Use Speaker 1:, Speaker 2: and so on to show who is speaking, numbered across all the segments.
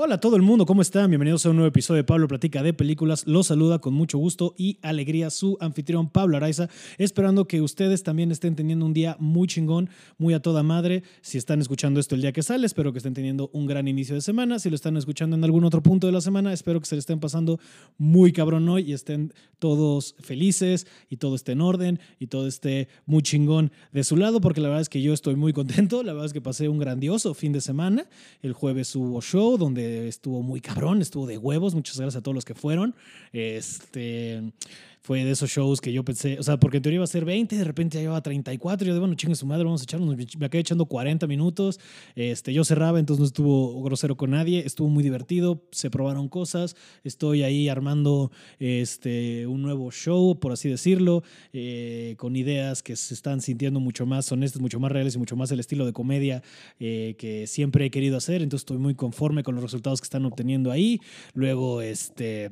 Speaker 1: Hola a todo el mundo, ¿cómo están? Bienvenidos a un nuevo episodio de Pablo Platica de Películas. Los saluda con mucho gusto y alegría su anfitrión Pablo Araiza, esperando que ustedes también estén teniendo un día muy chingón, muy a toda madre. Si están escuchando esto el día que sale, espero que estén teniendo un gran inicio de semana. Si lo están escuchando en algún otro punto de la semana, espero que se le estén pasando muy cabrón hoy y estén todos felices y todo esté en orden y todo esté muy chingón de su lado, porque la verdad es que yo estoy muy contento. La verdad es que pasé un grandioso fin de semana. El jueves hubo show donde estuvo muy cabrón, estuvo de huevos. Muchas gracias a todos los que fueron. Este fue de esos shows que yo pensé, o sea, porque en teoría iba a ser 20, de repente ya llevaba 34. Yo de bueno, chingue su madre, vamos a echarnos. Me acabé echando 40 minutos. Este, yo cerraba, entonces no estuvo grosero con nadie. Estuvo muy divertido, se probaron cosas. Estoy ahí armando este, un nuevo show, por así decirlo, eh, con ideas que se están sintiendo mucho más honestas, mucho más reales y mucho más el estilo de comedia eh, que siempre he querido hacer. Entonces estoy muy conforme con los resultados que están obteniendo ahí. Luego, este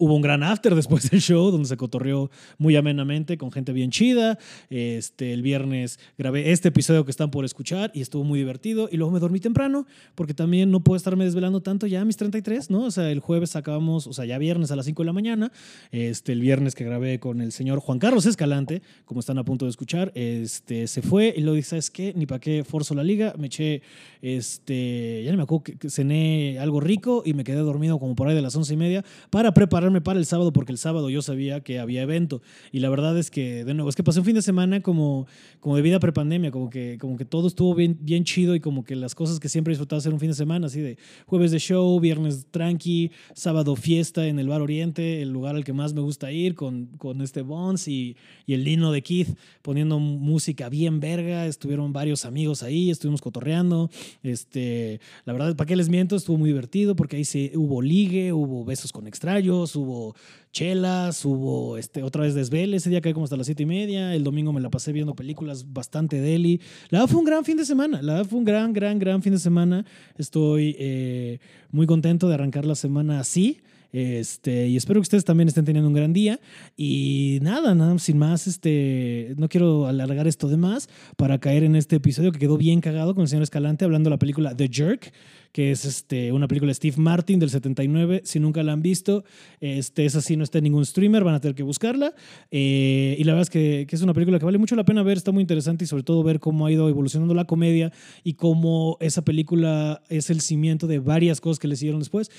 Speaker 1: Hubo un gran after después del show donde se cotorreó muy amenamente con gente bien chida. Este, el viernes grabé este episodio que están por escuchar y estuvo muy divertido. Y luego me dormí temprano porque también no puedo estarme desvelando tanto ya a mis 33, ¿no? O sea, el jueves acabamos, o sea, ya viernes a las 5 de la mañana. Este, el viernes que grabé con el señor Juan Carlos Escalante, como están a punto de escuchar, este, se fue y lo dije, ¿sabes qué? Ni para qué forzo la liga. Me eché, este, ya no me acuerdo, que cené algo rico y me quedé dormido como por ahí de las 11 y media para preparar prepararme para el sábado porque el sábado yo sabía que había evento. Y la verdad es que, de nuevo, es que pasé un fin de semana como, como de vida prepandemia, como que, como que todo estuvo bien, bien chido y como que las cosas que siempre disfrutaba hacer un fin de semana, así de jueves de show, viernes tranqui, sábado fiesta en el Bar Oriente, el lugar al que más me gusta ir, con, con este Bones y, y el Lino de Keith poniendo música bien verga. Estuvieron varios amigos ahí, estuvimos cotorreando. Este, la verdad, ¿para qué les miento? Estuvo muy divertido porque ahí se, hubo ligue, hubo besos con extraños hubo chelas, hubo este, otra vez desvele. Ese día caí como hasta las siete y media. El domingo me la pasé viendo películas bastante deli. La verdad fue un gran fin de semana. La verdad fue un gran, gran, gran fin de semana. Estoy eh, muy contento de arrancar la semana así. Este, y espero que ustedes también estén teniendo un gran día. Y nada, nada, sin más, este, no quiero alargar esto de más para caer en este episodio que quedó bien cagado con el señor Escalante hablando de la película The Jerk que es este, una película de Steve Martin del 79. Si nunca la han visto, este, esa sí no está en ningún streamer, van a tener que buscarla. Eh, y la verdad es que, es una película que vale mucho la pena ver, está muy interesante y sobre todo ver cómo ha ido evolucionando la comedia y cómo esa película es el cimiento de varias cosas que le siguieron después.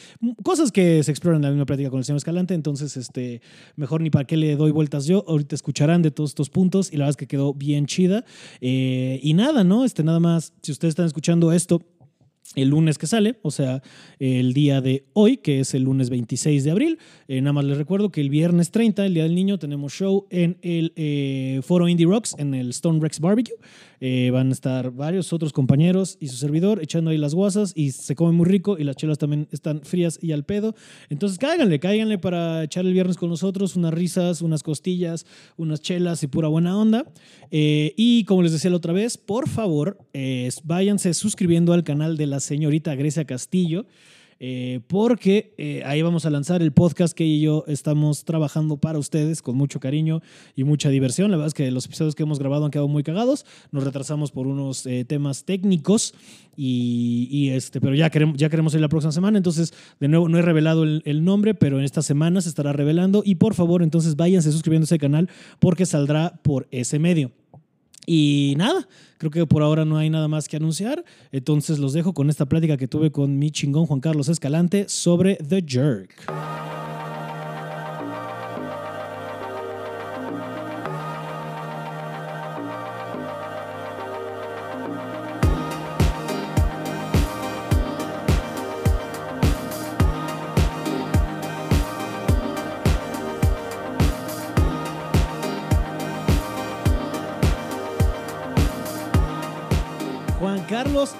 Speaker 1: Cosas que se exploran en la misma práctica con el señor Escalante, entonces este, mejor ni para qué le doy vueltas yo. Ahorita escucharán de todos estos puntos y la verdad es que quedó bien chida. Eh, y nada, ¿no? Este, nada más, si ustedes están escuchando esto el lunes que sale, o sea, el día de hoy, que es el lunes 26 de abril. Eh, nada más les recuerdo que el viernes 30, el Día del Niño, tenemos show en el eh, Foro Indie Rocks, en el Stone Rex Barbecue. Eh, van a estar varios otros compañeros y su servidor echando ahí las guasas y se come muy rico y las chelas también están frías y al pedo. Entonces cáiganle, cáiganle para echar el viernes con nosotros unas risas, unas costillas, unas chelas y pura buena onda. y como les decía la otra vez, por favor, váyanse suscribiendo al canal de la señorita Grecia Castillo. Eh, porque eh, ahí vamos a lanzar el podcast que yo estamos trabajando para ustedes con mucho cariño y mucha diversión. La verdad es que los episodios que hemos grabado han quedado muy cagados. Nos retrasamos por unos eh, temas técnicos, y, este, pero ya queremos, ya queremos ir la próxima semana. Entonces, de nuevo, no he revelado el, el, nombre, pero en esta semana se estará revelando. Y por favor, entonces váyanse suscribiendo a ese canal porque saldrá por ese medio. Y nada, creo que por ahora no hay nada más que anunciar. Entonces los dejo con esta plática que tuve con mi chingón Juan Carlos Escalante sobre The Jerk.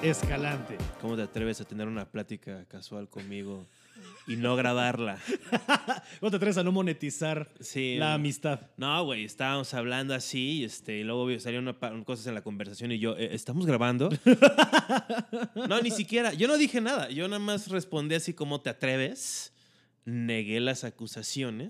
Speaker 1: Escalante.
Speaker 2: ¿Cómo te atreves a tener una plática casual conmigo y no grabarla?
Speaker 1: ¿Cómo te atreves a no monetizar la amistad?
Speaker 2: No, güey, estábamos hablando así este, y luego salieron cosas en la conversación y yo, eh, ¿estamos grabando? no, ni siquiera. Yo no dije nada. Yo nada más respondí así como te atreves. Negué las acusaciones.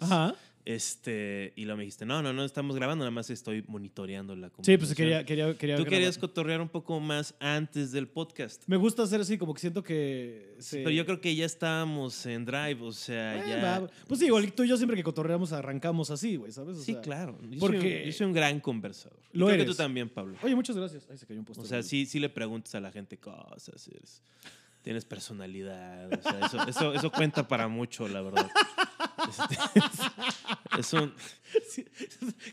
Speaker 2: Este, y luego me dijiste, no, no, no estamos grabando, nada más estoy monitoreando la
Speaker 1: Sí,
Speaker 2: conversación.
Speaker 1: pues quería, quería, quería
Speaker 2: Tú
Speaker 1: grabar.
Speaker 2: querías cotorrear un poco más antes del podcast.
Speaker 1: Me gusta hacer así, como que siento que... se-
Speaker 2: Pero yo creo que ya estábamos en drive, o sea,
Speaker 1: Eh,
Speaker 2: ya.
Speaker 1: va. Pues sí, igual tú y yo siempre que cotorreamos arrancamos así, güey, ¿sabes? O
Speaker 2: sí,
Speaker 1: sea,
Speaker 2: claro. Yo,
Speaker 1: porque-
Speaker 2: soy un, yo soy un gran conversador.
Speaker 1: Lo
Speaker 2: creo que
Speaker 1: eres.
Speaker 2: tú también, Pablo.
Speaker 1: Oye, muchas gracias. Ay, se cayó un
Speaker 2: O
Speaker 1: postre.
Speaker 2: sea, sí, sí le preguntas a la gente cosas, eres- tienes personalidad, o sea, eso, eso, eso cuenta para mucho, la verdad. Este, es un,
Speaker 1: Sí,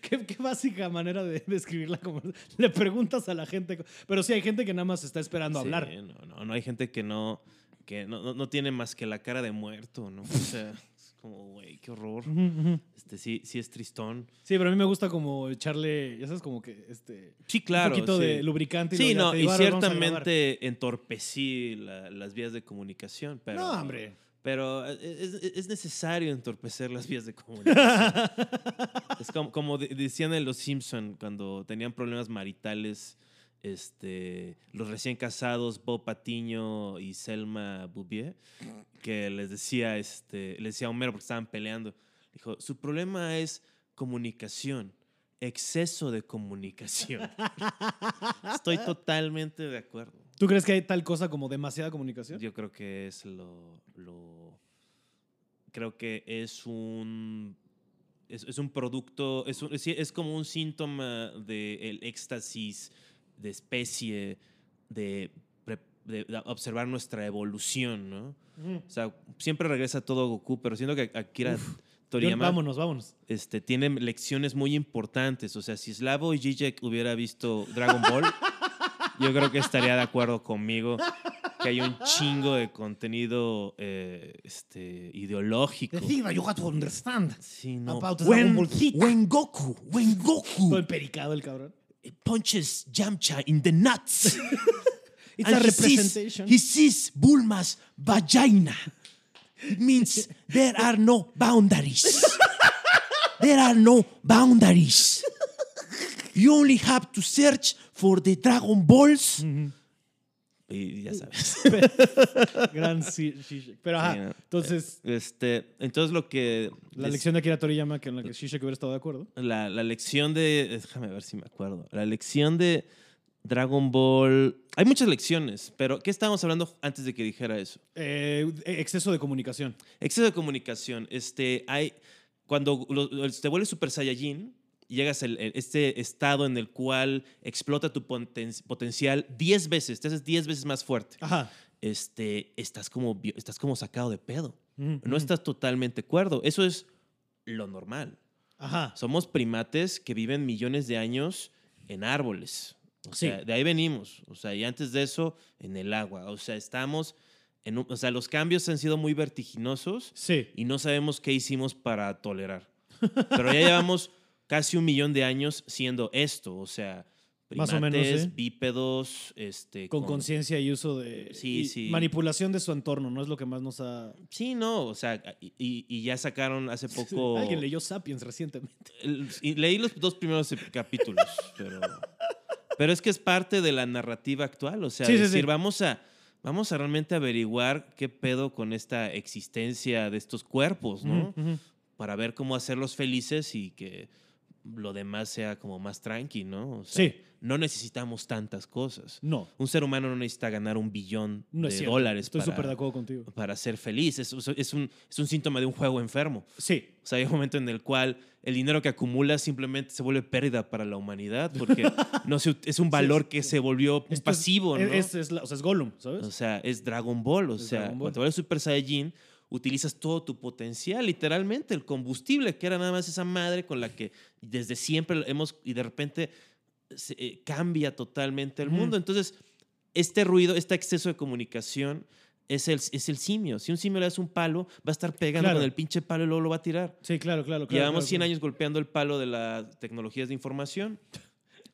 Speaker 1: qué, qué básica manera de describir la conversación. Le preguntas a la gente. Pero sí, hay gente que nada más está esperando
Speaker 2: sí,
Speaker 1: hablar.
Speaker 2: No, no, no hay gente que no, que no, no, no tiene más que la cara de muerto, ¿no? O sea, es como, güey, qué horror. Este, sí, sí es tristón.
Speaker 1: Sí, pero a mí me gusta como echarle, ya sabes, como que este.
Speaker 2: Sí, claro.
Speaker 1: un poquito
Speaker 2: sí.
Speaker 1: de lubricante.
Speaker 2: Sí,
Speaker 1: luego ya
Speaker 2: no, y ciertamente entorpecí la- las vías de comunicación, pero...
Speaker 1: No, hombre.
Speaker 2: Pero es, es- es necesario entorpecer las vías de comunicación. es como, como de- decían en Los Simpson cuando tenían problemas maritales, este, los recién casados Bob Patiño y Selma Bouvier, que les decía, este, les decía a Homero porque estaban peleando, dijo, su problema es comunicación, exceso de comunicación. Estoy totalmente de acuerdo.
Speaker 1: ¿Tú crees que hay tal cosa como demasiada comunicación?
Speaker 2: Yo creo que es lo. lo- creo que es un. Es, es un producto. Es, un- es, es como un síntoma del éxtasis de especie, de, de- de observar nuestra evolución, ¿no? O sea, siempre regresa todo Goku, pero siento que Akira
Speaker 1: Yo-
Speaker 2: Toriyama
Speaker 1: vámonos, vámonos.
Speaker 2: este, tiene lecciones muy importantes. O sea, si Slavo Žižek hubiera visto Dragon Ball, yo creo que estaría de acuerdo conmigo que hay un chingo de contenido eh, este, ideológico.
Speaker 1: you got to understand.
Speaker 2: Sí, no.
Speaker 1: About
Speaker 2: When, when Goku, when
Speaker 1: Todo
Speaker 2: Goku
Speaker 1: empericado el cabrón.
Speaker 2: punches Yamcha in the nuts.
Speaker 1: It's
Speaker 2: and
Speaker 1: a
Speaker 2: he sees-. He sees Bulma's vagina. It means there are no boundaries. there are no boundaries. You only have to search for the Dragon Balls. Y ya sabes.
Speaker 1: Gran Zizek. Pero ajá,
Speaker 2: Sí, no.
Speaker 1: entonces,
Speaker 2: Este, entonces lo que
Speaker 1: la lección de Akira Toriyama que en la que Zizek hubiera estado de acuerdo.
Speaker 2: la, la lección de. Déjame ver si me acuerdo. La lección de Dragon Ball. Hay muchas lecciones, pero ¿qué estábamos hablando antes de que dijera eso?
Speaker 1: Eh, exceso de comunicación.
Speaker 2: Exceso de comunicación. Este, hay, cuando lo- lo- te vuelves Super Saiyajin, llegas a este estado en el cual explota tu poten- potencial 10 veces, te haces 10 veces más fuerte.
Speaker 1: Ajá.
Speaker 2: Este, estás, como, estás como sacado de pedo.
Speaker 1: Ujú,
Speaker 2: No
Speaker 1: ujú.
Speaker 2: estás totalmente cuerdo. Eso es lo normal.
Speaker 1: Ajá.
Speaker 2: Somos primates que viven millones de años en árboles. O
Speaker 1: Sí.
Speaker 2: sea, de ahí venimos. O sea, y antes de eso, en el agua. O sea, estamos en un- o sea, los cambios han sido muy vertiginosos
Speaker 1: Sí.
Speaker 2: y no sabemos qué hicimos para tolerar. Pero ya llevamos casi un millón de años siendo esto. O sea,
Speaker 1: Más
Speaker 2: primates,
Speaker 1: o menos, ¿eh?
Speaker 2: bípedos, este,
Speaker 1: Con conciencia y uso de.
Speaker 2: Sí, sí.
Speaker 1: Manipulación de su entorno, ¿no? Es lo que más nos ha.
Speaker 2: Sí, no, o sea, y, ya sacaron hace poco...
Speaker 1: Alguien leyó Sapiens recientemente.
Speaker 2: Y leí los dos primeros capítulos, pero, pero es que es parte de la narrativa actual. O sea,
Speaker 1: Sí,
Speaker 2: decir,
Speaker 1: sí.
Speaker 2: Vamos, a, vamos a realmente averiguar qué pedo con esta existencia de estos cuerpos, ¿no? Para ver cómo hacerlos felices y que lo demás sea como más tranqui, ¿no? O sea,
Speaker 1: Sí.
Speaker 2: No necesitamos tantas cosas.
Speaker 1: No.
Speaker 2: Un ser humano no necesita ganar un billón
Speaker 1: No
Speaker 2: de dólares
Speaker 1: Estoy
Speaker 2: para,
Speaker 1: súper de acuerdo contigo.
Speaker 2: para ser feliz. Es, es un, es un síntoma de un juego enfermo.
Speaker 1: Sí.
Speaker 2: O sea, hay un momento en el cual el dinero que acumulas simplemente se vuelve pérdida para la humanidad porque no se- es un valor que se volvió
Speaker 1: es-
Speaker 2: pasivo, ¿no?
Speaker 1: Es, es la- o sea, es Gollum, ¿sabes?
Speaker 2: O sea, es Dragon Ball. O sea,
Speaker 1: Ball.
Speaker 2: cuando eres Super Saiyajin, utilizas todo tu potencial, literalmente, el combustible, que era nada más esa madre con la que desde siempre hemos, y de repente se, eh, cambia totalmente el mundo. Entonces, este ruido, este exceso de comunicación es el, es el simio. Si un simio le das un palo, va a estar pegando
Speaker 1: Claro.
Speaker 2: con el pinche palo y luego lo va a tirar.
Speaker 1: sí, claro, claro. claro
Speaker 2: Llevamos
Speaker 1: claro,
Speaker 2: 100
Speaker 1: claro.
Speaker 2: años golpeando el palo de las tecnologías de información.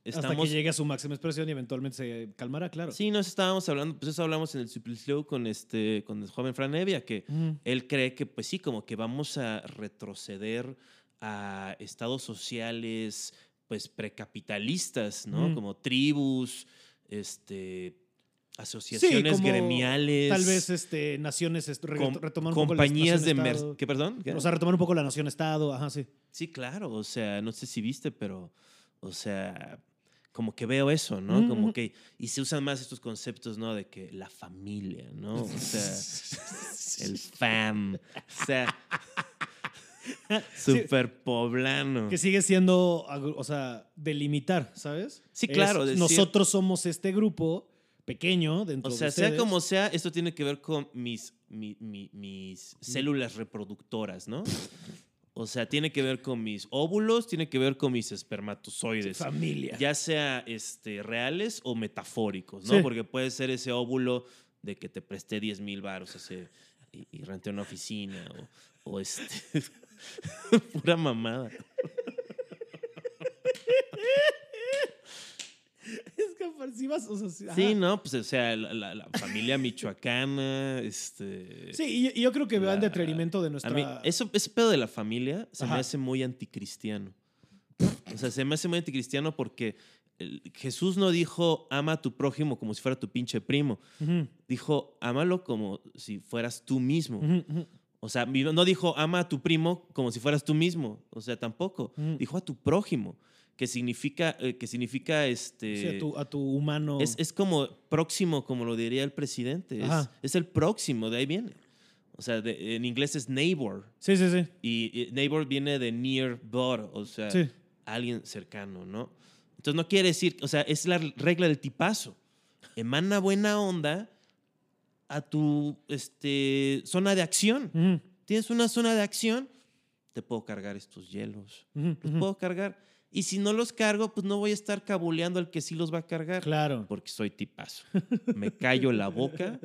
Speaker 1: Hasta
Speaker 2: Estamos
Speaker 1: que llegue a su máxima expresión y eventualmente se calmará, claro.
Speaker 2: Sí, nos estábamos hablando, pues eso hablamos en el Super Slow con este, con el joven Fran Evia, que él cree que, pues sí, como que vamos a retroceder a estados sociales, pues precapitalistas, ¿no? Como tribus, este, asociaciones
Speaker 1: como
Speaker 2: gremiales.
Speaker 1: Tal vez este, naciones, est- re-
Speaker 2: com-
Speaker 1: retomar un poco la
Speaker 2: compañías de... ¿Qué, perdón? ¿Qué?
Speaker 1: O sea, retomar un poco la nación-estado, ajá, sí.
Speaker 2: Sí, claro, o sea, no sé si viste, pero, o sea, como que veo eso, ¿no? Como que, y se usan más estos conceptos, ¿no? De que la familia, ¿no? O sea, el fam, o sea, super poblano.
Speaker 1: Que sigue siendo, o sea, delimitar, ¿sabes?
Speaker 2: Sí,
Speaker 1: Es,
Speaker 2: claro, decir-
Speaker 1: nosotros somos este grupo pequeño dentro
Speaker 2: O sea,
Speaker 1: de
Speaker 2: sea como sea, esto tiene que ver con mis, mi- mi- mis células reproductoras, ¿no? O sea, tiene que ver con mis óvulos, tiene que ver con mis espermatozoides.
Speaker 1: familia.
Speaker 2: ya sea este, reales o metafóricos, ¿no?
Speaker 1: Sí.
Speaker 2: Porque puede ser ese óvulo de que te presté 10 mil baros hace, y, y renté una oficina o, o este... pura mamada.
Speaker 1: O sea, sí.
Speaker 2: ¿no? Pues o sea, la, la- la familia michoacana, este...
Speaker 1: Sí, y, yo creo que va en detrimento de
Speaker 2: A
Speaker 1: nuestra...
Speaker 2: mí, eso, ese pedo de la familia se
Speaker 1: Ajá.
Speaker 2: me hace muy anticristiano. O sea, se me hace muy anticristiano porque Jesús no dijo ama a tu prójimo como si fuera tu pinche primo. Dijo ámalo como si fueras tú mismo. O sea, no dijo ama a tu primo como si fueras tú mismo. O sea, tampoco. Dijo a tu prójimo, que significa, eh, que significa este.
Speaker 1: Sí, a, tu, a tu humano...
Speaker 2: es, es como próximo, como lo diría el presidente. Es, es el próximo, de ahí viene. O sea, de- en inglés es neighbor.
Speaker 1: Sí, sí, sí.
Speaker 2: Y, y neighbor viene de near door, o sea,
Speaker 1: Sí.
Speaker 2: alguien cercano, ¿no? Entonces no quiere decir, o sea, es la regla del tipazo. Emana buena onda a tu este, zona de acción.
Speaker 1: Ujú,
Speaker 2: Tienes una zona de acción, te puedo cargar estos hielos.
Speaker 1: ujú,
Speaker 2: Los
Speaker 1: ujú.
Speaker 2: puedo cargar. Y si no los cargo, pues no voy a estar cabuleando al que sí los va a cargar.
Speaker 1: Claro.
Speaker 2: Porque soy tipazo. Me callo la boca,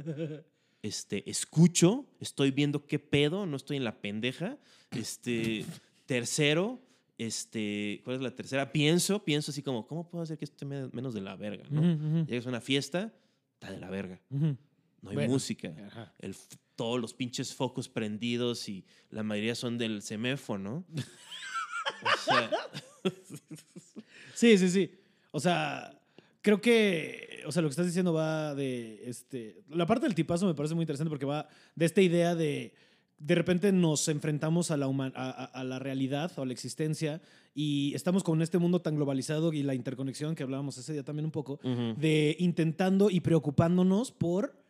Speaker 2: este, escucho, estoy viendo qué pedo, no estoy en la pendeja. Este, tercero, este, ¿cuál es la tercera? Pienso, pienso así como, ¿cómo puedo hacer que esto esté me- menos de la verga? ¿no? Llegas a una fiesta, está de la verga. No hay
Speaker 1: Bueno.
Speaker 2: música.
Speaker 1: Ajá.
Speaker 2: El, todos los pinches focos prendidos y la mayoría son del seméforo, ¿no? O sea,
Speaker 1: Sí, sí, sí. O sea, creo que, o sea, lo que estás diciendo va de, este, la parte del tipazo me parece muy interesante porque va de esta idea de, de repente nos enfrentamos a la, huma- a, a- a la realidad o a la existencia y estamos con este mundo tan globalizado y la interconexión que hablábamos ese día también un poco,
Speaker 2: ujú.
Speaker 1: de intentando y preocupándonos por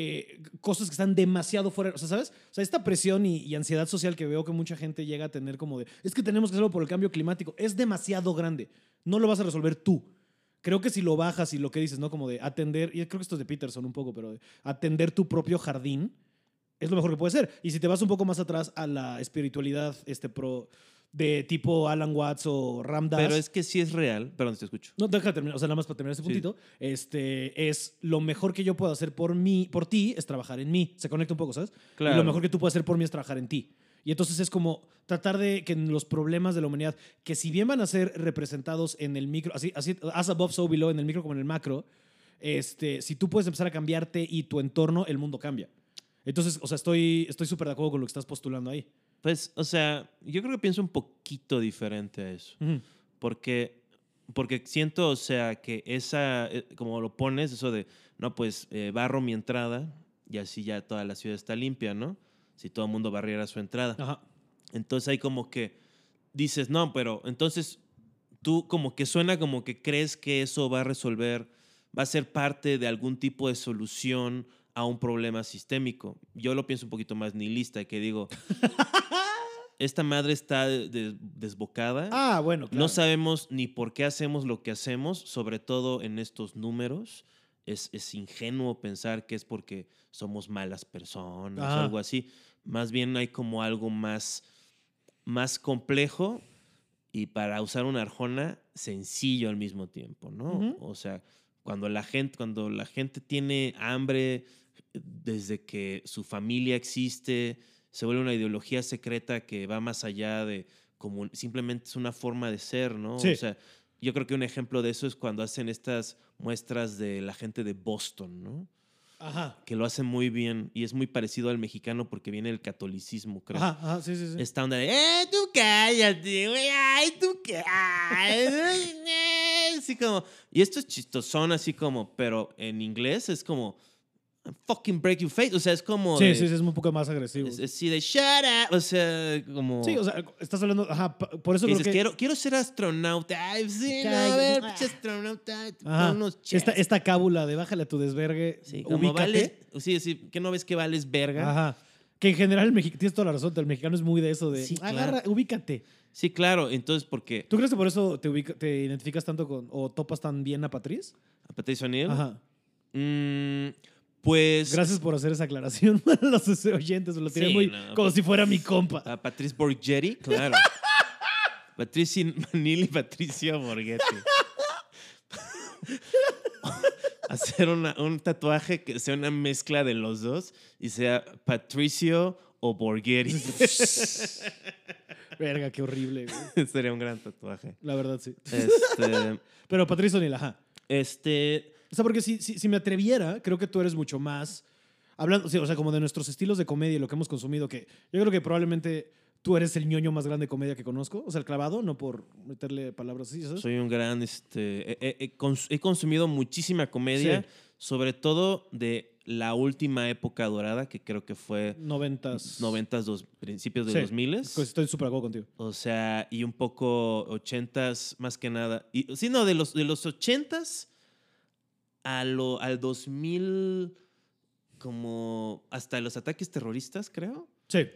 Speaker 1: eh, cosas que están demasiado fuera. O sea, ¿sabes? O sea, esta presión y, ansiedad social que veo que mucha gente llega a tener como de, es que tenemos que hacerlo por el cambio climático, es demasiado grande. No lo vas a resolver tú. Creo que si lo bajas y lo que dices, ¿no? Como de atender, y creo que esto es de Peterson un poco, pero de atender tu propio jardín es lo mejor que puede ser. Y si te vas un poco más atrás a la espiritualidad este pro de tipo Alan Watts o Ram Dass,
Speaker 2: Pero es que sí es real. Perdón, te escucho.
Speaker 1: no, deja de terminar, o sea, nada más para terminar este
Speaker 2: Sí.
Speaker 1: puntito, este, es lo mejor que yo puedo hacer por mí, por ti, es trabajar en mí. Se conecta un poco, ¿sabes? Y
Speaker 2: Claro.
Speaker 1: lo mejor que tú puedes hacer por mí es trabajar en ti. Y entonces es como tratar de que los problemas de la humanidad, que si bien van a ser representados en el micro, así, así as above, so below, en el micro como en el macro, este, si tú puedes empezar a cambiarte y tu entorno, el mundo cambia. Entonces, o sea, estoy estoy súper de acuerdo con lo que estás postulando ahí.
Speaker 2: Pues, o sea, yo creo que pienso un poquito diferente a eso.
Speaker 1: Ujú.
Speaker 2: Porque, porque siento, o sea, que esa, eh, como lo pones, eso de, no, pues eh, barro mi entrada y así ya toda la ciudad está limpia, ¿no? Si todo el mundo barriera su entrada.
Speaker 1: Ajá.
Speaker 2: Entonces hay como que dices, no, pero entonces tú como que suena como que crees que eso va a resolver, va a ser parte de algún tipo de solución a un problema sistémico. Yo lo pienso un poquito más nihilista, que digo, esta madre está de- de- desbocada.
Speaker 1: Ah, bueno, claro.
Speaker 2: No sabemos ni por qué hacemos lo que hacemos, sobre todo en estos números. Es, es ingenuo pensar que es porque somos malas personas o algo así. Más bien hay como algo más, más complejo y para usar una arjona, sencillo al mismo tiempo, ¿no? O sea, cuando la gente, cuando la gente tiene hambre desde que su familia existe, se vuelve una ideología secreta que va más allá de como simplemente es una forma de ser, ¿no?
Speaker 1: Sí.
Speaker 2: O sea, yo creo que un ejemplo de eso es cuando hacen estas muestras de la gente de Boston, ¿no?
Speaker 1: Ajá.
Speaker 2: Que lo hacen muy bien y es muy parecido al mexicano porque viene el catolicismo, creo.
Speaker 1: Ajá, ajá, sí, sí, sí.
Speaker 2: Esta onda de, ¡eh, tú cállate, güey! ¡Ay, tú cállate! sí, como. Y esto es chistosón, así como, pero en inglés es como. Fucking break your face. O sea, es como.
Speaker 1: Sí,
Speaker 2: de-
Speaker 1: sí, sí, es un poco más agresivo.
Speaker 2: Es, es así de shut up. O sea, como.
Speaker 1: Sí, o sea, estás hablando, ajá, por eso creo
Speaker 2: dices,
Speaker 1: que...
Speaker 2: quiero, quiero ser astronauta. Ay, sí, no, a ver, pinche astronauta.
Speaker 1: Ajá,
Speaker 2: unos
Speaker 1: esta, esta cábula de bájale a tu desvergue,
Speaker 2: Sí, como
Speaker 1: ubícate.
Speaker 2: vales. Sí, sí, que no ves que vales verga.
Speaker 1: Ajá. Que en general el mexicano, tienes toda la razón, el mexicano es muy de eso, de
Speaker 2: Sí, claro.
Speaker 1: agarra, ubícate.
Speaker 2: Sí, claro. Entonces, porque
Speaker 1: ¿Tú crees que por eso te, ubica- te identificas tanto con, o topas tan bien a Patriz?
Speaker 2: a Patricio O'Neill,
Speaker 1: Ajá.
Speaker 2: mm, pues
Speaker 1: Gracias por hacer esa aclaración para los oyentes. Lo tiré
Speaker 2: Sí,
Speaker 1: muy
Speaker 2: no,
Speaker 1: como
Speaker 2: pues-
Speaker 1: si fuera mi compa.
Speaker 2: a Patrice Borghetti, claro. Patricio Manil y Patricio Borghetti. Hacer una- un tatuaje que sea una mezcla de los dos y sea Patricio o Borghetti.
Speaker 1: Verga, qué horrible. güey.
Speaker 2: Sería un gran tatuaje.
Speaker 1: La verdad, sí.
Speaker 2: Este,
Speaker 1: Pero Patriz O'Neill, ajá.
Speaker 2: este,
Speaker 1: O sea, porque si, si, si me atreviera, creo que tú eres mucho más. Hablando, sí, o sea, como de nuestros estilos de comedia y lo que hemos consumido, que yo creo que probablemente tú eres el ñoño más grande de comedia que conozco. O sea, el clavado, no por meterle palabras así, ¿sabes?
Speaker 2: soy un gran, este, he, he- he cons- he consumido muchísima comedia,
Speaker 1: Sí.
Speaker 2: sobre todo de la última época dorada, que creo que fue
Speaker 1: Noventas.
Speaker 2: 90s, dos, principios de
Speaker 1: Sí.
Speaker 2: 2000
Speaker 1: Pues estoy súper acuerdo contigo.
Speaker 2: O sea, y un poco 80s más que nada. Y, sí, no, de los, de los 80s a lo, al 2000, como hasta los ataques terroristas, creo.
Speaker 1: Sí.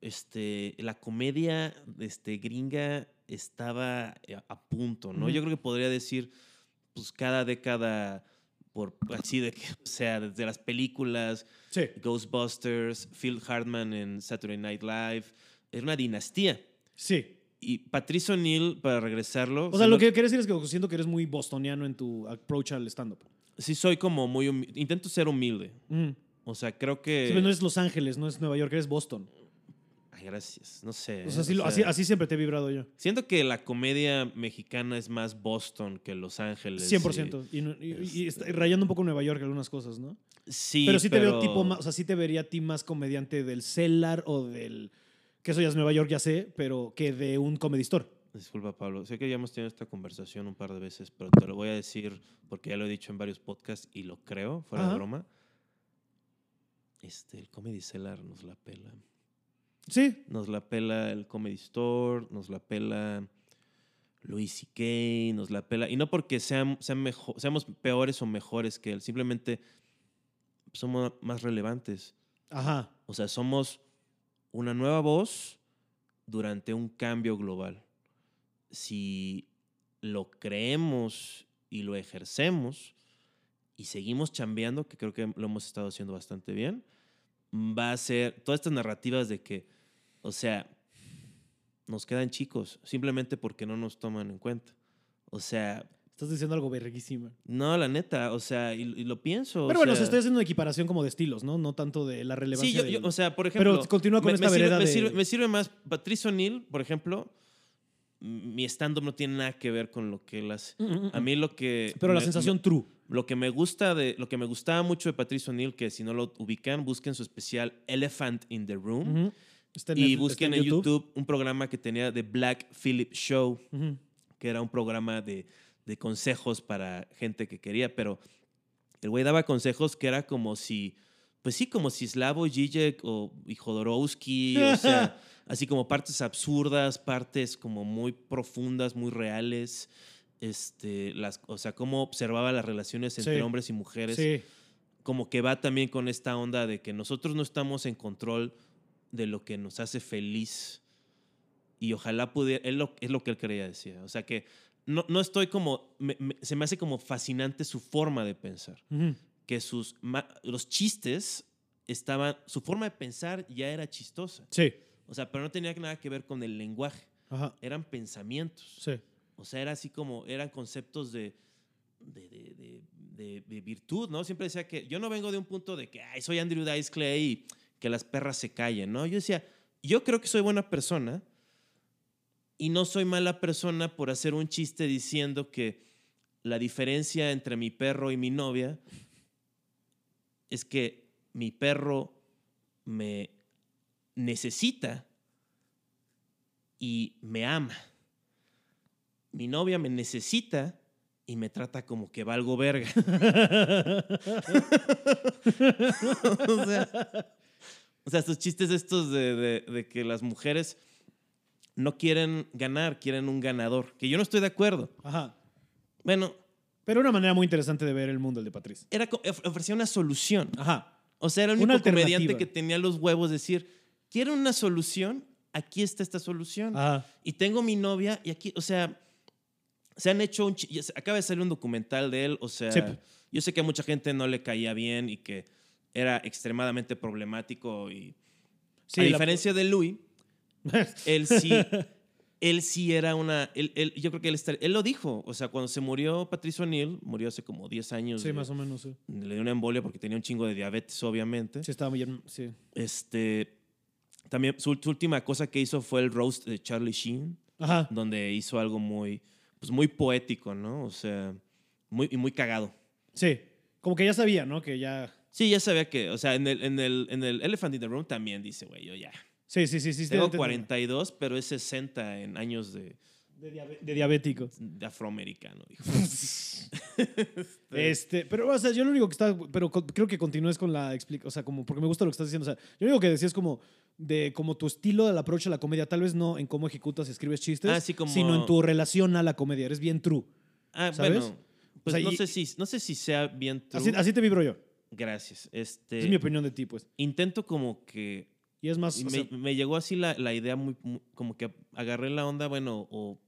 Speaker 2: Este, la comedia este, gringa estaba a, a punto, ¿no? Yo creo que podría decir, pues cada década, por así de que, o sea, desde las películas,
Speaker 1: Sí.
Speaker 2: Ghostbusters, Phil Hartman en Saturday Night Live, era una dinastía.
Speaker 1: Sí.
Speaker 2: Y Patricio O'Neill, para regresarlo.
Speaker 1: O sea, lo que quiero decir es que siento que eres muy bostoniano en tu approach al stand-up.
Speaker 2: Sí, soy como muy. humi- Intento ser humilde.
Speaker 1: Mm.
Speaker 2: O sea, creo que.
Speaker 1: Sí, pero no es Los Ángeles, no es Nueva York, eres Boston.
Speaker 2: Ay, gracias. No sé.
Speaker 1: Así,
Speaker 2: o
Speaker 1: lo-
Speaker 2: sea,
Speaker 1: así, así siempre te he vibrado yo.
Speaker 2: Siento que la comedia mexicana es más Boston que Los Ángeles.
Speaker 1: 100%. Y, y- y- y está- y rayando un poco Nueva York algunas cosas, ¿no?
Speaker 2: sí.
Speaker 1: pero sí te veo tipo más, o sea, sí te vería a ti más comediante del Cellar o del. Que eso ya es Nueva York, ya sé, pero que de un comedy store.
Speaker 2: Disculpa, Pablo. Sé que ya hemos tenido esta conversación un par de veces, pero te lo voy a decir porque ya lo he dicho en varios podcasts y lo creo, fuera
Speaker 1: Ajá.
Speaker 2: de broma. Este, el Comedy Cellar nos la pela.
Speaker 1: Sí.
Speaker 2: Nos la pela el Comedy Store, nos la pela Louis C.K., nos la pela. Y no porque sean, seamos peores o mejores que él, simplemente somos más relevantes.
Speaker 1: Ajá.
Speaker 2: O sea, somos una nueva voz durante un cambio global. Si lo creemos y lo ejercemos y seguimos chambeando, que creo que lo hemos estado haciendo bastante bien, va a ser todas estas narrativas de que, o sea, nos quedan chicos, simplemente porque no nos toman en cuenta. O sea,
Speaker 1: Estás diciendo algo verguísima.
Speaker 2: no, la neta, o sea, y, y lo pienso.
Speaker 1: Pero bueno, sea, estoy haciendo una equiparación como de estilos, ¿no? No tanto de la relevancia.
Speaker 2: Sí, yo,
Speaker 1: del-
Speaker 2: o sea, por ejemplo.
Speaker 1: Pero continúa con
Speaker 2: me,
Speaker 1: esta
Speaker 2: me sirve,
Speaker 1: vereda
Speaker 2: me
Speaker 1: de-
Speaker 2: sirve- me sirve más. Patricio O'Neill, por ejemplo, mi stand-up no tiene nada que ver con lo que él hace.
Speaker 1: Mm, mm, mm.
Speaker 2: A mí lo que.
Speaker 1: Pero la sensación true.
Speaker 2: lo que me gusta de. Lo que me gustaba mucho de Patricio O'Neill, que si no lo ubican, busquen su especial Elephant in the Room. Y busquen en YouTube un programa que tenía The Black Phillip Show que era un programa de, de consejos para gente que quería, pero el güey daba consejos que era como si, pues sí, como si Slavoj Žižek o y Jodorowsky, o sea, así como partes absurdas, partes como muy profundas, muy reales, este, las, o sea, cómo observaba las relaciones entre
Speaker 1: Sí.
Speaker 2: hombres y mujeres,
Speaker 1: Sí.
Speaker 2: como que va también con esta onda de que nosotros no estamos en control de lo que nos hace feliz. Y ojalá pudiera, es lo, es lo que él quería decir. O sea que no, no estoy como, me- me- se me hace como fascinante su forma de pensar.
Speaker 1: Ujú.
Speaker 2: Que sus, los chistes estaban, su forma de pensar ya era chistosa.
Speaker 1: Sí.
Speaker 2: O sea, pero no tenía nada que ver con el lenguaje.
Speaker 1: Ajá.
Speaker 2: Eran pensamientos.
Speaker 1: Sí.
Speaker 2: O sea, era así como, eran conceptos de, de, de- de- de- de virtud, ¿no? Siempre decía que yo no vengo de un punto de que, ay, soy Andrew Dice Clay y que las perras se callen, ¿no? Yo decía, yo creo que soy buena persona y no soy mala persona por hacer un chiste diciendo que la diferencia entre mi perro y mi novia es que mi perro me necesita y me ama. Mi novia me necesita y me trata como que valgo verga. o, sea, o estos chistes estos de- de que las mujeres no quieren ganar, quieren un ganador, que yo no estoy de acuerdo.
Speaker 1: Ajá.
Speaker 2: Bueno,
Speaker 1: Pero una manera muy interesante de ver el mundo, el de Patrice.
Speaker 2: era, ofrecía una solución.
Speaker 1: Ajá.
Speaker 2: O sea, era el único comediante que tenía los huevos de decir, quiero una solución, aquí está esta solución.
Speaker 1: Ajá.
Speaker 2: Y tengo mi novia y aquí, o sea, se han hecho un... Acaba de salir un documental de él, o sea,
Speaker 1: Sí.
Speaker 2: yo sé que a mucha gente no le caía bien y que era extremadamente problemático y...
Speaker 1: Sí,
Speaker 2: a
Speaker 1: la-
Speaker 2: diferencia de Louis, él sí, él sí era una... Él, él- yo creo que él, estar- él lo dijo, o sea, cuando se murió Patricio O'Neill, murió hace como 10 años.
Speaker 1: sí,
Speaker 2: de-
Speaker 1: más o menos, sí.
Speaker 2: Le dio una embolia porque tenía un chingo de diabetes, obviamente.
Speaker 1: Sí, estaba muy bien. Sí.
Speaker 2: Este, también su, su última cosa que hizo fue el roast de Charlie Sheen,
Speaker 1: Ajá.
Speaker 2: donde hizo algo muy, pues muy poético, ¿no? O sea, muy, y muy cagado.
Speaker 1: Sí. Como que ya sabía, ¿no? Que ya.
Speaker 2: Sí, ya sabía que, o sea, en el, en el, en el Elephant in the Room también dice, güey, yo ya.
Speaker 1: Sí, sí, sí. sí
Speaker 2: Tengo
Speaker 1: te- te-
Speaker 2: 42, pero es 60 en años de,
Speaker 1: De, diabe- de diabético.
Speaker 2: de afroamericano, dijo.
Speaker 1: Este, pero, o sea, yo lo único que está, pero creo que continúes con la explicación, o sea, como, porque me gusta lo que estás diciendo, o sea, yo lo único que decía es como, de como tu estilo del approach a la comedia, tal vez no en cómo ejecutas y escribes chistes,
Speaker 2: Ah, sí, como-
Speaker 1: sino en tu relación a la comedia, eres bien true.
Speaker 2: Ah,
Speaker 1: ¿Sabes?
Speaker 2: bueno, pues
Speaker 1: O sea,
Speaker 2: no,
Speaker 1: y-
Speaker 2: sé si, no sé si sea bien true.
Speaker 1: Así, así te vibro yo.
Speaker 2: Gracias. Este,
Speaker 1: es mi opinión de ti, pues.
Speaker 2: intento como que
Speaker 1: Y es más,
Speaker 2: Y me,
Speaker 1: sea,
Speaker 2: me llegó así la, la idea muy, muy- como que agarré la onda, bueno, o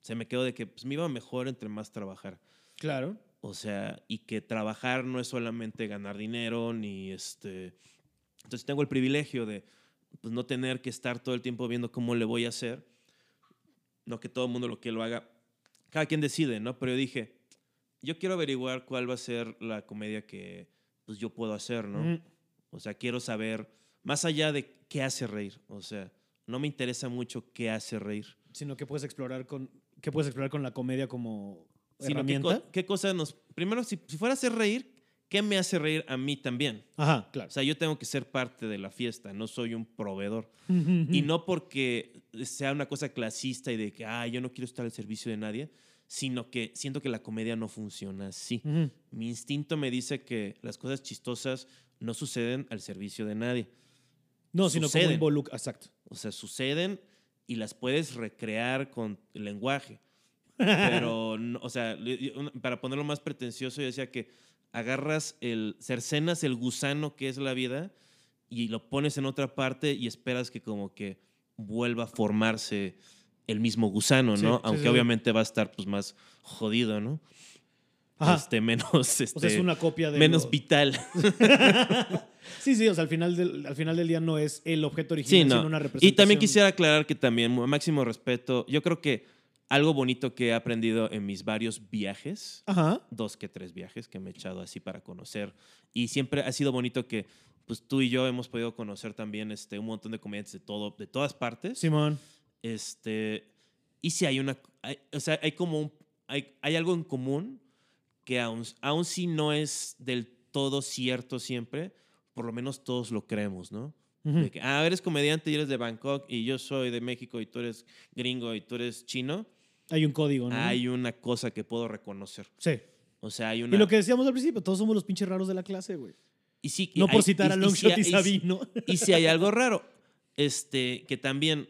Speaker 2: se me quedó de que pues, me iba mejor entre más trabajar.
Speaker 1: claro.
Speaker 2: O sea, y que trabajar no es solamente ganar dinero, ni este... Entonces tengo el privilegio de pues, no tener que estar todo el tiempo viendo cómo le voy a hacer. No que todo el mundo lo que lo haga. Cada quien decide, ¿no? Pero yo dije, yo quiero averiguar cuál va a ser la comedia que pues, yo puedo hacer, ¿no?
Speaker 1: Mm,
Speaker 2: O sea, quiero saber, más allá de qué hace reír, o sea, no me interesa mucho qué hace reír,
Speaker 1: Sino que puedes explorar con, que puedes explorar con la comedia como
Speaker 2: sino qué,
Speaker 1: herramienta.
Speaker 2: co- qué cosa nos... Primero, si, si fuera a hacer reír, ¿qué me hace reír a mí también?
Speaker 1: Ajá, claro.
Speaker 2: O sea, yo tengo que ser parte de la fiesta, no soy un proveedor. Y no porque sea una cosa clasista y de que, ah, yo no quiero estar al servicio de nadie, sino que siento que la comedia no funciona así.
Speaker 1: Ujú.
Speaker 2: Mi instinto me dice que las cosas chistosas no suceden al servicio de nadie.
Speaker 1: No, sino como
Speaker 2: Suceden.
Speaker 1: involucra. Exacto.
Speaker 2: O sea, suceden y las puedes recrear con el lenguaje. Pero, no- o sea, para ponerlo más pretencioso, yo decía que agarras el, cercenas el gusano que es la vida y lo pones en otra parte y esperas que como que vuelva a formarse el mismo gusano, ¿no?
Speaker 1: sí,
Speaker 2: Aunque
Speaker 1: sí, sí.
Speaker 2: obviamente va a estar pues más jodido, ¿no?
Speaker 1: Ajá.
Speaker 2: Este, menos,
Speaker 1: o sea, es
Speaker 2: este,
Speaker 1: una copia de.
Speaker 2: menos
Speaker 1: lo-
Speaker 2: vital.
Speaker 1: Sí, sí, o sea, al final del, al final del día no es el objeto original,
Speaker 2: Sí, no.
Speaker 1: sino una representación.
Speaker 2: Y también quisiera aclarar que también, máximo respeto, yo creo que algo bonito que he aprendido en mis varios viajes,
Speaker 1: Ajá.
Speaker 2: dos que tres viajes que me he echado así para conocer, y siempre ha sido bonito que pues tú y yo hemos podido conocer también este, un montón de comediantes de, todo, de todas partes.
Speaker 1: Simón.
Speaker 2: Este, y si hay una, hay- o sea, hay como un, hay, hay algo en común que aún, aún si no es del todo cierto siempre, por lo menos todos lo creemos, ¿no?
Speaker 1: Ujú.
Speaker 2: De que, ah, eres comediante y eres de Bangkok y yo soy de México y tú eres gringo y tú eres chino.
Speaker 1: Hay un código, ¿no?
Speaker 2: Hay una cosa que puedo reconocer.
Speaker 1: Sí.
Speaker 2: O sea, hay una...
Speaker 1: Y lo que decíamos al principio, todos somos los pinches raros de la clase, güey.
Speaker 2: y sí,
Speaker 1: No
Speaker 2: hay-
Speaker 1: por citar a
Speaker 2: y- y
Speaker 1: Longshot y
Speaker 2: y
Speaker 1: Sabino.
Speaker 2: Y si hay algo raro, este, que también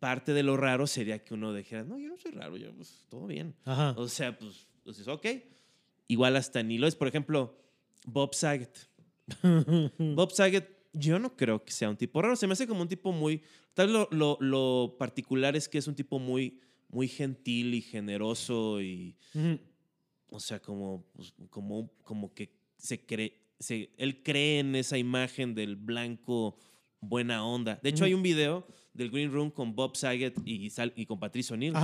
Speaker 2: parte de lo raro sería que uno dijera, no, yo no soy raro, yo, pues, todo bien.
Speaker 1: Ajá.
Speaker 2: O sea, pues, pues es ok. Igual hasta ni lo es. Por ejemplo, Bob Saget. Bob Saget, yo no creo que sea un tipo raro. Se me hace como un tipo muy. Tal vez lo, lo, lo particular es que es un tipo muy, muy gentil y generoso y. O sea, como, pues, como, como que se cree. Se, él cree en esa imagen del blanco buena onda. De hecho, hay un video del Green Room con Bob Saget y, Sal- y con Patricio O'Neill.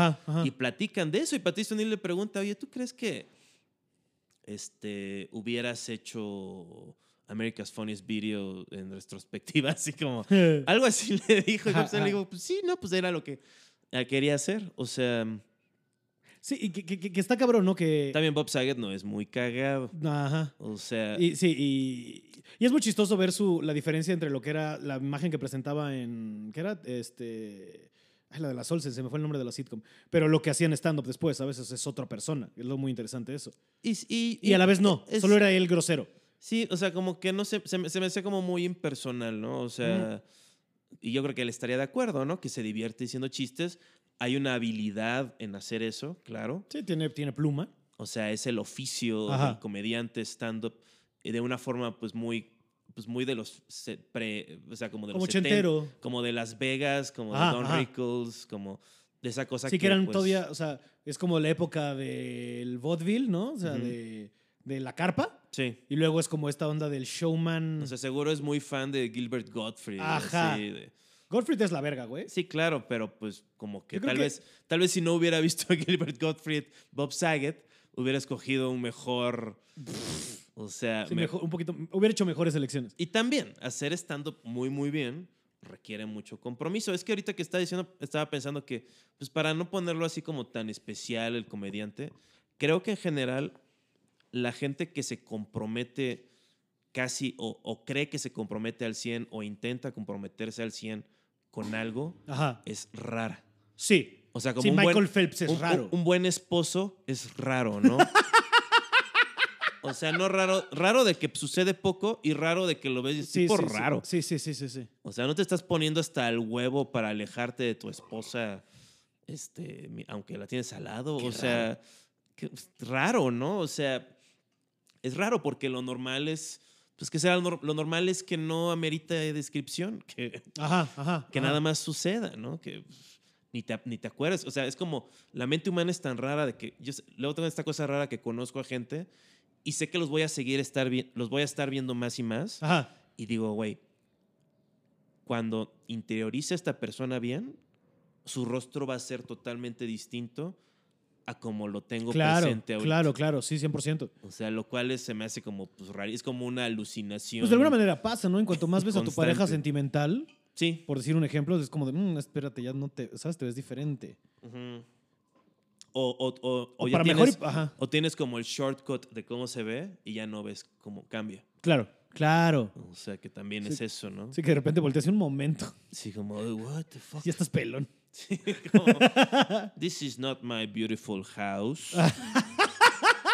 Speaker 2: Y platican de eso. Y Patricio O'Neill le pregunta, oye, ¿tú crees que este, hubieras hecho America's Funniest Video en retrospectiva? Así como, algo así le dijo. Y le dijo, pues sí, no, pues era lo que quería hacer. O sea,
Speaker 1: Sí, y que, que- que está cabrón, ¿no? Que...
Speaker 2: también Bob Saget no es muy cagado.
Speaker 1: Ajá.
Speaker 2: O sea,
Speaker 1: Y, sí, y, y es muy chistoso ver su, la diferencia entre lo que era la imagen que presentaba en. ¿Qué era? Este. Ay, la de las Olsen, se me fue el nombre de la sitcom. Pero lo que hacían stand-up después, a veces es otra persona. Es lo muy interesante eso.
Speaker 2: Y, y-
Speaker 1: Y a la vez no,
Speaker 2: es-
Speaker 1: solo era él grosero.
Speaker 2: Sí, o sea, como que no sé, se, me- se me hace como muy impersonal, ¿no? O sea, y yo creo que él estaría de acuerdo, ¿no? Que se divierte diciendo chistes. Hay una habilidad en hacer eso, claro.
Speaker 1: Sí, tiene, tiene pluma.
Speaker 2: O sea, es el oficio
Speaker 1: Ajá.
Speaker 2: del comediante stand-up eh, de una forma, pues, muy, pues, muy de los pre, o sea, como de
Speaker 1: Como
Speaker 2: los 70,
Speaker 1: ochentero.
Speaker 2: como de Las Vegas, como
Speaker 1: Ajá,
Speaker 2: de Don
Speaker 1: ajá.
Speaker 2: Rickles, como de esa cosa
Speaker 1: Sí, que eran
Speaker 2: pues,
Speaker 1: todavía, o sea, es como la época del vaudeville, ¿no? O sea, de, de la carpa.
Speaker 2: Sí.
Speaker 1: Y luego es como esta onda del showman.
Speaker 2: O sea, seguro es muy fan de Gilbert Gottfried.
Speaker 1: Ajá.
Speaker 2: así de-
Speaker 1: Gottfried es la verga, güey.
Speaker 2: Sí, claro, pero pues como que tal
Speaker 1: que-
Speaker 2: vez tal vez si no hubiera visto a Gilbert Gottfried, Bob Saget hubiera escogido un mejor o sea,
Speaker 1: Sí,
Speaker 2: me-
Speaker 1: mejor- un poquito, hubiera hecho mejores elecciones.
Speaker 2: y también hacer stand up muy muy bien requiere mucho compromiso. Es que ahorita que estaba diciendo estaba pensando que pues para no ponerlo así como tan especial el comediante, creo que en general la gente que se compromete casi o, o cree que se compromete al 100 o intenta comprometerse al 100 con algo
Speaker 1: Ajá.
Speaker 2: es rara.
Speaker 1: Sí.
Speaker 2: O sea, como
Speaker 1: Sí,
Speaker 2: un
Speaker 1: Michael
Speaker 2: buen,
Speaker 1: Phelps es
Speaker 2: un-
Speaker 1: raro.
Speaker 2: Un, buen esposo es raro, ¿no? o sea, no raro, raro de que sucede poco y raro de que lo ves
Speaker 1: sí,
Speaker 2: tipo
Speaker 1: sí,
Speaker 2: raro.
Speaker 1: Sí, sí, sí, sí, sí.
Speaker 2: O sea, no te estás poniendo hasta el huevo para alejarte de tu esposa, este, aunque la tienes al lado.
Speaker 1: Qué
Speaker 2: o sea, que- raro, ¿no? O sea, es raro porque lo normal es, pues que sea lo, lo normal es que no amerita descripción, que,
Speaker 1: Ajá, ajá.
Speaker 2: que
Speaker 1: ajá.
Speaker 2: nada más suceda, ¿no? Que ni te, ni te acuerdas. O sea, es como la mente humana es tan rara de que yo luego tengo esta cosa rara que conozco a gente y sé que los voy a seguir estar vi- los voy a estar viendo más y más
Speaker 1: Ajá.
Speaker 2: y digo, güey, cuando interiorice a esta persona bien, su rostro va a ser totalmente distinto a como lo tengo
Speaker 1: Claro,
Speaker 2: presente ahorita.
Speaker 1: claro, claro, sí, 100%.
Speaker 2: O sea, lo cual es- se me hace como pues, raro. Es como una alucinación.
Speaker 1: Pues de alguna manera pasa, ¿no? En cuanto más ves a tu pareja sentimental,
Speaker 2: Sí.
Speaker 1: por decir un ejemplo, es como de, "Mm, espérate, ya no te, ¿sabes? Te ves diferente.
Speaker 2: Ujú. O, o, o,
Speaker 1: O
Speaker 2: ya
Speaker 1: para mejor
Speaker 2: tienes-
Speaker 1: ajá.
Speaker 2: o tienes como el shortcut de cómo se ve y ya no ves cómo cambia.
Speaker 1: Claro, claro.
Speaker 2: O sea, que también
Speaker 1: Sí.
Speaker 2: es eso, ¿no?
Speaker 1: Sí, que de repente volteas un momento.
Speaker 2: Sí, como, what the fuck?
Speaker 1: Ya estás pelón.
Speaker 2: Sí, como, This is not my beautiful house.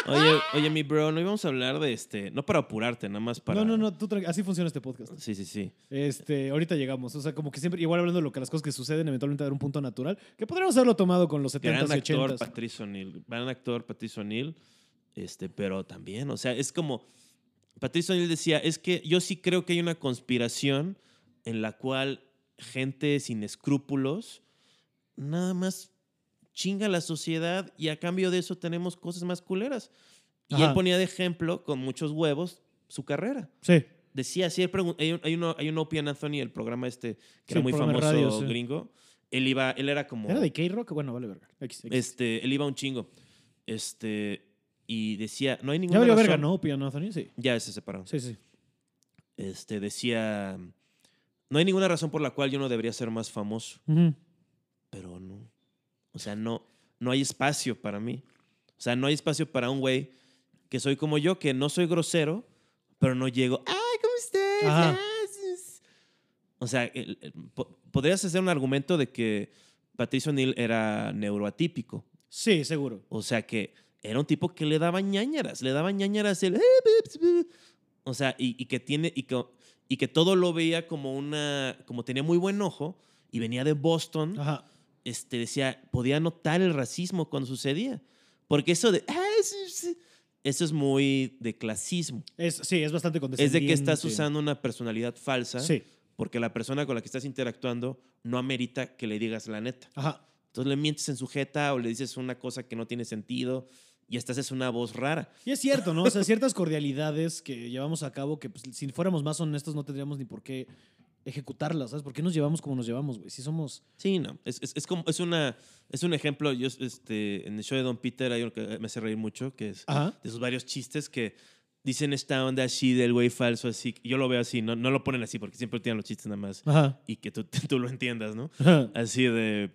Speaker 2: Oye, oye, mi bro, no íbamos a hablar de este, no para apurarte, nada más para.
Speaker 1: No, no, no, tú así funciona este podcast.
Speaker 2: Sí, sí, sí.
Speaker 1: Este, ahorita llegamos. O sea, como que siempre, igual hablando de lo que las cosas que suceden, eventualmente haber un punto natural, que podríamos haberlo tomado con los 70s
Speaker 2: Gran
Speaker 1: y
Speaker 2: actor
Speaker 1: 80s.
Speaker 2: Patricio O'Neill. Gran actor Patricio O'Neill. Este, pero también, o sea, es como. Patricio O'Neill decía: es que yo sí creo que hay una conspiración en la cual gente sin escrúpulos nada más chinga la sociedad y a cambio de eso tenemos cosas más culeras. Y
Speaker 1: Ajá.
Speaker 2: él ponía de ejemplo, con muchos huevos, su carrera.
Speaker 1: Sí.
Speaker 2: Decía, sí, hay, un- hay uno, hay un Opie and Anthony, el programa este, que
Speaker 1: Sí,
Speaker 2: era muy famoso
Speaker 1: radio, sí.
Speaker 2: gringo. Él iba, él era como...
Speaker 1: ¿Era de K-Rock? Bueno, vale, verga. X, X.
Speaker 2: Este, él iba un chingo. Este, y decía, no hay ninguna
Speaker 1: ya valió verga, ¿no? Piano Anthony, sí.
Speaker 2: Ya se separaron.
Speaker 1: Sí, sí.
Speaker 2: Este, decía, no hay ninguna razón por la cual yo no debería ser más famoso. Pero no. O sea, no, no hay espacio para mí. O sea, no hay espacio para un güey que soy como yo, que no soy grosero, pero no llego, ay, ¿cómo estás?
Speaker 1: Ajá.
Speaker 2: Ah, sí, sí". O sea, el- el- po- podrías hacer un argumento de que Patricio Neal era neuroatípico.
Speaker 1: Sí, seguro.
Speaker 2: O sea, que era un tipo que le daba ñañaras, le daba ñañaras el... O sea, y, y que tiene... Y que, y que todo lo veía como una... Como tenía muy buen ojo y venía de Boston
Speaker 1: Ajá.
Speaker 2: Este, decía, podía notar el racismo cuando sucedía. Porque eso de, "Ah, sí, sí", eso es muy de clasismo.
Speaker 1: Es, sí, es bastante
Speaker 2: Es
Speaker 1: condescendiente.
Speaker 2: de que estás usando una personalidad falsa
Speaker 1: Sí.
Speaker 2: porque la persona con la que estás interactuando no amerita que le digas la neta.
Speaker 1: Ajá.
Speaker 2: Entonces le mientes en sujeta o le dices una cosa que no tiene sentido y estás es una voz rara.
Speaker 1: Y es cierto, ¿no? O sea, ciertas cordialidades que llevamos a cabo que pues, si fuéramos más honestos no tendríamos ni por qué ejecutarlas, ¿sabes? ¿Por qué nos llevamos como nos llevamos, güey? Si somos...
Speaker 2: Sí, no. Es, es, es como, es, una, es un ejemplo. Yo, este, en el show de Don Peter hay uno que me hace reír mucho, que es
Speaker 1: Ajá.
Speaker 2: de sus varios chistes que dicen esta onda así del güey falso, así. Yo lo veo así, no, no lo ponen así porque siempre tienen los chistes nada más
Speaker 1: Ajá.
Speaker 2: y que tú, tú lo entiendas, ¿no?
Speaker 1: Ajá.
Speaker 2: Así de.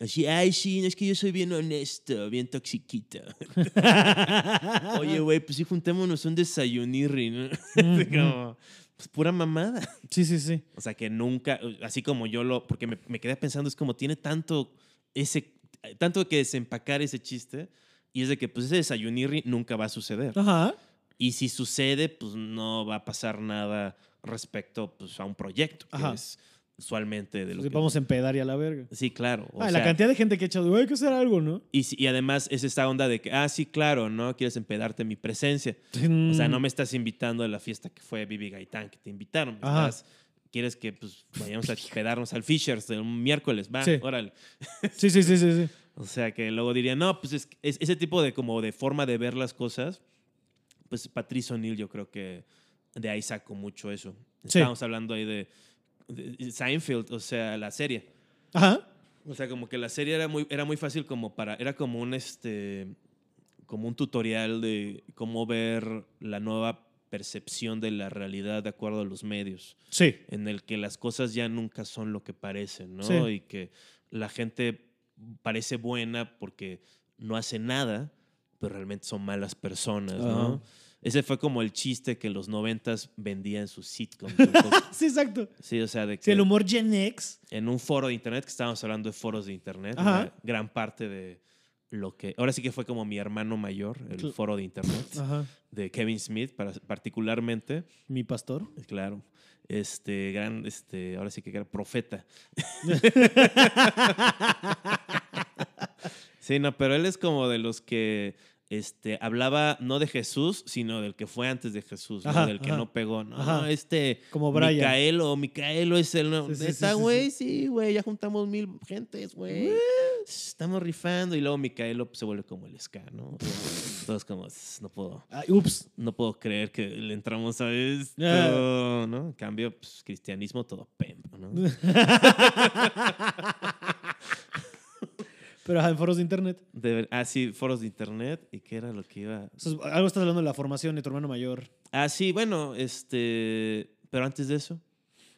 Speaker 2: Así, ay, sí, no, es que yo soy bien honesto, bien toxiquito. Oye, güey, pues sí, juntémonos un desayunirri, ¿no? Así como, pues pura mamada.
Speaker 1: Sí, sí, sí.
Speaker 2: O sea, que nunca, así como yo lo, porque me, me quedé pensando, es como tiene tanto ese, tanto que desempacar ese chiste, y es de que pues ese desayunirri nunca va a suceder.
Speaker 1: Ajá.
Speaker 2: Y si sucede, pues no va a pasar nada respecto pues, a un proyecto, que
Speaker 1: Ajá.
Speaker 2: es usualmente de lo
Speaker 1: Sí,
Speaker 2: que...
Speaker 1: Vamos a empedar y a la verga.
Speaker 2: Sí, claro. o
Speaker 1: Ah, la cantidad de gente que ha echado, hay que hacer algo, ¿no?
Speaker 2: y, además es esta onda de que, ah, sí, claro, ¿no? Quieres empedarte mi presencia. O sea, no
Speaker 1: Mm.
Speaker 2: me estás invitando a la fiesta que fue Bibi Gaitán, que te invitaron. estás- Quieres que pues, vayamos a pedarnos al Fishers un miércoles, va,
Speaker 1: Sí.
Speaker 2: órale.
Speaker 1: Sí, sí, sí, sí. sí.
Speaker 2: O sea, que luego dirían, no, pues es, es- ese tipo de como de forma de ver las cosas, pues Patrice O'Neill yo creo que de ahí saco mucho eso.
Speaker 1: Sí.
Speaker 2: Estábamos hablando ahí de Seinfeld, o sea, la serie.
Speaker 1: Ajá.
Speaker 2: O sea, como que la serie era muy, era muy fácil como para, era como un este, como un tutorial de cómo ver la nueva percepción de la realidad de acuerdo a los medios,
Speaker 1: Sí.
Speaker 2: en el que las cosas ya nunca son lo que parecen, ¿no?
Speaker 1: Sí.
Speaker 2: Y que la gente parece buena porque no hace nada, pero realmente son malas personas, ¿no?
Speaker 1: Ajá.
Speaker 2: Ese fue como el chiste que en los noventas vendía en sus sitcoms.
Speaker 1: Sí, exacto.
Speaker 2: sí, o sea, de que
Speaker 1: Sí, el humor Gen X.
Speaker 2: en un foro de internet, que estábamos hablando de foros de internet,
Speaker 1: Ajá.
Speaker 2: una gran parte de lo que... Ahora sí que fue como mi hermano mayor, el
Speaker 1: Cl-
Speaker 2: foro de internet,
Speaker 1: Ajá.
Speaker 2: de Kevin Smith, para, particularmente,
Speaker 1: Mi pastor.
Speaker 2: claro, este gran, este, ahora sí que era profeta. sí, no, pero él es como de los que este, hablaba no de Jesús, sino del que fue antes de Jesús, ¿no?
Speaker 1: Ajá,
Speaker 2: del que
Speaker 1: ajá.
Speaker 2: no pegó. No,
Speaker 1: Ajá.
Speaker 2: este
Speaker 1: Como Brian.
Speaker 2: Micaelo, Micaelo es el.
Speaker 1: Sí, sí, sí.
Speaker 2: güey, sí, güey, ya juntamos mil gentes, güey. Estamos rifando. Y luego Micaelo pues, se vuelve como el ska, ¿no? Todos como, no puedo,
Speaker 1: ups.
Speaker 2: no puedo creer que le entramos a esto,
Speaker 1: Ah.
Speaker 2: ¿no? En cambio, pues, cristianismo todo pempo, ¿no?
Speaker 1: Pero ajá, en foros de internet.
Speaker 2: De ah, sí, foros de internet. ¿Y qué era lo que iba?
Speaker 1: Sea, algo estás hablando de la formación de tu hermano mayor.
Speaker 2: Ah, sí, bueno, este. Pero antes de eso.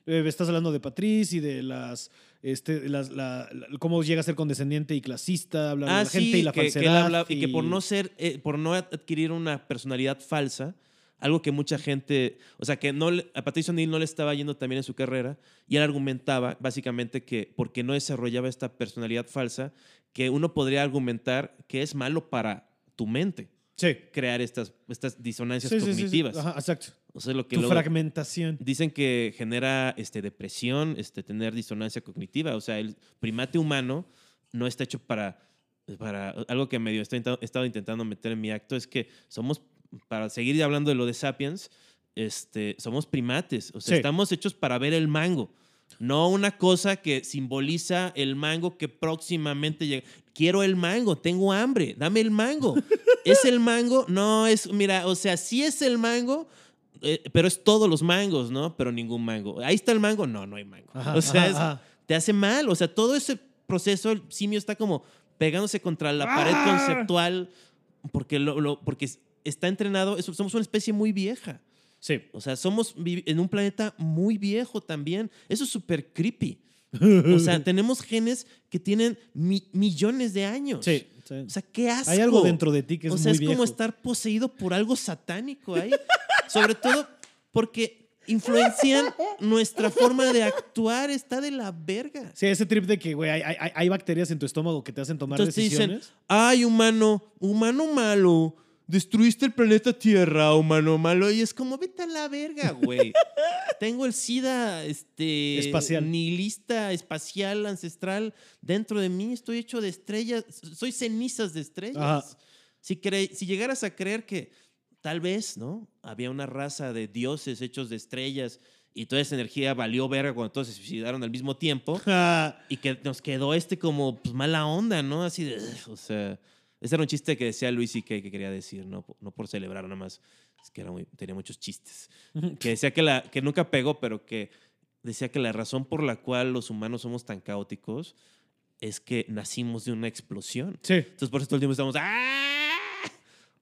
Speaker 1: Eh, estás hablando de Patrice y de las, este, las, la, la- cómo llega a ser condescendiente y clasista, hablar de
Speaker 2: Ah,
Speaker 1: la gente y la
Speaker 2: que, que
Speaker 1: falsedad.
Speaker 2: habla- y que por no ser, eh, por no adquirir una personalidad falsa, algo que mucha gente, o sea, que no a Patricio O'Neill no le estaba yendo también en su carrera, y él argumentaba básicamente que porque no desarrollaba esta personalidad falsa, que uno podría argumentar que es malo para tu mente
Speaker 1: Sí.
Speaker 2: crear estas, estas disonancias
Speaker 1: Sí, sí, sí,
Speaker 2: cognitivas.
Speaker 1: Ajá, exacto.
Speaker 2: O sea, lo que
Speaker 1: Tu
Speaker 2: luego-
Speaker 1: fragmentación.
Speaker 2: Dicen que genera este, depresión, este, tener disonancia cognitiva. O sea, el primate humano no está hecho para, para algo que medio estoy he estado intentando meter en mi acto, es que somos, para seguir hablando de lo de sapiens, este, somos primates. O sea,
Speaker 1: Sí.
Speaker 2: estamos hechos para ver el mango. No una cosa que simboliza el mango que próximamente llega. Quiero el mango, tengo hambre, dame el mango. ¿Es el mango? No, es, mira, o sea, sí es el mango, eh, pero es todos los mangos, ¿no? Pero ningún mango. Ahí está el mango, no, no hay mango.
Speaker 1: Ajá,
Speaker 2: o sea,
Speaker 1: ajá,
Speaker 2: es-
Speaker 1: ajá.
Speaker 2: te hace mal, o sea, todo ese proceso, el simio está como pegándose contra la pared
Speaker 1: ¡Ah!
Speaker 2: conceptual porque, lo, lo- porque está entrenado, somos una especie muy vieja.
Speaker 1: Sí.
Speaker 2: O sea, somos en un planeta muy viejo también. Eso es súper creepy. O sea, tenemos genes que tienen mi- millones de años.
Speaker 1: Sí. sí.
Speaker 2: O sea, qué asco.
Speaker 1: Hay algo dentro de ti que es
Speaker 2: o sea,
Speaker 1: muy
Speaker 2: es como estar poseído por algo satánico ahí. Sobre todo porque influencian nuestra forma de actuar. Está de la verga.
Speaker 1: Sí, ese trip de que, güey, hay, hay- hay bacterias en tu estómago que te hacen tomar
Speaker 2: Entonces te dicen,
Speaker 1: decisiones.
Speaker 2: ay, humano, humano malo, destruiste el planeta Tierra, humano malo. Y es como, vete a la verga, güey. Tengo el SIDA este,
Speaker 1: Espacial.
Speaker 2: nihilista, espacial, ancestral dentro de mí. Estoy hecho de estrellas. Soy cenizas de estrellas. Si, si llegaras a creer que tal vez, ¿no? Había una raza de dioses hechos de estrellas y toda esa energía valió verga cuando todos se suicidaron al mismo tiempo y que nos quedó este como pues, mala onda, ¿no? Así de, o sea, ese era un chiste que decía Luis y que, que quería decir, no, no por celebrar nada más, es que era muy- tenía muchos chistes. Que decía que, la, que nunca pegó, pero que decía que la razón por la cual los humanos somos tan caóticos es que nacimos de una explosión.
Speaker 1: sí.
Speaker 2: Entonces por eso todo el tiempo estamos, ¡ah!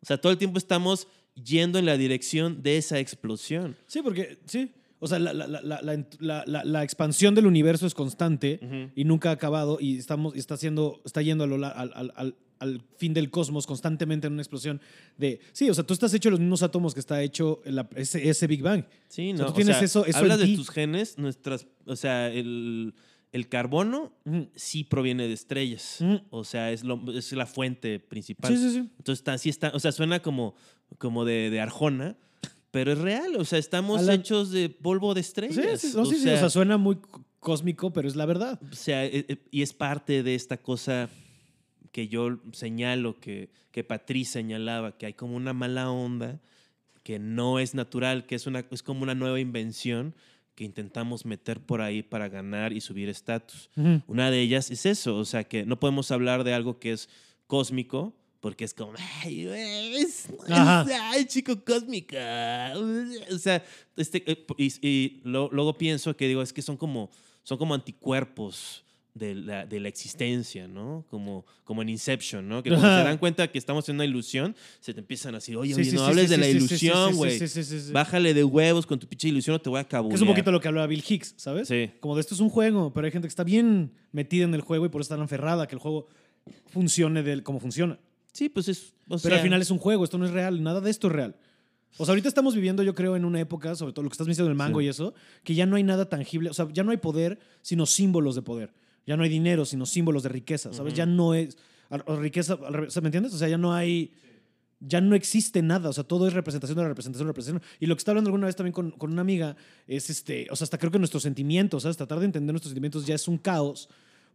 Speaker 2: O sea, todo el tiempo estamos yendo en la dirección de esa explosión.
Speaker 1: Sí, porque, sí. O sea, la, la- la- la- expansión del universo es constante y nunca ha acabado y estamos, está, haciendo, está yendo a lo, la- al- al- al- al fin del cosmos constantemente en una explosión de... Sí, o sea, tú estás hecho de los mismos átomos que está hecho la, ese, ese, Big Bang.
Speaker 2: Sí,
Speaker 1: o
Speaker 2: no.
Speaker 1: Sea, tú tienes
Speaker 2: sea,
Speaker 1: eso, eso
Speaker 2: hablas de tus genes, nuestras... O sea, el, el carbono
Speaker 1: uh -huh.
Speaker 2: sí proviene de estrellas.
Speaker 1: Uh -huh.
Speaker 2: O sea, es, lo, es la fuente principal.
Speaker 1: Sí, sí, sí.
Speaker 2: Entonces, está, sí está... O sea, suena como, como de, de Arjona, pero es real. O sea, estamos
Speaker 1: la...
Speaker 2: hechos de polvo de estrellas.
Speaker 1: Sí, sí, no,
Speaker 2: o,
Speaker 1: sí,
Speaker 2: sea,
Speaker 1: sí. o sea, suena muy cósmico, pero es la verdad.
Speaker 2: O sea, y es parte de esta cosa que yo señalo, que, que Patriz señalaba, que hay como una mala onda que no es natural, que es, una, es como una nueva invención que intentamos meter por ahí para ganar y subir estatus.
Speaker 1: Uh -huh.
Speaker 2: Una de ellas es eso, o sea, que no podemos hablar de algo que es cósmico, porque es como, ay, es, ay chico cósmica. O sea, este, y, y lo, luego pienso que digo, es que son como, son como anticuerpos de la, de la existencia, ¿no? Como, como en Inception, ¿no? Que cuando se dan cuenta que estamos en una ilusión, se te empiezan así, oye,
Speaker 1: sí,
Speaker 2: oye
Speaker 1: sí,
Speaker 2: no
Speaker 1: sí,
Speaker 2: hables de la
Speaker 1: sí,
Speaker 2: ilusión, güey. Bájale de huevos con tu pinche ilusión o te voy a cabulear.
Speaker 1: Es un poquito lo que hablaba Bill Hicks, ¿sabes?
Speaker 2: Sí.
Speaker 1: Como de esto es un juego, pero hay gente que está bien metida en el juego y por eso está enferrada, que el juego funcione del, como funciona.
Speaker 2: Sí, pues es. O sea,
Speaker 1: pero al final es un juego, esto no es real, nada de esto es real. O sea, ahorita estamos viviendo, yo creo, en una época, sobre todo lo que estás diciendo del mango
Speaker 2: Sí.
Speaker 1: y eso, que ya no hay nada tangible, o sea, ya no hay poder, sino símbolos de poder. Ya no hay dinero, sino símbolos de riqueza, ¿sabes?
Speaker 2: Ujú.
Speaker 1: Ya no es o riqueza, ¿me entiendes? O sea, ya no hay, ya no existe nada, o sea, todo es representación de la representación de la representación. Y lo que estaba hablando alguna vez también con, con una amiga es, este, o sea, hasta creo que nuestros sentimientos, ¿sabes? Tratar de entender nuestros sentimientos ya es un caos,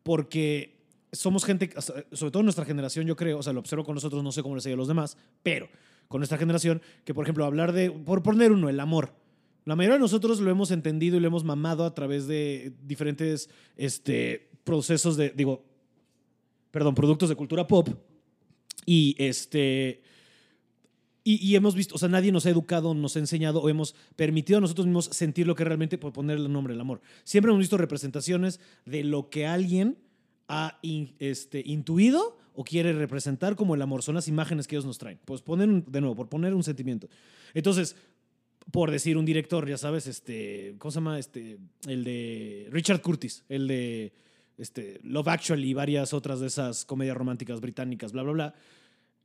Speaker 1: porque somos gente, sobre todo nuestra generación, yo creo, o sea, lo observo con nosotros, no sé cómo les sigue a los demás, pero con nuestra generación, que por ejemplo, hablar de, por poner uno, el amor. La mayoría de nosotros lo hemos entendido y lo hemos mamado a través de diferentes este, procesos de, digo, perdón, productos de cultura pop. Y este. Y, hemos visto, o sea, nadie nos ha educado, nos ha enseñado o hemos permitido a nosotros mismos sentir lo que realmente, por ponerle el nombre, el amor. Siempre hemos visto representaciones de lo que alguien ha este, intuido o quiere representar como el amor. Son las imágenes que ellos nos traen. Pues ponen, de nuevo, por poner un sentimiento. Entonces, por decir un director, ya sabes, este, ¿cómo se llama? Este, el de Richard Curtis, el de este, Love Actually y varias otras de esas comedias románticas británicas, bla, bla, bla.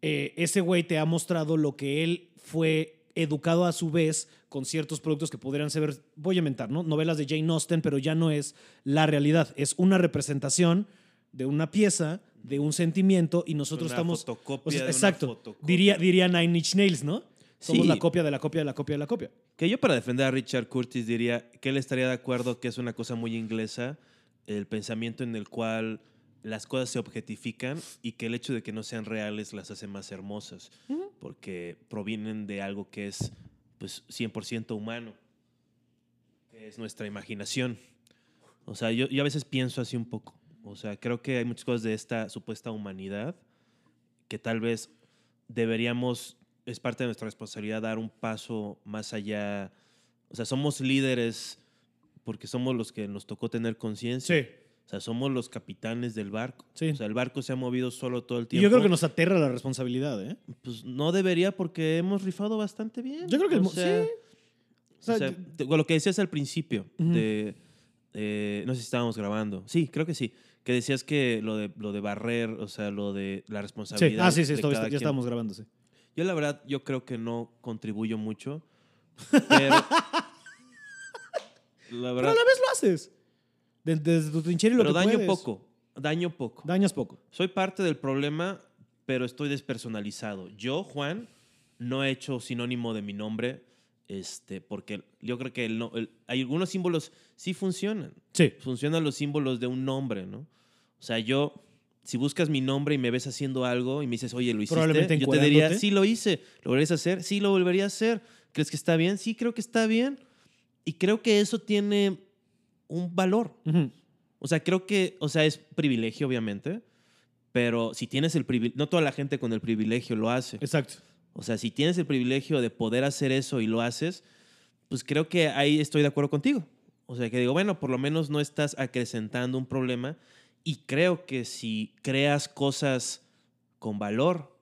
Speaker 1: Eh, ese güey te ha mostrado lo que él fue educado a su vez con ciertos productos que podrían ser, voy a inventar, ¿no? Novelas de Jane Austen, pero ya no es la realidad, es una representación de una pieza, de un sentimiento y nosotros
Speaker 2: una
Speaker 1: estamos...
Speaker 2: Fotocopia
Speaker 1: o sea,
Speaker 2: de una
Speaker 1: exacto.
Speaker 2: fotocopia.
Speaker 1: Diría, diría Nine Inch Nails, ¿no? Somos
Speaker 2: Sí.
Speaker 1: la copia de la copia de la copia de la copia.
Speaker 2: Que yo para defender a Richard Curtis diría que él estaría de acuerdo que es una cosa muy inglesa el pensamiento en el cual las cosas se objetifican y que el hecho de que no sean reales las hace más hermosas porque provienen de algo que es pues 100% humano, que es nuestra imaginación. O sea, yo, yo a veces pienso así un poco. O sea, creo que hay muchas cosas de esta supuesta humanidad que tal vez deberíamos, es parte de nuestra responsabilidad dar un paso más allá. O sea, somos líderes porque somos los que nos tocó tener conciencia.
Speaker 1: Sí.
Speaker 2: O sea, somos los capitanes del barco.
Speaker 1: Sí.
Speaker 2: O sea, el barco se ha movido solo todo el
Speaker 1: Y
Speaker 2: tiempo.
Speaker 1: yo creo que nos aterra la responsabilidad, ¿eh?
Speaker 2: Pues no debería porque hemos rifado bastante bien.
Speaker 1: Yo creo que
Speaker 2: O sea,
Speaker 1: sí.
Speaker 2: o sea,
Speaker 1: O sea,
Speaker 2: te- lo que decías al principio,
Speaker 1: Ujú.
Speaker 2: de, eh, no sé si estábamos grabando. Sí, creo que sí. Que decías que lo de, lo de barrer, o sea, lo de la
Speaker 1: Sí.
Speaker 2: responsabilidad.
Speaker 1: Ah, sí, sí, esto- ya
Speaker 2: quien.
Speaker 1: estábamos grabando, sí.
Speaker 2: Yo la verdad, yo creo que no contribuyo mucho. Pero. La
Speaker 1: Pero
Speaker 2: verdad.
Speaker 1: a la vez lo haces. De- Desde tu trinchera y lo
Speaker 2: Pero
Speaker 1: que
Speaker 2: daño
Speaker 1: puedes.
Speaker 2: poco. Daño poco.
Speaker 1: Dañas poco.
Speaker 2: Soy parte del problema, pero estoy despersonalizado. Yo, Juan, no he hecho sinónimo de mi nombre, este, porque yo creo que el el- hay algunos símbolos sí funcionan.
Speaker 1: Sí.
Speaker 2: Funcionan los símbolos de un nombre, ¿no? O sea, yo, si buscas mi nombre y me ves haciendo algo y me dices, oye, lo hiciste,
Speaker 1: Probablemente
Speaker 2: yo te diría, sí lo hice. ¿Lo volverías a hacer? Sí, lo volvería a hacer. ¿Crees que está bien? Sí, creo que está bien. Y creo que eso tiene un valor. O sea, creo que, o sea, es privilegio, obviamente, pero si tienes el privilegio, no toda la gente con el privilegio lo hace.
Speaker 1: Exacto.
Speaker 2: O sea, si tienes el privilegio de poder hacer eso y lo haces, pues creo que ahí estoy de acuerdo contigo. O sea, que digo, bueno, por lo menos no estás acrecentando un problema y creo que si creas cosas con valor,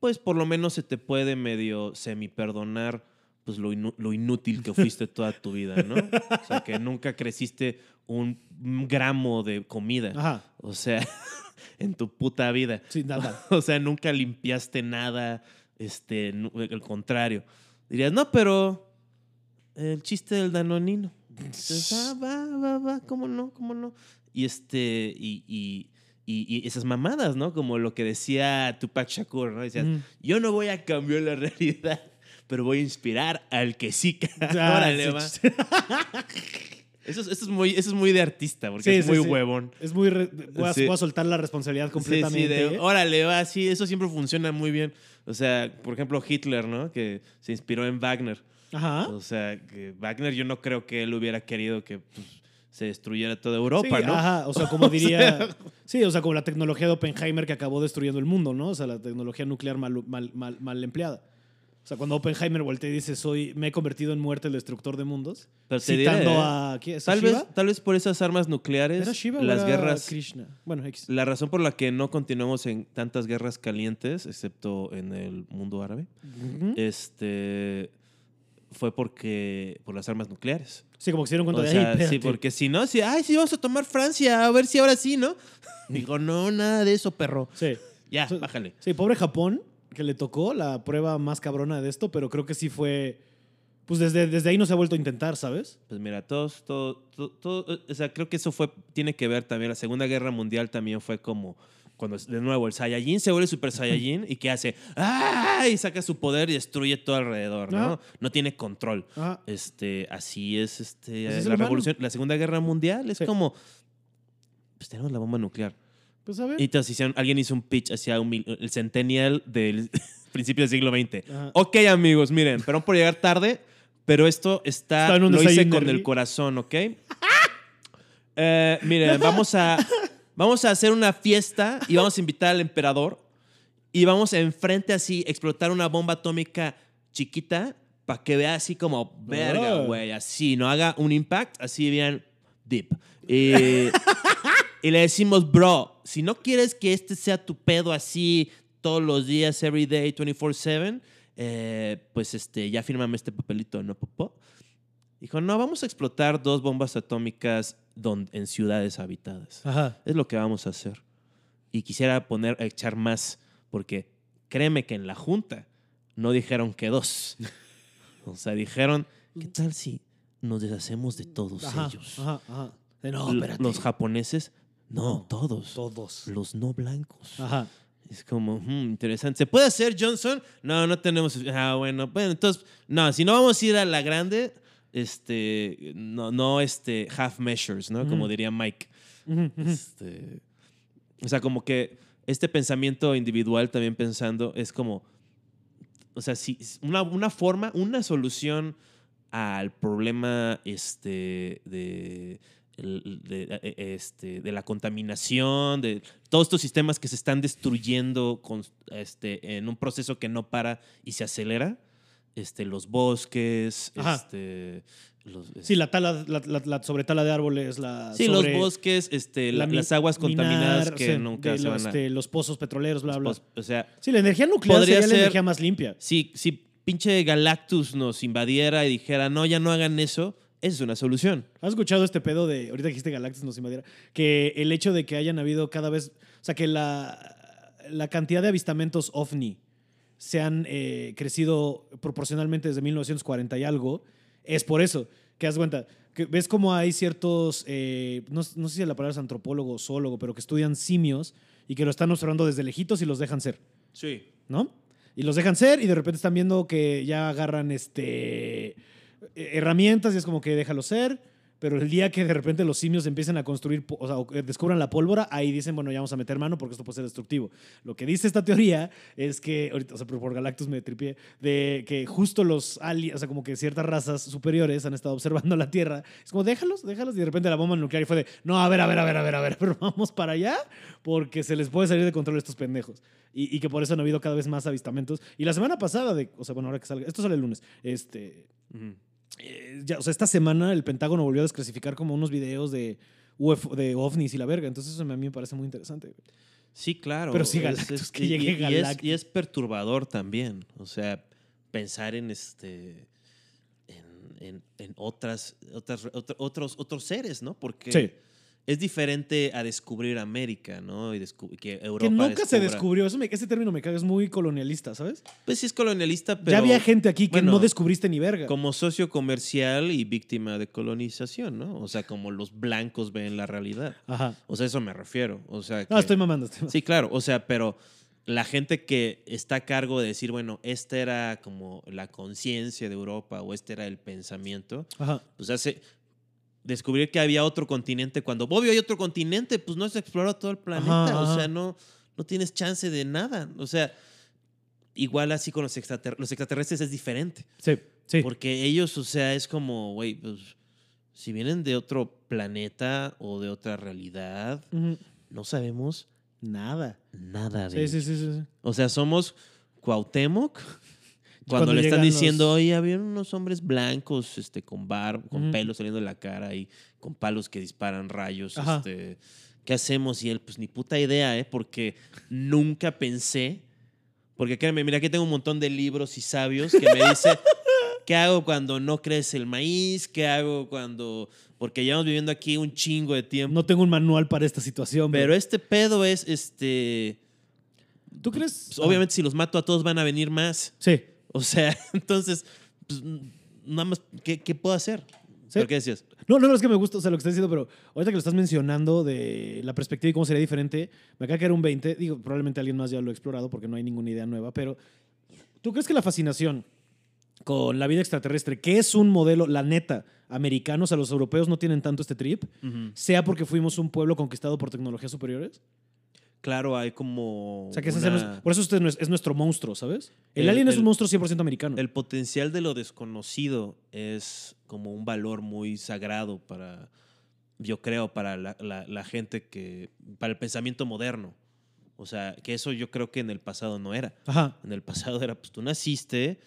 Speaker 2: pues por lo menos se te puede medio semi perdonar pues lo, inu- lo inútil que fuiste toda tu vida, ¿no? O sea, que nunca creciste un gramo de comida.
Speaker 1: Ajá.
Speaker 2: O sea, en tu puta vida.
Speaker 1: Sí, nada.
Speaker 2: O sea, nunca limpiaste nada. Este, el contrario. Dirías, no, pero el chiste del danonino. Dices, ah, va, va, va, cómo no, cómo no. Y este, y, y, y- y esas mamadas, ¿no? Como lo que decía Tupac Shakur, ¿no? Decías, yo no voy a cambiar la realidad, pero voy a inspirar al que sí.
Speaker 1: Ah,
Speaker 2: Órale, va. Eso, es, eso, es muy, eso es muy de artista, porque
Speaker 1: Sí,
Speaker 2: es
Speaker 1: sí,
Speaker 2: muy
Speaker 1: sí.
Speaker 2: huevón.
Speaker 1: Es muy. re- voy, a,
Speaker 2: Sí.
Speaker 1: voy a soltar la responsabilidad completamente.
Speaker 2: Sí, sí, de, órale, va, sí, eso siempre funciona muy bien. O sea, por ejemplo, Hitler, ¿no? Que se inspiró en Wagner.
Speaker 1: Ajá.
Speaker 2: O sea, que Wagner yo no creo que él hubiera querido que pues, se destruyera toda Europa,
Speaker 1: Sí,
Speaker 2: ¿no?
Speaker 1: Ajá, o sea, como
Speaker 2: O
Speaker 1: diría.
Speaker 2: sea-
Speaker 1: Sí, o sea, como la tecnología de Oppenheimer que acabó destruyendo el mundo, ¿no? O sea, la tecnología nuclear mal, mal, mal, mal empleada. O sea, cuando Oppenheimer voltea y dice, soy, me he convertido en muerte el destructor de mundos,
Speaker 2: Pero te
Speaker 1: citando
Speaker 2: diré, ¿eh?
Speaker 1: a... ¿quién es?
Speaker 2: Tal
Speaker 1: ¿Shiva?
Speaker 2: vez, tal vez por esas armas nucleares,
Speaker 1: ¿Era Shiva o
Speaker 2: las
Speaker 1: era
Speaker 2: guerras,
Speaker 1: Krishna? Bueno, X.
Speaker 2: la razón por la que no continuamos en tantas guerras calientes, excepto en el mundo árabe, este, fue porque por las armas nucleares.
Speaker 1: Sí, como que se dieron cuenta
Speaker 2: O
Speaker 1: de
Speaker 2: sea,
Speaker 1: ahí.
Speaker 2: sí, porque si no, si, ay, sí, vamos a tomar Francia, a ver si ahora sí, ¿no? Digo, no, nada de eso, perro.
Speaker 1: Sí.
Speaker 2: Ya, bájale.
Speaker 1: Sí, pobre Japón, que le tocó la prueba más cabrona de esto, pero creo que sí fue... Pues desde, desde ahí no se ha vuelto a intentar, ¿sabes?
Speaker 2: Pues mira, todos, todo, todo, todo- o sea, creo que eso fue, tiene que ver también, la Segunda Guerra Mundial también fue como, cuando de nuevo el Saiyajin se vuelve Super Saiyajin y que hace, ¡ay! Y saca su poder y destruye todo alrededor, ¿no? No tiene control.
Speaker 1: Este,
Speaker 2: así es, este,
Speaker 1: Así es el
Speaker 2: la
Speaker 1: humano.
Speaker 2: revolución, la Segunda Guerra Mundial es
Speaker 1: Sí.
Speaker 2: como, pues tenemos la bomba nuclear.
Speaker 1: Pues a ver.
Speaker 2: Y entonces hicieron- alguien hizo un pitch hacia un mil- el centennial del principio del siglo XX.
Speaker 1: Ajá.
Speaker 2: Ok, amigos, miren, perdón por llegar tarde, pero esto está,
Speaker 1: Está
Speaker 2: lo hice con el corazón, ¿ok? Eh, miren, vamos a, vamos a hacer una fiesta y vamos a invitar al emperador y vamos a enfrente así explotar una bomba atómica chiquita para que vea así como, verga,
Speaker 1: Ah.
Speaker 2: güey, así, no haga un impact, así bien deep. Y, y le decimos, bro, si no quieres que este sea tu pedo así todos los días, every day, 24/7, eh, pues este, ya fírmame este papelito, ¿no, popó? Dijo, no, vamos a explotar dos bombas atómicas don- en ciudades habitadas.
Speaker 1: Ajá.
Speaker 2: Es lo que vamos a hacer. Y quisiera poner, echar más, porque créeme que en la junta no dijeron que dos. O sea, dijeron, ¿qué tal si nos deshacemos de todos
Speaker 1: Ajá.
Speaker 2: ellos?
Speaker 1: Ajá. Ajá. No.
Speaker 2: Los japoneses, no, todos.
Speaker 1: Todos.
Speaker 2: Los no blancos.
Speaker 1: Ajá.
Speaker 2: Es como, hmm, interesante. ¿Se puede hacer, Johnson? No, no tenemos. Ah, bueno. Bueno, entonces, no, si no vamos a ir a la grande, este, no, no, este, half measures, ¿no? Como diría Mike. Este, o sea, como que este pensamiento individual también pensando es como, o sea, si una, una forma, una solución al problema este, de, el- de, eh, este, de la contaminación, de todos estos sistemas que se están destruyendo con, este, en un proceso que no para y se acelera. Este, los bosques,
Speaker 1: Ajá.
Speaker 2: este, los,
Speaker 1: Sí, la tala, la, la, la sobretala de árboles, la.
Speaker 2: Sí,
Speaker 1: sobre-
Speaker 2: los bosques, este,
Speaker 1: la
Speaker 2: la- las aguas contaminadas
Speaker 1: minar,
Speaker 2: que nunca
Speaker 1: de
Speaker 2: se
Speaker 1: los,
Speaker 2: van a...
Speaker 1: este, los pozos petroleros, bla, bla.
Speaker 2: O sea,
Speaker 1: Sí, la energía nuclear
Speaker 2: Podría
Speaker 1: sería la
Speaker 2: ser-
Speaker 1: energía más limpia.
Speaker 2: si, si pinche Galactus nos invadiera y dijera, no, ya no hagan eso, es una solución.
Speaker 1: ¿Has escuchado este pedo de, ahorita dijiste Galactus nos invadiera, que el hecho de que hayan habido cada vez, o sea, que la, la cantidad de avistamientos ovni se han eh, crecido proporcionalmente desde 1940 y algo, es por eso, que haz cuenta, que ves como hay ciertos, eh, no, no sé si la palabra es antropólogo o zoólogo, pero que estudian simios y que lo están observando desde lejitos y los dejan ser.
Speaker 2: Sí.
Speaker 1: ¿no? Y los dejan ser y de repente están viendo que ya agarran este herramientas y es como que déjalo ser. Pero el día que de repente los simios empiecen a construir, o sea, descubran la pólvora, ahí dicen, bueno, ya vamos a meter mano porque esto puede ser destructivo. Lo que dice esta teoría es que, ahorita, o sea, por Galactus me tripié, de que justo los aliens, o sea, como que ciertas razas superiores han estado observando la Tierra. Es como, déjalos, déjalos. Y de repente la bomba nuclear y fue de, no, a ver, a ver, a ver, a ver, a ver, pero vamos para allá porque se les puede salir de control a estos pendejos. Y, y que por eso han habido cada vez más avistamientos. Y la semana pasada, de, o sea, bueno, ahora que salga, esto sale el lunes, este,
Speaker 2: Ujú.
Speaker 1: Eh, ya, o sea, esta semana el Pentágono volvió a desclasificar como unos videos de, UFO, de ovnis y la verga. Entonces eso a mí me parece muy interesante. güey.
Speaker 2: Sí, claro.
Speaker 1: Pero sí Galactus,
Speaker 2: es-
Speaker 1: que
Speaker 2: y-
Speaker 1: llegue
Speaker 2: y, es, y es perturbador también. O sea, pensar en este. en, en otras, otras, otro- otros, otros seres, ¿no? Porque
Speaker 1: Sí.
Speaker 2: Es diferente a descubrir América, ¿no? Y que Europa
Speaker 1: Que nunca se descubrió. Eso me- ese término me caga, es muy colonialista, ¿sabes?
Speaker 2: Pues sí es colonialista, pero
Speaker 1: ya había gente aquí que
Speaker 2: bueno,
Speaker 1: no descubriste ni verga.
Speaker 2: como socio comercial y víctima de colonización, ¿no? O sea, como los blancos ven la realidad.
Speaker 1: Ajá.
Speaker 2: O sea, eso me refiero. O sea,
Speaker 1: No,
Speaker 2: que-
Speaker 1: estoy mamando. estoy mamando.
Speaker 2: Sí, claro, o sea, pero la gente que está a cargo de decir, bueno, esta era como la conciencia de Europa o este era el pensamiento,
Speaker 1: Ajá.
Speaker 2: pues hace descubrir que había otro continente cuando, obvio, hay otro continente, pues no has explorado todo el planeta,
Speaker 1: Ajá,
Speaker 2: o sea, no, no tienes chance de nada, o sea, igual así con los, extrater- los extraterrestres es diferente,
Speaker 1: Sí, sí.
Speaker 2: porque ellos, o sea, es como, güey, pues si vienen de otro planeta o de otra realidad, no sabemos
Speaker 1: Nada.
Speaker 2: nada de
Speaker 1: Sí, sí, sí, sí. sí.
Speaker 2: o sea, somos Cuauhtémoc. Cuando,
Speaker 1: Cuando
Speaker 2: le están diciendo,
Speaker 1: los-
Speaker 2: oye, había unos hombres blancos este, con barba, con pelos saliendo de la cara y con palos que disparan rayos.
Speaker 1: Ajá.
Speaker 2: Este, ¿Qué hacemos? Y él, pues ni puta idea, ¿eh? Porque nunca pensé. Porque créeme, mira, aquí tengo un montón de libros y sabios que me dice ¿qué hago cuando no crece el maíz? ¿Qué hago cuando.? Porque llevamos viviendo aquí un chingo de tiempo.
Speaker 1: No tengo un manual para esta situación. bro.
Speaker 2: Pero este pedo es, este.
Speaker 1: ¿Tú crees?
Speaker 2: pues, obviamente, si los mato a todos, van a venir más.
Speaker 1: Sí.
Speaker 2: O sea, entonces, pues, nada más, ¿qué, qué puedo hacer?
Speaker 1: Sí.
Speaker 2: ¿Pero qué decías?
Speaker 1: No, no, no, es que me gusta, o sea, lo que estás diciendo, pero ahorita que lo estás mencionando de la perspectiva y cómo sería diferente, me acaba que era un 20. Digo, probablemente alguien más ya lo ha explorado porque no hay ninguna idea nueva, pero ¿tú crees que la fascinación con la vida extraterrestre, que es un modelo, la neta, americano, o sea, los europeos no tienen tanto este trip, sea porque fuimos un pueblo conquistado por tecnologías superiores?
Speaker 2: Claro, hay como.
Speaker 1: O sea, que es
Speaker 2: una-
Speaker 1: nuestro- por eso usted es, es nuestro monstruo, ¿sabes? El,
Speaker 2: El-
Speaker 1: alien es
Speaker 2: el-
Speaker 1: un monstruo 100% americano.
Speaker 2: El potencial de lo desconocido es como un valor muy sagrado para, yo creo, para la, la- la gente que, para el pensamiento moderno. O sea, que eso yo creo que en el pasado no era.
Speaker 1: Ajá.
Speaker 2: En el pasado era, pues tú naciste,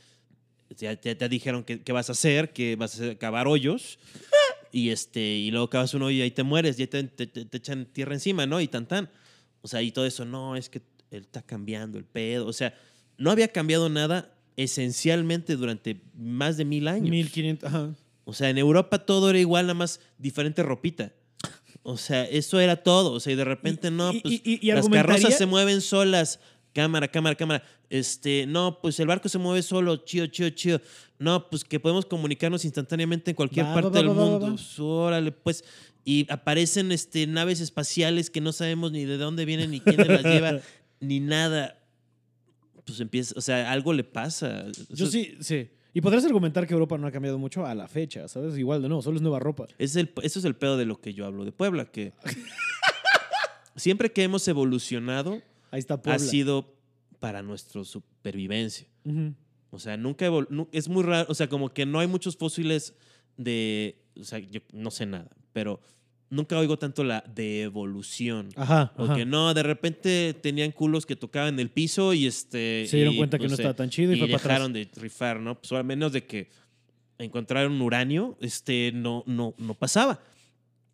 Speaker 2: ya te, te dijeron qué qué vas a hacer, que vas a cavar hoyos, y, este, y luego cavas un hoyo y ahí te mueres, y ahí te, te- te- te echan tierra encima, ¿no? Y tan tan. O sea, y todo eso, no, es que él está cambiando el pedo. O sea, no había cambiado nada esencialmente durante más de mil años.
Speaker 1: 1500. Ajá.
Speaker 2: O sea, en Europa todo era igual, nada más diferente ropita. O sea, eso era todo. O sea, y de repente,
Speaker 1: Y-
Speaker 2: no,
Speaker 1: y-
Speaker 2: pues
Speaker 1: y-
Speaker 2: las carrozas se mueven solas. Cámara, cámara, cámara. Este, no, pues el barco se mueve solo. Chido, chido, chido. No, pues que podemos comunicarnos instantáneamente en cualquier
Speaker 1: Va,
Speaker 2: parte
Speaker 1: va,
Speaker 2: del
Speaker 1: va,
Speaker 2: mundo. Órale, pues. Y aparecen este, naves espaciales que no sabemos ni de dónde vienen, ni quién las lleva, ni nada. Pues empieza, o sea, algo le pasa.
Speaker 1: Yo
Speaker 2: Eso-
Speaker 1: sí, sí. Y podrás argumentar que Europa no ha cambiado mucho a la fecha, ¿sabes? Igual de nuevo, solo es nueva ropa.
Speaker 2: Es el, eso es el pedo de lo que yo hablo de Puebla, que siempre que hemos evolucionado
Speaker 1: Ahí está Puebla.
Speaker 2: ha sido para nuestra supervivencia. O sea, nunca es muy raro, o sea, como que no hay muchos fósiles de, o sea, yo no sé nada, pero nunca oigo tanto la de evolución.
Speaker 1: Ajá.
Speaker 2: O
Speaker 1: ajá.
Speaker 2: que no, de repente tenían culos que tocaban el piso y este.
Speaker 1: Se dieron
Speaker 2: y,
Speaker 1: cuenta que
Speaker 2: pues,
Speaker 1: no
Speaker 2: eh,
Speaker 1: estaba tan chido y, fue para atrás.
Speaker 2: dejaron de rifar, ¿no? Pues al menos de que encontraron uranio, este, no, no, no pasaba.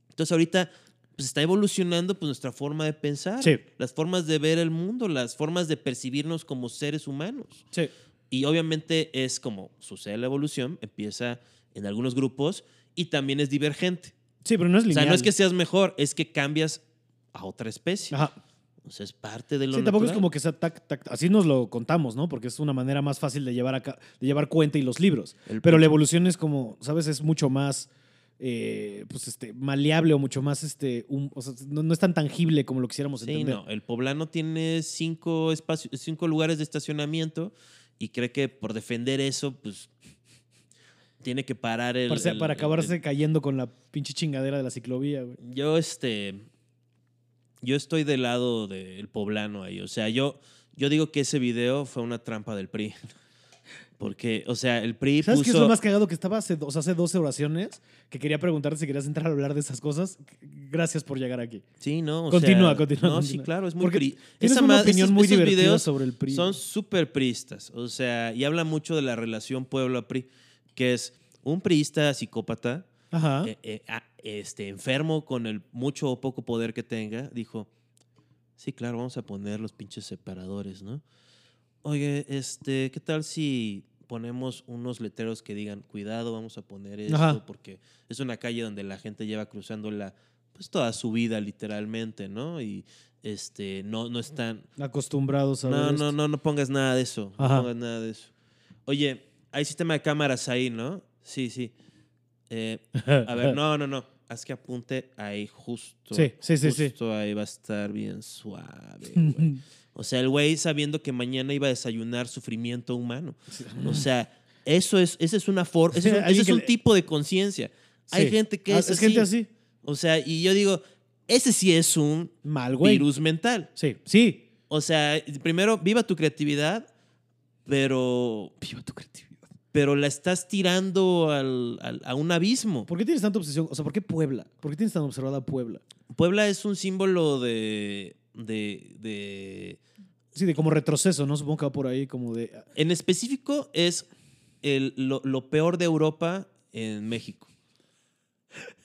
Speaker 2: Entonces ahorita pues está evolucionando pues nuestra forma de pensar,
Speaker 1: Sí.
Speaker 2: las formas de ver el mundo, las formas de percibirnos como seres humanos.
Speaker 1: Sí.
Speaker 2: Y obviamente es como sucede la evolución, empieza en algunos grupos y también es divergente.
Speaker 1: Sí, pero no es
Speaker 2: O
Speaker 1: lineal.
Speaker 2: sea, no es que seas mejor, es que cambias a otra especie.
Speaker 1: Ajá.
Speaker 2: O sea, es parte de lo
Speaker 1: Sí, tampoco es como que sea tac, tac. Así nos lo contamos, ¿no? Porque es una manera más fácil de llevar, acá, de llevar cuenta y los libros.
Speaker 2: El
Speaker 1: Pero la evolución es como, ¿sabes? Es mucho más eh, pues este, maleable o mucho más, este, un- o sea, no, no es tan tangible como lo quisiéramos
Speaker 2: Sí,
Speaker 1: entender.
Speaker 2: no. El poblano tiene cinco, espacios, cinco lugares de estacionamiento y cree que por defender eso, pues tiene que parar el.
Speaker 1: para,
Speaker 2: el-
Speaker 1: para
Speaker 2: el-
Speaker 1: acabarse cayendo con la pinche chingadera de la ciclovía, güey.
Speaker 2: Yo, este. Yo estoy del lado del poblano ahí. O sea, yo, yo digo que ese video fue una trampa del PRI. Porque, o sea, el PRI
Speaker 1: ¿Sabes qué es
Speaker 2: puso.
Speaker 1: lo más cagado? Que estaba hace, o sea, hace 12 oraciones que quería preguntarte si querías entrar a hablar de esas cosas. Gracias por llegar aquí.
Speaker 2: Sí, no. o
Speaker 1: Continúa,
Speaker 2: sea,
Speaker 1: continúa,
Speaker 2: No, sí, claro, es muy
Speaker 1: Porque
Speaker 2: PRI. Esa
Speaker 1: una opinión
Speaker 2: esos-
Speaker 1: muy
Speaker 2: esos
Speaker 1: divertida
Speaker 2: videos
Speaker 1: sobre el PRI.
Speaker 2: Son súper priistas. O sea, y habla mucho de la relación Puebla-PRI, que es un priista psicópata,
Speaker 1: Ajá.
Speaker 2: eh, eh, ah, este, enfermo con el mucho o poco poder que tenga, dijo, sí, claro, vamos a poner los pinches separadores, ¿no? Oye, este, ¿qué tal si ponemos unos letreros que digan, cuidado, vamos a poner esto,
Speaker 1: Ajá.
Speaker 2: porque es una calle donde la gente lleva cruzándola pues toda su vida literalmente, ¿no? Y este, no, no están,
Speaker 1: Acostumbrados a
Speaker 2: no,
Speaker 1: ver
Speaker 2: no,
Speaker 1: esto.
Speaker 2: no, no pongas nada de eso.
Speaker 1: Ajá.
Speaker 2: No pongas nada de eso. Oye, hay sistema de cámaras ahí, ¿no? Sí, sí. Eh, a ver, no, no, no. Haz que apunte ahí justo.
Speaker 1: Sí, sí, sí, sí.
Speaker 2: Justo ahí va a estar bien suave, güey. O sea, el güey sabiendo que mañana iba a desayunar sufrimiento humano. O sea, eso es, esa es una forma, ese es un, ese es
Speaker 1: que
Speaker 2: un
Speaker 1: le-
Speaker 2: tipo de conciencia. Hay
Speaker 1: Sí.
Speaker 2: gente que
Speaker 1: Ah,
Speaker 2: es,
Speaker 1: es gente así.
Speaker 2: O sea, y yo digo, ese sí es un
Speaker 1: Mal, güey.
Speaker 2: virus mental.
Speaker 1: Sí, sí.
Speaker 2: O sea, primero, viva tu creatividad, pero. Viva tu creatividad. Pero la estás tirando al- al- a un abismo.
Speaker 1: ¿Por qué tienes tanta obsesión? O sea, ¿por qué Puebla? ¿Por qué tienes tan observada Puebla?
Speaker 2: Puebla es un símbolo de. de. de-
Speaker 1: Sí, de como retroceso, ¿no? Supongo que va por ahí como de...
Speaker 2: en específico, es el- lo, lo peor de Europa en México.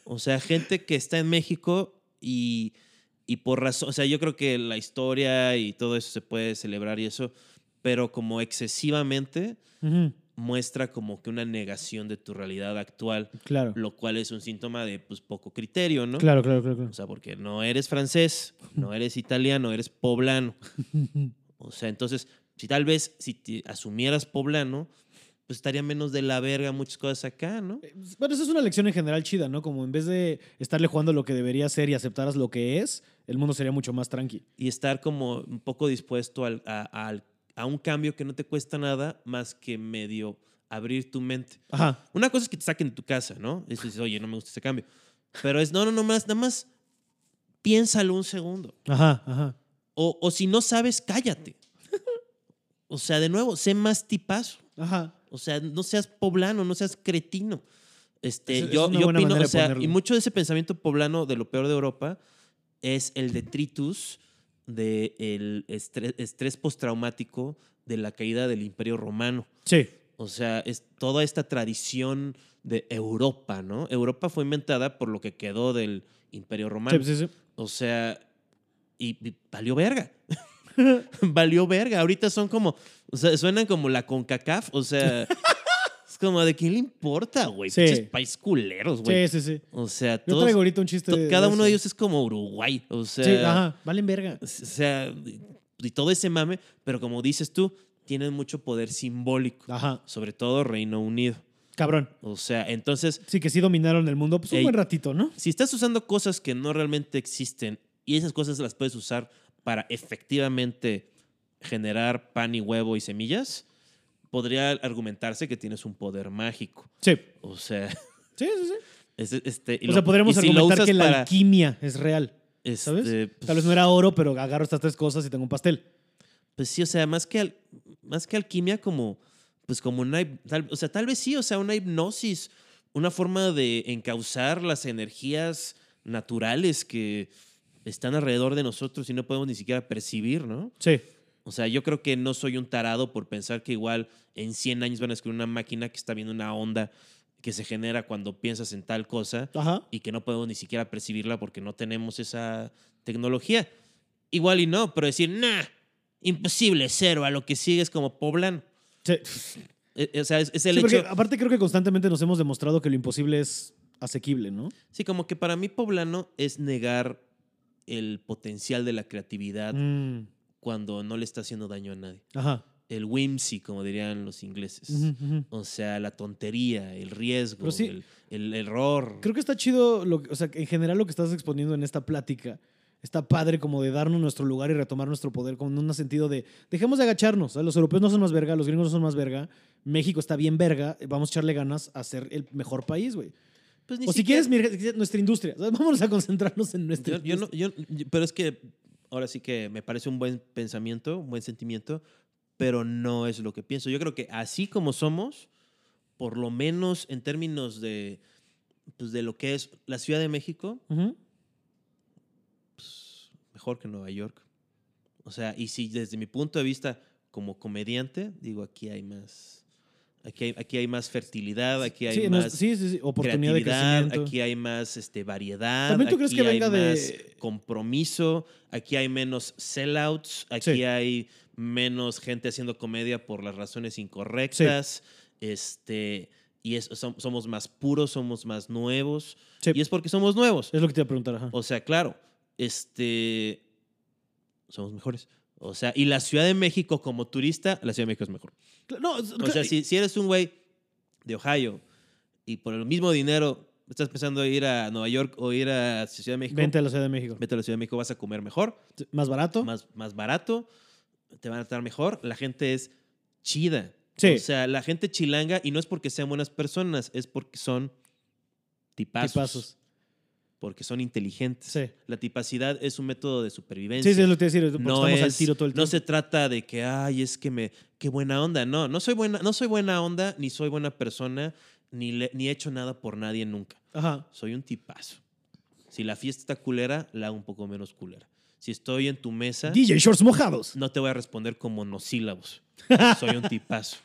Speaker 2: O sea, gente que está en México y, y por razón. O sea, yo creo que la historia y todo eso se puede celebrar y eso, pero como excesivamente.
Speaker 1: Ujú,
Speaker 2: muestra como que una negación de tu realidad actual,
Speaker 1: Claro.
Speaker 2: lo cual es un síntoma de pues poco criterio, ¿no?
Speaker 1: Claro, claro, claro. claro.
Speaker 2: O sea, porque no eres francés, no eres italiano, eres poblano. O sea, entonces, si tal vez si te asumieras poblano, pues estaría menos de la verga muchas cosas acá, ¿no?
Speaker 1: Eh, Bueno, esa es una lección en general chida, ¿no? Como en vez de estarle jugando lo que debería ser y aceptaras lo que es, el mundo sería mucho más tranqui.
Speaker 2: Y estar como un poco dispuesto al- a, al- a un cambio que no te cuesta nada más que medio abrir tu mente.
Speaker 1: Ajá.
Speaker 2: Una cosa es que te saquen de tu casa, ¿no? Y dices, oye, no me gusta ese cambio. Pero es, no, no, no más, nada más piénsalo un segundo.
Speaker 1: Ajá, ajá.
Speaker 2: O, o si no sabes, cállate. O sea, de nuevo, sé más tipazo.
Speaker 1: Ajá.
Speaker 2: O sea, no seas poblano, no seas cretino. Este, yo,
Speaker 1: es
Speaker 2: yo opino, o sea, y mucho de ese pensamiento poblano de lo peor de Europa es el detritus del el estrés, estrés postraumático de la caída del Imperio Romano.
Speaker 1: Sí.
Speaker 2: O sea, es toda esta tradición de Europa, ¿no? Europa fue inventada por lo que quedó del Imperio Romano.
Speaker 1: Sí, sí, sí.
Speaker 2: O sea, y, y valió verga. valió verga. Ahorita son como, o sea, suenan como la CONCACAF. O sea, es como de quién le importa, güey.
Speaker 1: Sí.
Speaker 2: Pinches país culeros, güey.
Speaker 1: Sí, sí, sí.
Speaker 2: O sea,
Speaker 1: Yo
Speaker 2: todos,
Speaker 1: traigo ahorita un chiste.
Speaker 2: to- cada
Speaker 1: de
Speaker 2: uno de ellos es como Uruguay. O sea,
Speaker 1: Sí, ajá. Valen verga.
Speaker 2: o sea, y todo ese mame, pero como dices tú, tienen mucho poder simbólico,
Speaker 1: Ajá.
Speaker 2: sobre todo Reino Unido.
Speaker 1: Cabrón.
Speaker 2: O sea, entonces,
Speaker 1: Sí, que sí dominaron el mundo, pues un
Speaker 2: Ey.
Speaker 1: buen ratito, ¿no?
Speaker 2: si estás usando cosas que no realmente existen y esas cosas las puedes usar para efectivamente generar pan y huevo y semillas, podría argumentarse que tienes un poder mágico.
Speaker 1: Sí.
Speaker 2: O sea,
Speaker 1: Sí, sí, sí.
Speaker 2: es- este,
Speaker 1: O sea, podríamos
Speaker 2: si
Speaker 1: argumentar que la
Speaker 2: para,
Speaker 1: alquimia es real. ¿Sabes?
Speaker 2: este,
Speaker 1: Tal vez no era oro, pero agarro estas tres cosas y tengo un pastel.
Speaker 2: Pues sí, o sea, más que, al- más que alquimia, como, pues como una, tal- o sea, tal vez sí, o sea, una hipnosis, una forma de encauzar las energías naturales que están alrededor de nosotros y no podemos ni siquiera percibir, ¿no?
Speaker 1: Sí.
Speaker 2: O sea, yo creo que no soy un tarado por pensar que igual en 100 años van a escribir una máquina que está viendo una onda que se genera cuando piensas en tal cosa
Speaker 1: Ajá.
Speaker 2: y que no podemos ni siquiera percibirla porque no tenemos esa tecnología. Igual y no, pero decir, nah, imposible, cero, a lo que sigue es como poblano.
Speaker 1: Sí.
Speaker 2: Eh, eh, O sea, es, es el
Speaker 1: Sí,
Speaker 2: hecho.
Speaker 1: aparte creo que constantemente nos hemos demostrado que lo imposible es asequible, ¿no?
Speaker 2: Sí, como que para mí poblano es negar el potencial de la creatividad
Speaker 1: Mm,
Speaker 2: cuando no le está haciendo daño a nadie.
Speaker 1: Ajá.
Speaker 2: El whimsy, como dirían los ingleses. O sea, la tontería, el riesgo,
Speaker 1: sí,
Speaker 2: el, el error.
Speaker 1: Creo que está chido, lo, o sea, en general lo que estás exponiendo en esta plática está padre como de darnos nuestro lugar y retomar nuestro poder con un sentido de dejemos de agacharnos. ¿sabes? Los europeos no son más verga, los gringos no son más verga, México está bien verga, vamos a echarle ganas a ser el mejor país, güey.
Speaker 2: Pues
Speaker 1: O si
Speaker 2: siquiera-
Speaker 1: quieres, mira, nuestra industria. ¿sabes? Vámonos a concentrarnos en nuestra
Speaker 2: Yo, yo no,
Speaker 1: industria.
Speaker 2: yo- pero es que ahora sí que me parece un buen pensamiento, un buen sentimiento, pero no es lo que pienso. Yo creo que así como somos, por lo menos en términos de, pues, de lo que es la Ciudad de México, pues, mejor que Nueva York. O sea, y si desde mi punto de vista como comediante, digo, aquí hay más, Aquí hay, aquí hay más fertilidad, aquí hay
Speaker 1: Sí,
Speaker 2: más
Speaker 1: sí, sí, sí, oportunidad de
Speaker 2: creatividad,
Speaker 1: crecimiento.
Speaker 2: aquí hay más este, variedad.
Speaker 1: ¿También tú crees
Speaker 2: aquí
Speaker 1: que venga
Speaker 2: hay
Speaker 1: de-
Speaker 2: más compromiso, aquí hay menos sellouts, aquí hay menos gente haciendo comedia por las razones incorrectas. Este, y es- somos más puros, somos más nuevos. Y es porque somos nuevos.
Speaker 1: Es lo que te iba a preguntar. Ajá.
Speaker 2: O sea, claro, este somos mejores. O sea, y la Ciudad de México como turista, la Ciudad de México es mejor.
Speaker 1: No,
Speaker 2: O sea, si, si eres un güey de Ohio y por el mismo dinero estás pensando ir a Nueva York o ir a Ciudad de México,
Speaker 1: Vente a la Ciudad de México.
Speaker 2: vete a la Ciudad de México, vas a comer mejor,
Speaker 1: ¿Más barato?
Speaker 2: más, más barato, te van a tratar mejor, la gente es chida.
Speaker 1: Sí.
Speaker 2: O sea, la gente chilanga, y no es porque sean buenas personas, es porque son tipazos.
Speaker 1: Tipazos.
Speaker 2: Porque son inteligentes.
Speaker 1: Sí.
Speaker 2: La tipacidad es un método de supervivencia.
Speaker 1: Sí, sí, es lo que te decir.
Speaker 2: no
Speaker 1: estamos al
Speaker 2: es-
Speaker 1: tiro todo el tiempo.
Speaker 2: No se trata de que, ay, es que me, qué buena onda. No, no soy buena, no soy buena onda, ni soy buena persona, ni, le- ni he hecho nada por nadie nunca.
Speaker 1: Ajá.
Speaker 2: Soy un tipazo. Si la fiesta está culera, la hago un poco menos culera. Si estoy en tu mesa,
Speaker 1: DJ Shorts mojados.
Speaker 2: no te voy a responder con monosílabos. Soy un tipazo.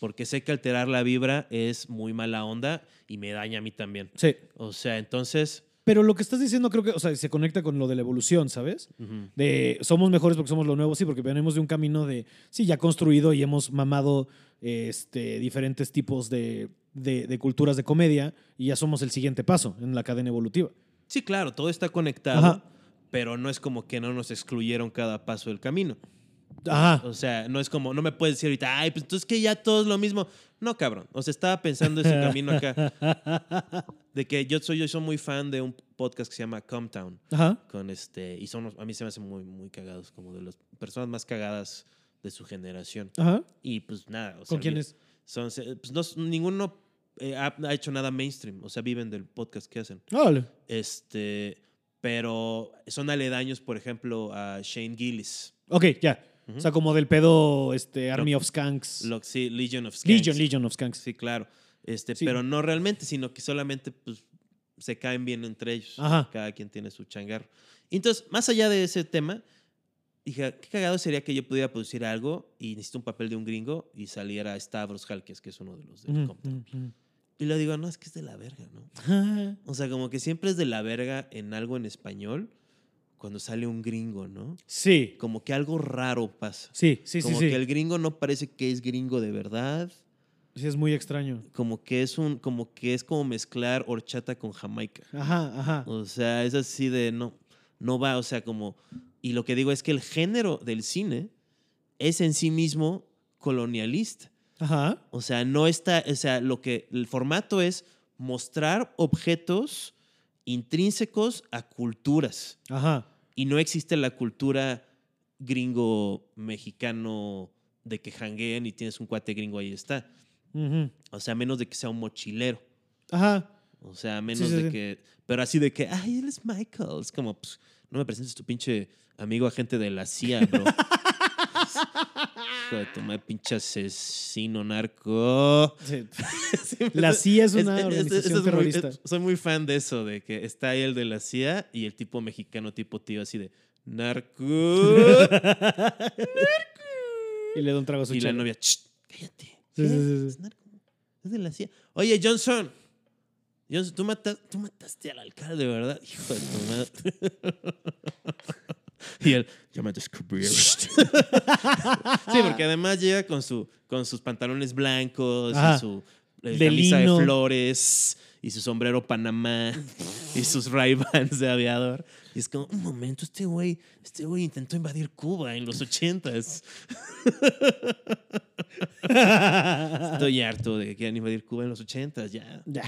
Speaker 2: Porque sé que alterar la vibra es muy mala onda y me daña a mí también.
Speaker 1: Sí.
Speaker 2: O sea, entonces.
Speaker 1: Pero lo que estás diciendo creo que, o sea, se conecta con lo de la evolución, ¿sabes? De somos mejores porque somos lo nuevo, sí, porque venimos de un camino de, sí, ya construido y hemos mamado este, diferentes tipos de, de- de culturas de comedia y ya somos el siguiente paso en la cadena evolutiva.
Speaker 2: Sí, claro, todo está conectado,
Speaker 1: Ajá.
Speaker 2: pero no es como que no nos excluyeron cada paso del camino.
Speaker 1: Ajá.
Speaker 2: O sea, no es como, no me puedes decir ahorita, ay, pues entonces que ya todo es lo mismo. No, cabrón. O sea, estaba pensando ese camino acá. De que yo soy, yo soy muy fan de un podcast que se llama Comtown.
Speaker 1: Ajá.
Speaker 2: Con este, y son, a mí se me hacen muy, muy cagados, como de las personas más cagadas de su generación.
Speaker 1: Ajá.
Speaker 2: Y pues nada. o sea,
Speaker 1: ¿Con quién
Speaker 2: vi-
Speaker 1: es?
Speaker 2: Son, pues no, ninguno eh, ha, ha hecho nada mainstream. O sea, viven del podcast que hacen.
Speaker 1: Órale.
Speaker 2: Este, pero son aledaños, por ejemplo, a Shane Gillis.
Speaker 1: Ok, ya.
Speaker 2: Ujú.
Speaker 1: O sea, como del pedo este, Army of Skanks.
Speaker 2: Lo- sí, Legion of Skanks.
Speaker 1: Legion, Legion of Skanks.
Speaker 2: Sí, claro. Este,
Speaker 1: Sí.
Speaker 2: Pero no realmente, sino que solamente pues, se caen bien entre ellos.
Speaker 1: Ajá.
Speaker 2: Cada quien tiene su changarro. Y Entonces, más allá de ese tema, dije, qué cagado sería que yo pudiera producir algo y necesito un papel de un gringo y saliera Stavros Halkes, que es uno de los del
Speaker 1: Ujú,
Speaker 2: Compton.
Speaker 1: ujú,
Speaker 2: Y le digo, no, es que es de la verga, ¿no? O sea, como que siempre es de la verga en algo en español cuando sale un gringo, ¿no?
Speaker 1: Sí,
Speaker 2: Como que algo raro pasa.
Speaker 1: sí, sí, sí.
Speaker 2: como
Speaker 1: sí.
Speaker 2: que el gringo no parece que es gringo de verdad.
Speaker 1: Sí, es muy extraño.
Speaker 2: Como que es un, como que es como mezclar horchata con Jamaica.
Speaker 1: Ajá, ajá.
Speaker 2: O sea, es así de no, no va, o sea, como. Y lo que digo es que el género del cine es en sí mismo colonialista.
Speaker 1: Ajá.
Speaker 2: O sea, no está, o sea, lo que el formato es mostrar objetos intrínsecos a culturas.
Speaker 1: Ajá.
Speaker 2: Y no existe la cultura gringo mexicano de que jangueen y tienes un cuate gringo ahí está. O sea, menos de que sea un mochilero.
Speaker 1: Ajá.
Speaker 2: O sea, menos
Speaker 1: sí,
Speaker 2: de
Speaker 1: sí.
Speaker 2: que. Pero así de que, ay, él es Michael. Es como, pues, no me presentes tu pinche amigo agente de la CIA, bro. Hijo de tu madre, pinche asesino narco.
Speaker 1: Sí.
Speaker 2: Sí,
Speaker 1: La CIA es una
Speaker 2: es- es-
Speaker 1: organización
Speaker 2: es muy-
Speaker 1: terrorista.
Speaker 2: es- soy muy fan de eso, de que está ahí el de la CIA y el tipo mexicano, tipo tío, así de narco.
Speaker 1: Y le da un trago a su
Speaker 2: y la novia, "Shh, cállate. Es narco. Es de la CIA. Oye, Johnson. Johnson, tú, mata- tú mataste al alcalde, ¿verdad? Hijo de tu madre. Y él, ya me descubrieron. sí, porque además llega con, su, con sus pantalones blancos y su eh,
Speaker 1: De
Speaker 2: camisa
Speaker 1: lino.
Speaker 2: de flores y su sombrero Panamá y sus Ray-Bans de aviador. Y es como, un momento, este güey, este güey intentó invadir Cuba en los ochentas. Estoy harto de que quieran invadir Cuba en los ochentas, ya.
Speaker 1: Ya.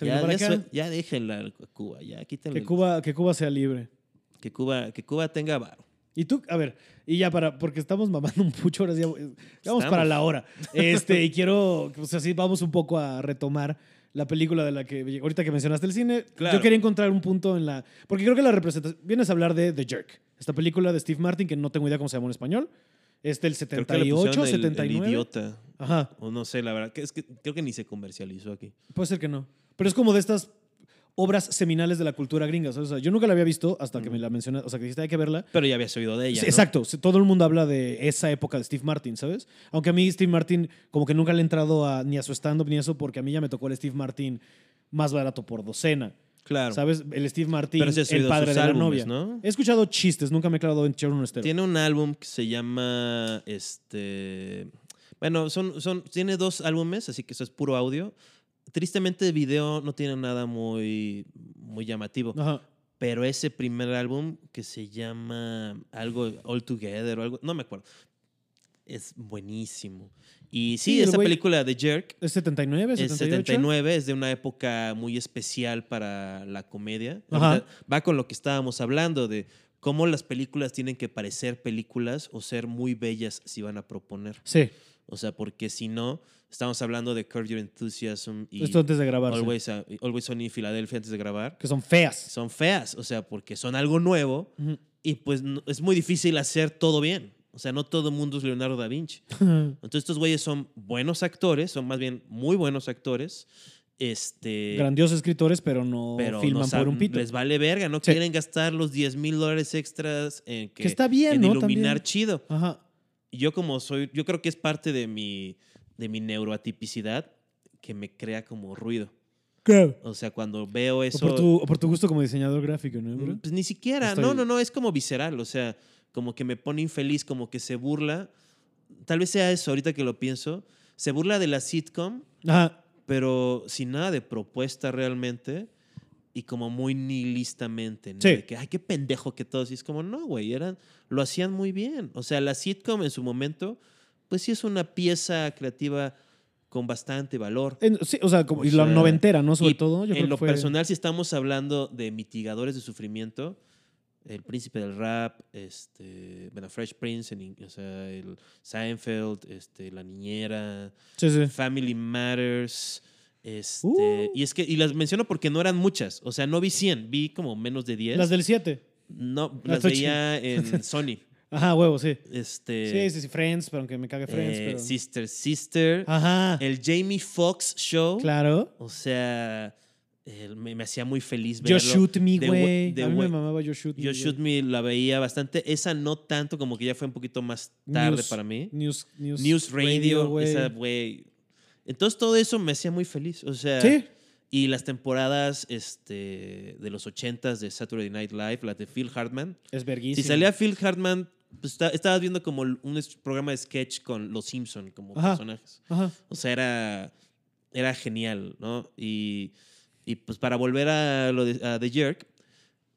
Speaker 2: Ya, ya ya déjenla a Cuba, ya quítenle.
Speaker 1: Que Cuba, que Cuba sea libre.
Speaker 2: Que Cuba, que Cuba tenga varo.
Speaker 1: Y tú, a ver, y ya para, porque estamos mamando un pucho, ahora sí, vamos
Speaker 2: Estamos.
Speaker 1: para la hora. Este, y quiero, o sea, sí, vamos un poco a retomar la película de la que, ahorita que mencionaste el cine,
Speaker 2: Claro.
Speaker 1: yo quería encontrar un punto en la, porque creo que la representación, vienes a hablar de The Jerk, esta película de Steve Martin, que no tengo idea cómo se llama en español, es del
Speaker 2: Creo que le
Speaker 1: 78,
Speaker 2: pusieron el- el
Speaker 1: 79.
Speaker 2: idiota.
Speaker 1: Ajá,
Speaker 2: O no sé, la verdad. Que es que creo que ni se comercializó aquí.
Speaker 1: puede ser que no. Pero es como de estas obras seminales de la cultura gringa. ¿sabes? O sea, yo nunca la había visto hasta que me la mencionaste. O sea, que dijiste, hay que verla.
Speaker 2: Pero ya habías oído de ella.
Speaker 1: Sí,
Speaker 2: ¿no?
Speaker 1: Exacto, todo el mundo habla de esa época de Steve Martin, ¿sabes? Aunque a mí Steve Martin como que nunca le he entrado a, ni a su stand-up ni a eso porque a mí ya me tocó el Steve Martin más barato por docena,
Speaker 2: Claro.
Speaker 1: ¿sabes? El Steve Martin,
Speaker 2: Pero
Speaker 1: el padre de la novia.
Speaker 2: ¿no?
Speaker 1: He escuchado chistes, nunca me he clavado en echar un estero.
Speaker 2: Tiene un álbum que se llama. Este. Bueno, son, son, tiene dos álbumes, así que eso es puro audio. Tristemente, el video no tiene nada muy, muy llamativo.
Speaker 1: Ajá.
Speaker 2: Pero ese primer álbum que se llama algo All Together o algo, no me acuerdo. Es buenísimo. Y sí, esa película de Jerk
Speaker 1: ¿Es 79,
Speaker 2: es
Speaker 1: 78?
Speaker 2: 79, es de una época muy especial para la comedia.
Speaker 1: Ajá.
Speaker 2: Va con lo que estábamos hablando de cómo las películas tienen que parecer películas o ser muy bellas si van a proponer.
Speaker 1: Sí,
Speaker 2: O sea, porque si no, estamos hablando de Curb Your Enthusiasm y
Speaker 1: esto antes de grabar. sí.
Speaker 2: Always, uh, Always Sunny en Filadelfia antes de grabar.
Speaker 1: Que son feas.
Speaker 2: Son feas, o sea, porque son algo nuevo
Speaker 1: Ujú.
Speaker 2: y pues no- es muy difícil hacer todo bien. O sea, no todo el mundo es Leonardo da Vinci. Entonces estos güeyes son buenos actores, son más bien muy buenos actores. Este,
Speaker 1: Grandiosos escritores, pero no
Speaker 2: pero
Speaker 1: filman
Speaker 2: no
Speaker 1: por
Speaker 2: saben-
Speaker 1: un pito.
Speaker 2: les vale verga, no
Speaker 1: Sí.
Speaker 2: quieren gastar los 10 mil dólares extras en, que,
Speaker 1: Que está bien,
Speaker 2: en
Speaker 1: ¿no?
Speaker 2: iluminar
Speaker 1: También.
Speaker 2: chido.
Speaker 1: Ajá.
Speaker 2: Yo como soy, yo creo que es parte de mi, de mi neuroatipicidad que me crea como ruido.
Speaker 1: Claro.
Speaker 2: O sea, cuando veo
Speaker 1: O
Speaker 2: eso...
Speaker 1: por, tu, o por tu gusto como diseñador gráfico, ¿no? bro?
Speaker 2: Pues ni siquiera,
Speaker 1: Estoy-
Speaker 2: no, no, no, es como visceral, o sea, como que me pone infeliz, como que se burla. Tal vez sea eso, ahorita que lo pienso. Se burla de la sitcom,
Speaker 1: Ajá.
Speaker 2: pero sin nada de propuesta realmente y como muy nihilistamente, ¿no?
Speaker 1: Sí.
Speaker 2: De que, ay, qué pendejo que todos. Y es como, no, güey, eran, lo hacían muy bien. O sea, la sitcom en su momento, pues sí es una pieza creativa con bastante valor.
Speaker 1: En- sí, o sea, como,
Speaker 2: O
Speaker 1: y la noventera, ¿no? Sobre todo. Yo creo
Speaker 2: en
Speaker 1: que
Speaker 2: lo
Speaker 1: fue-
Speaker 2: personal, si estamos hablando de mitigadores de sufrimiento, el príncipe del rap, este, bueno, Fresh Prince, en o sea, el Seinfeld, este, la niñera,
Speaker 1: Sí, sí.
Speaker 2: Family Matters, este,
Speaker 1: Uh.
Speaker 2: y es que, y las menciono porque no eran muchas, o sea, no vi 100, vi como menos de 10.
Speaker 1: Las del 7.
Speaker 2: no,
Speaker 1: Las
Speaker 2: las veía en Sony.
Speaker 1: Ajá, huevo, sí.
Speaker 2: Este,
Speaker 1: Sí, sí, sí. Friends, pero aunque me cague Friends.
Speaker 2: eh,
Speaker 1: pero...
Speaker 2: Sister Sister,
Speaker 1: Ajá.
Speaker 2: el Jamie Foxx Show.
Speaker 1: Claro.
Speaker 2: O sea, me, me hacía muy feliz
Speaker 1: Yo
Speaker 2: verlo.
Speaker 1: Shoot Me, güey. A mí me mamaba Yo Shoot Me.
Speaker 2: Yo. Shoot Me la veía bastante. Esa no tanto, como que ya fue un poquito más tarde
Speaker 1: News-
Speaker 2: para mí.
Speaker 1: News, News,
Speaker 2: News Radio, esa, güey. Entonces todo eso me hacía muy feliz. O sea,
Speaker 1: Sí.
Speaker 2: y las temporadas este, de los 80s de Saturday Night Live, las de Phil Hartman.
Speaker 1: Es
Speaker 2: Si
Speaker 1: verguísimo.
Speaker 2: salía Phil Hartman, pues está- estabas viendo como un programa de sketch con los Simpson como
Speaker 1: Ajá.
Speaker 2: personajes.
Speaker 1: Ajá.
Speaker 2: O sea, era, era genial, ¿no? Y, y, pues para volver a lo de a The Jerk,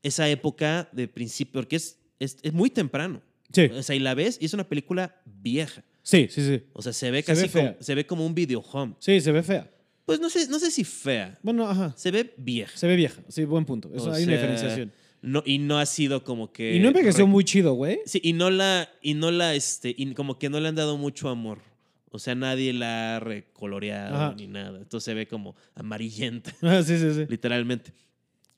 Speaker 2: esa época de principio, porque es, es, es muy temprano.
Speaker 1: Sí.
Speaker 2: O sea, y la ves y es una película vieja.
Speaker 1: Sí, sí, sí.
Speaker 2: O sea, se ve
Speaker 1: Se
Speaker 2: casi
Speaker 1: ve fea.
Speaker 2: como, se ve como un video home.
Speaker 1: Sí, se ve fea.
Speaker 2: Pues no sé, no sé si fea.
Speaker 1: Bueno, ajá.
Speaker 2: Se ve vieja.
Speaker 1: Se ve vieja. Sí, buen punto. Eso
Speaker 2: O
Speaker 1: hay una
Speaker 2: sea,
Speaker 1: diferenciación.
Speaker 2: No, y no ha sido como que.
Speaker 1: Y no envejeció
Speaker 2: re-
Speaker 1: muy chido, güey.
Speaker 2: Sí, y no la, y no la, este, y como que no le han dado mucho amor. O sea, nadie la ha recoloreado
Speaker 1: Ajá.
Speaker 2: ni nada. Entonces se ve como amarillenta,
Speaker 1: Ah, sí, sí, sí.
Speaker 2: literalmente.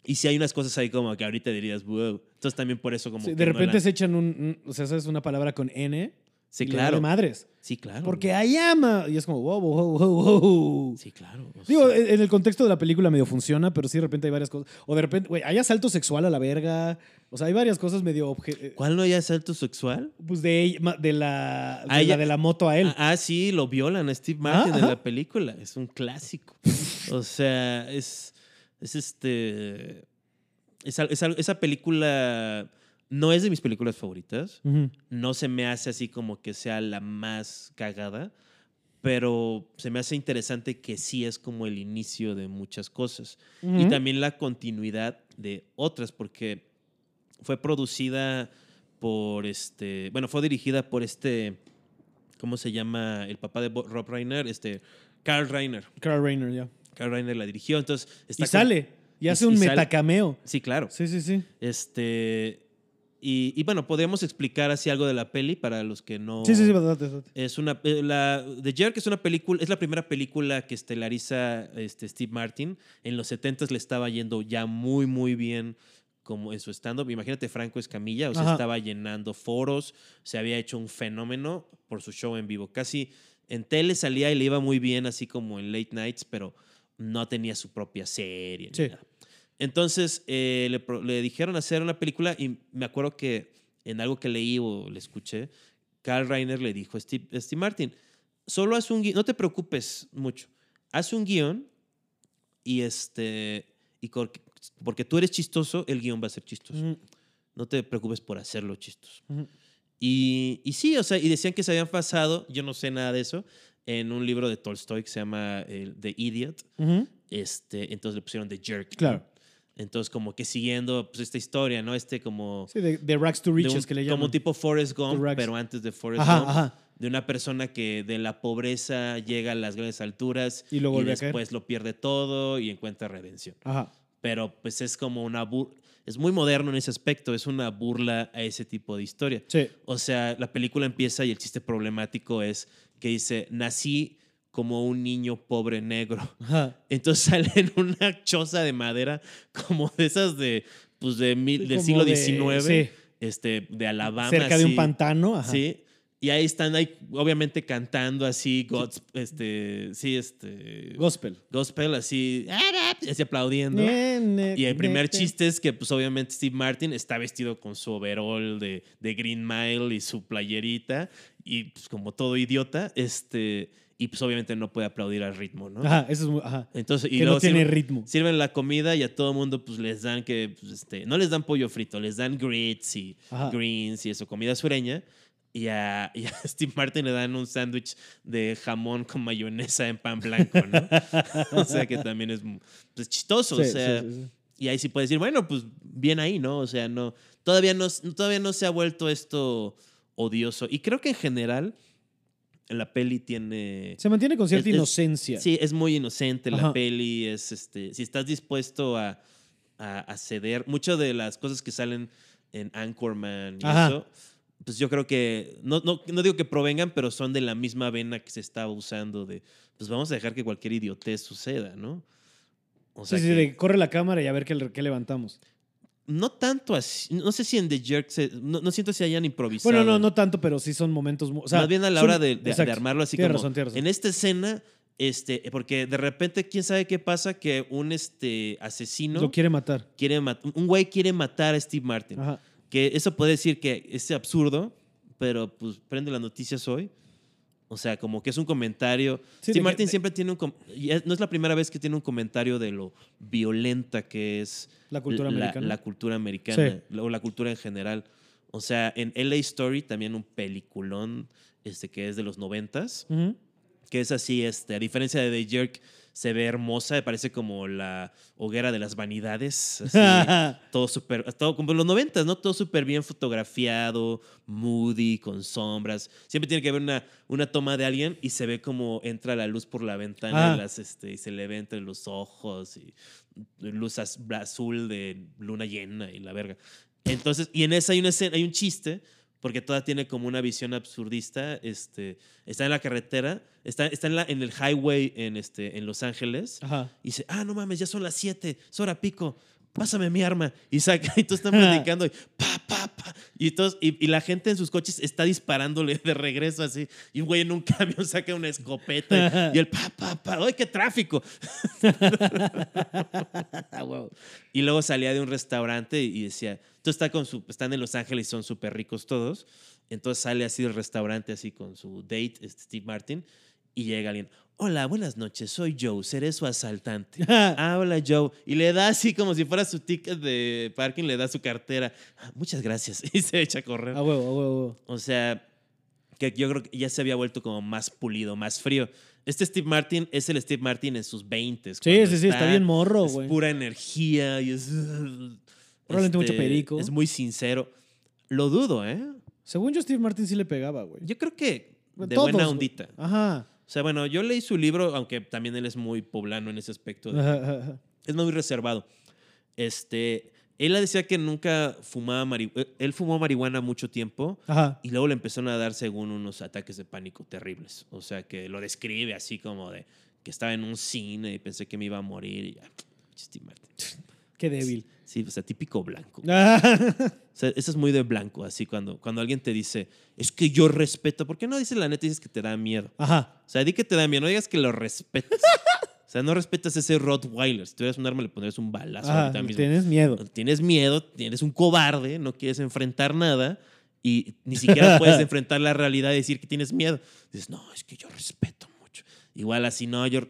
Speaker 2: Y si hay unas cosas ahí como que ahorita dirías, wow. Entonces también por eso como
Speaker 1: Sí,
Speaker 2: que
Speaker 1: de
Speaker 2: no
Speaker 1: repente
Speaker 2: la-
Speaker 1: se echan un, un- O sea, ¿sabes una palabra con N?
Speaker 2: Sí,
Speaker 1: le
Speaker 2: claro.
Speaker 1: vale madres.
Speaker 2: Sí, claro.
Speaker 1: Porque ahí ama. Y es como, wow, wow, wow, wow.
Speaker 2: Sí, claro. o
Speaker 1: Digo,
Speaker 2: sea,
Speaker 1: en en el contexto de la película medio funciona, pero sí de repente hay varias cosas. O de repente, güey, hay asalto sexual a la verga. O sea, hay varias cosas medio. obje- eh,
Speaker 2: ¿Cuál no hay asalto sexual?
Speaker 1: Pues de, ella- de, la, de,
Speaker 2: Ah,
Speaker 1: la de la moto a él.
Speaker 2: Ah, ah, sí, lo violan a Steve Martin
Speaker 1: Ah,
Speaker 2: en
Speaker 1: ajá.
Speaker 2: la película. Es un clásico. o sea, es, es este... Esa, esa, esa película no es de mis películas favoritas. No se me hace así como que sea la más cagada, pero se me hace interesante que sí es como el inicio de muchas cosas. Y también la continuidad de otras, porque fue producida por este, bueno, fue dirigida por este, ¿cómo se llama? El papá de Rob Reiner, este, Carl Reiner.
Speaker 1: Carl Reiner, ya.
Speaker 2: Carl Reiner la dirigió, entonces está
Speaker 1: Y sale. Y hace
Speaker 2: y
Speaker 1: un metacameo.
Speaker 2: Sí, claro.
Speaker 1: Sí, sí, sí.
Speaker 2: Este, y, y bueno, podríamos explicar así algo de la peli para los que no...
Speaker 1: Sí, sí, sí, date.
Speaker 2: Es una, eh, la, The Jerk es una película, es la primera película que estelariza este, Steve Martin. En los 70s le estaba yendo ya muy, muy bien como en su stand-up. Imagínate Franco Escamilla, o sea,
Speaker 1: Ajá.
Speaker 2: estaba llenando foros, se había hecho un fenómeno por su show en vivo. Casi en tele salía y le iba muy bien, así como en late nights, pero no tenía su propia serie.
Speaker 1: Sí.
Speaker 2: nada. Entonces eh, le, dijeron hacer una película y me acuerdo que en algo que leí o le escuché, Carl Reiner le dijo a Steve, a Steve Martin, solo haz un guion, no te preocupes mucho, haz un guion y este, y porque tú eres chistoso, el guion va a ser chistoso. No te preocupes por hacerlo chistoso. Y, y sí, o sea, y decían que se habían pasado, yo no sé nada de eso, en un libro de Tolstoy que se llama el, The Idiot. Este, entonces le pusieron The Jerk.
Speaker 1: Claro.
Speaker 2: Entonces, como que siguiendo pues, esta historia, ¿no? Este como.
Speaker 1: Sí, de, de Rags to
Speaker 2: de
Speaker 1: Riches
Speaker 2: un-
Speaker 1: que le llaman.
Speaker 2: como tipo Forrest Gump, pero antes de Forrest
Speaker 1: Ajá,
Speaker 2: Gump.
Speaker 1: ajá.
Speaker 2: De una persona que de la pobreza llega a las grandes alturas
Speaker 1: Y luego caer.
Speaker 2: después lo pierde todo y encuentra redención.
Speaker 1: Ajá.
Speaker 2: Pero pues es como una burla. Es muy moderno en ese aspecto, es una burla a ese tipo de historia.
Speaker 1: Sí.
Speaker 2: O sea, la película empieza y el chiste problemático es que dice, nací como un niño pobre negro.
Speaker 1: Ajá.
Speaker 2: Entonces sale en una choza de madera como de esas de, pues de mil, del siglo
Speaker 1: de-
Speaker 2: XIX,
Speaker 1: sí.
Speaker 2: este, de Alabama.
Speaker 1: Cerca de un pantano. Ajá.
Speaker 2: Sí. Y ahí están ahí, obviamente cantando así, God's, este, sí, este,
Speaker 1: Gospel.
Speaker 2: gospel, así, así aplaudiendo.
Speaker 1: Ne, ne,
Speaker 2: Y el primer
Speaker 1: ne.
Speaker 2: chiste es que, pues, obviamente, Steve Martin está vestido con su overall de, de Green Mile y su playerita, y pues, como todo idiota, este, y pues, obviamente, no puede aplaudir al ritmo, ¿no?
Speaker 1: Ajá, eso es muy. Ajá.
Speaker 2: Entonces, y
Speaker 1: que no tiene
Speaker 2: sirven,
Speaker 1: ritmo.
Speaker 2: sirven la comida y a todo mundo, pues, les dan que, pues, este, no les dan pollo frito, les dan grits y
Speaker 1: Ajá.
Speaker 2: greens y eso, comida sureña. Y a, y a Steve Martin le dan un sándwich de jamón con mayonesa en pan blanco, ¿no? o sea que también es pues, chistoso. o sea,
Speaker 1: sí, sí, sí.
Speaker 2: y ahí sí puedes decir, bueno, pues bien ahí, ¿no? O sea, no, todavía no, todavía no se ha vuelto esto odioso. Y creo que en general la peli tiene...
Speaker 1: Se mantiene con cierta
Speaker 2: Es- es-
Speaker 1: inocencia.
Speaker 2: Sí, es muy inocente la peli, es este, si estás dispuesto a, a, a ceder, muchas de las cosas que salen en Anchorman y
Speaker 1: Ajá.
Speaker 2: eso, pues yo creo que, no, no, no digo que provengan, pero son de la misma vena que se estaba usando de, pues vamos a dejar que cualquier idiotez suceda, ¿no? O
Speaker 1: Sí, sí,
Speaker 2: que-
Speaker 1: de corre la cámara y a ver qué, qué levantamos.
Speaker 2: No tanto así, no sé si en The Jerk, se- no, no siento si hayan improvisado.
Speaker 1: Bueno, no, no tanto, pero sí son momentos. O sea,
Speaker 2: Más bien a la
Speaker 1: son-
Speaker 2: hora de, de- de
Speaker 1: exacto.
Speaker 2: armarlo así
Speaker 1: Tienes
Speaker 2: como
Speaker 1: razón.
Speaker 2: en esta escena, este, porque de repente quién sabe qué pasa que un este asesino
Speaker 1: Lo quiere matar.
Speaker 2: quiere mat- un güey quiere matar a Steve Martin.
Speaker 1: Ajá.
Speaker 2: Que eso puede decir que es absurdo, pero pues prende las noticias hoy. O sea, como que es un comentario.
Speaker 1: Sí, que-
Speaker 2: Martin siempre tiene un no es la primera vez que tiene un comentario de lo violenta que es
Speaker 1: La cultura
Speaker 2: la,
Speaker 1: americana.
Speaker 2: la cultura americana
Speaker 1: Sí.
Speaker 2: o la cultura en general. O sea, en LA Story también un peliculón este, que es de los noventas,
Speaker 1: Ujú.
Speaker 2: que es así, este, a diferencia de The Jerk, se ve hermosa, parece como la hoguera de las vanidades. así, todo súper, todo como los noventas, ¿no? Todo súper bien fotografiado, moody, con sombras. Siempre tiene que haber una, una toma de alguien y se ve como entra la luz por la ventana
Speaker 1: Ah.
Speaker 2: y, las, este, y se le ve entre los ojos y luz az- azul de luna llena y la verga. Entonces, y en esa hay, una escena, hay un chiste, porque toda tiene como una visión absurdista. Este, está en la carretera, está, está en, la, en el highway en, este, en Los Ángeles.
Speaker 1: Ajá.
Speaker 2: Y dice, ah, no mames, ya son las 7, es hora pico, pásame mi arma. Y saca, y todos están platicando y pa, pa, pa. Y, todos, y, y la gente en sus coches está disparándole de regreso así. Y un güey en un camión saca una escopeta y, y el pa, pa, pa. ¡Ay, qué tráfico! Y luego salía de un restaurante y decía, tú está con su, están en Los Ángeles y son súper ricos todos. Entonces sale así del restaurante así con su date, este Steve Martin, y llega alguien, hola, buenas noches, soy Joe, seré su asaltante. ah, hola Joe. Y le da así como si fuera su ticket de parking, le da su cartera. "Ah, muchas gracias. Y se echa a correr.
Speaker 1: A huevo, a huevo.
Speaker 2: O sea, que yo creo que ya se había vuelto como más pulido, más frío. Este Steve Martin es el Steve Martin en sus 20
Speaker 1: Sí, sí, sí, está bien morro,
Speaker 2: Es
Speaker 1: güey.
Speaker 2: pura energía y es.
Speaker 1: Probablemente mucho
Speaker 2: este,
Speaker 1: perico.
Speaker 2: Es muy sincero. Lo dudo, ¿eh?
Speaker 1: Según yo, Steve Martin sí le pegaba, güey.
Speaker 2: Yo creo que de
Speaker 1: Todos,
Speaker 2: buena ondita.
Speaker 1: Ajá.
Speaker 2: O sea, bueno, yo leí su libro, aunque también él es muy poblano en ese aspecto. de-
Speaker 1: Ajá, ajá, ajá.
Speaker 2: es muy reservado. Este, él decía que nunca fumaba marihuana. Él fumó marihuana mucho tiempo.
Speaker 1: Ajá.
Speaker 2: Y luego le empezaron a dar según unos ataques de pánico terribles. O sea, que lo describe así como de que estaba en un cine y pensé que me iba a morir. Y ya.
Speaker 1: Qué débil.
Speaker 2: Sí, o sea, típico blanco.
Speaker 1: Ajá.
Speaker 2: O sea, eso es muy de blanco, así cuando, cuando alguien te dice, es que yo respeto, ¿por qué no dices la neta y dices que te da miedo?
Speaker 1: Ajá.
Speaker 2: O sea, di que te da miedo, no digas que lo respetas. O sea, no respetas ese Rottweiler. Si tuvieras un arma, le pondrías un balazo
Speaker 1: Ajá,
Speaker 2: ahorita mismo.
Speaker 1: tienes miedo.
Speaker 2: Tienes miedo, tienes un cobarde, no quieres enfrentar nada y ni siquiera puedes enfrentar la realidad y decir que tienes miedo. Dices, no, es que yo respeto mucho. Igual así, no, yo,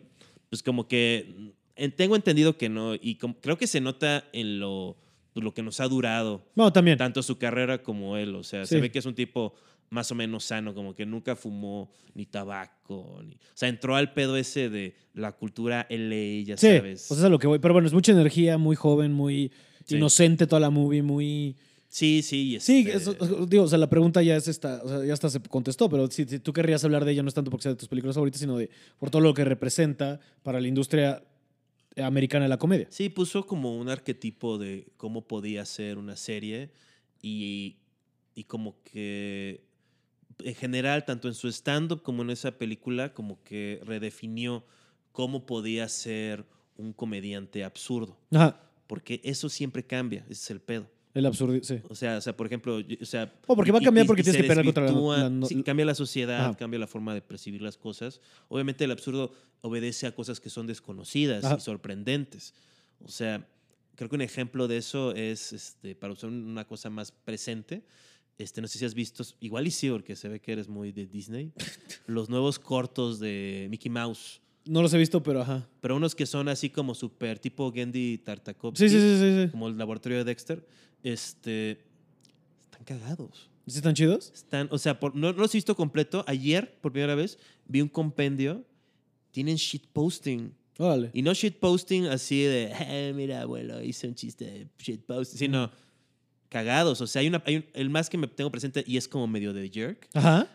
Speaker 2: pues como que tengo entendido que no, y como- creo que se nota en lo, lo que nos ha durado,
Speaker 1: No, también.
Speaker 2: tanto su carrera como él. O sea,
Speaker 1: Sí.
Speaker 2: se ve que es un tipo más o menos sano, como que nunca fumó ni tabaco. Ni, o sea, entró al pedo ese de la cultura LA, ya
Speaker 1: Sí,
Speaker 2: sabes.
Speaker 1: pues es a lo que voy. Pero bueno, es mucha energía, muy joven, muy
Speaker 2: Sí.
Speaker 1: inocente toda la movie, muy...
Speaker 2: sí, sí.
Speaker 1: Sí,
Speaker 2: este-
Speaker 1: eso- digo, o sea, la pregunta ya es esta, o sea, ya hasta se contestó, pero si, si tú querrías hablar de ella no es tanto porque sea de tus películas favoritas, sino de por todo lo que representa para la industria americana de la comedia.
Speaker 2: Sí, puso como un arquetipo de cómo podía ser una serie y, y como que en general, tanto en su stand-up como en esa película, como que redefinió cómo podía ser un comediante absurdo.
Speaker 1: Ajá,
Speaker 2: Porque eso siempre cambia, ese es el pedo.
Speaker 1: El absurdo, sí.
Speaker 2: O sea, o sea por ejemplo, o sea...
Speaker 1: Oh, porque va a cambiar
Speaker 2: y-
Speaker 1: porque
Speaker 2: y
Speaker 1: tienes que pelear contra la- la
Speaker 2: sí, cambia la sociedad,
Speaker 1: Ajá.
Speaker 2: cambia la forma de percibir las cosas. Obviamente el absurdo obedece a cosas que son desconocidas
Speaker 1: Ajá.
Speaker 2: y sorprendentes. O sea, creo que un ejemplo de eso es, este, para usar una cosa más presente, este, no sé si has visto, igual y sí, porque se ve que eres muy de Disney, los nuevos cortos de Mickey Mouse.
Speaker 1: No los he visto, pero ajá.
Speaker 2: Pero unos que son así como súper tipo Gendy Tartakovsky,
Speaker 1: Sí, sí, sí, sí. sí.
Speaker 2: como el laboratorio de Dexter, este, están cagados.
Speaker 1: ¿Sí están chidos?
Speaker 2: Están, o sea, por- no, no los he visto completo. Ayer, por primera vez, vi un compendio. Tienen shitposting.
Speaker 1: Órale.
Speaker 2: Y no shitposting así de, "Eh, mira, abuelo, hice un chiste de shitposting. Sino cagados. O sea, hay, una, hay un- el más que me tengo presente y es como medio de jerk.
Speaker 1: Ajá.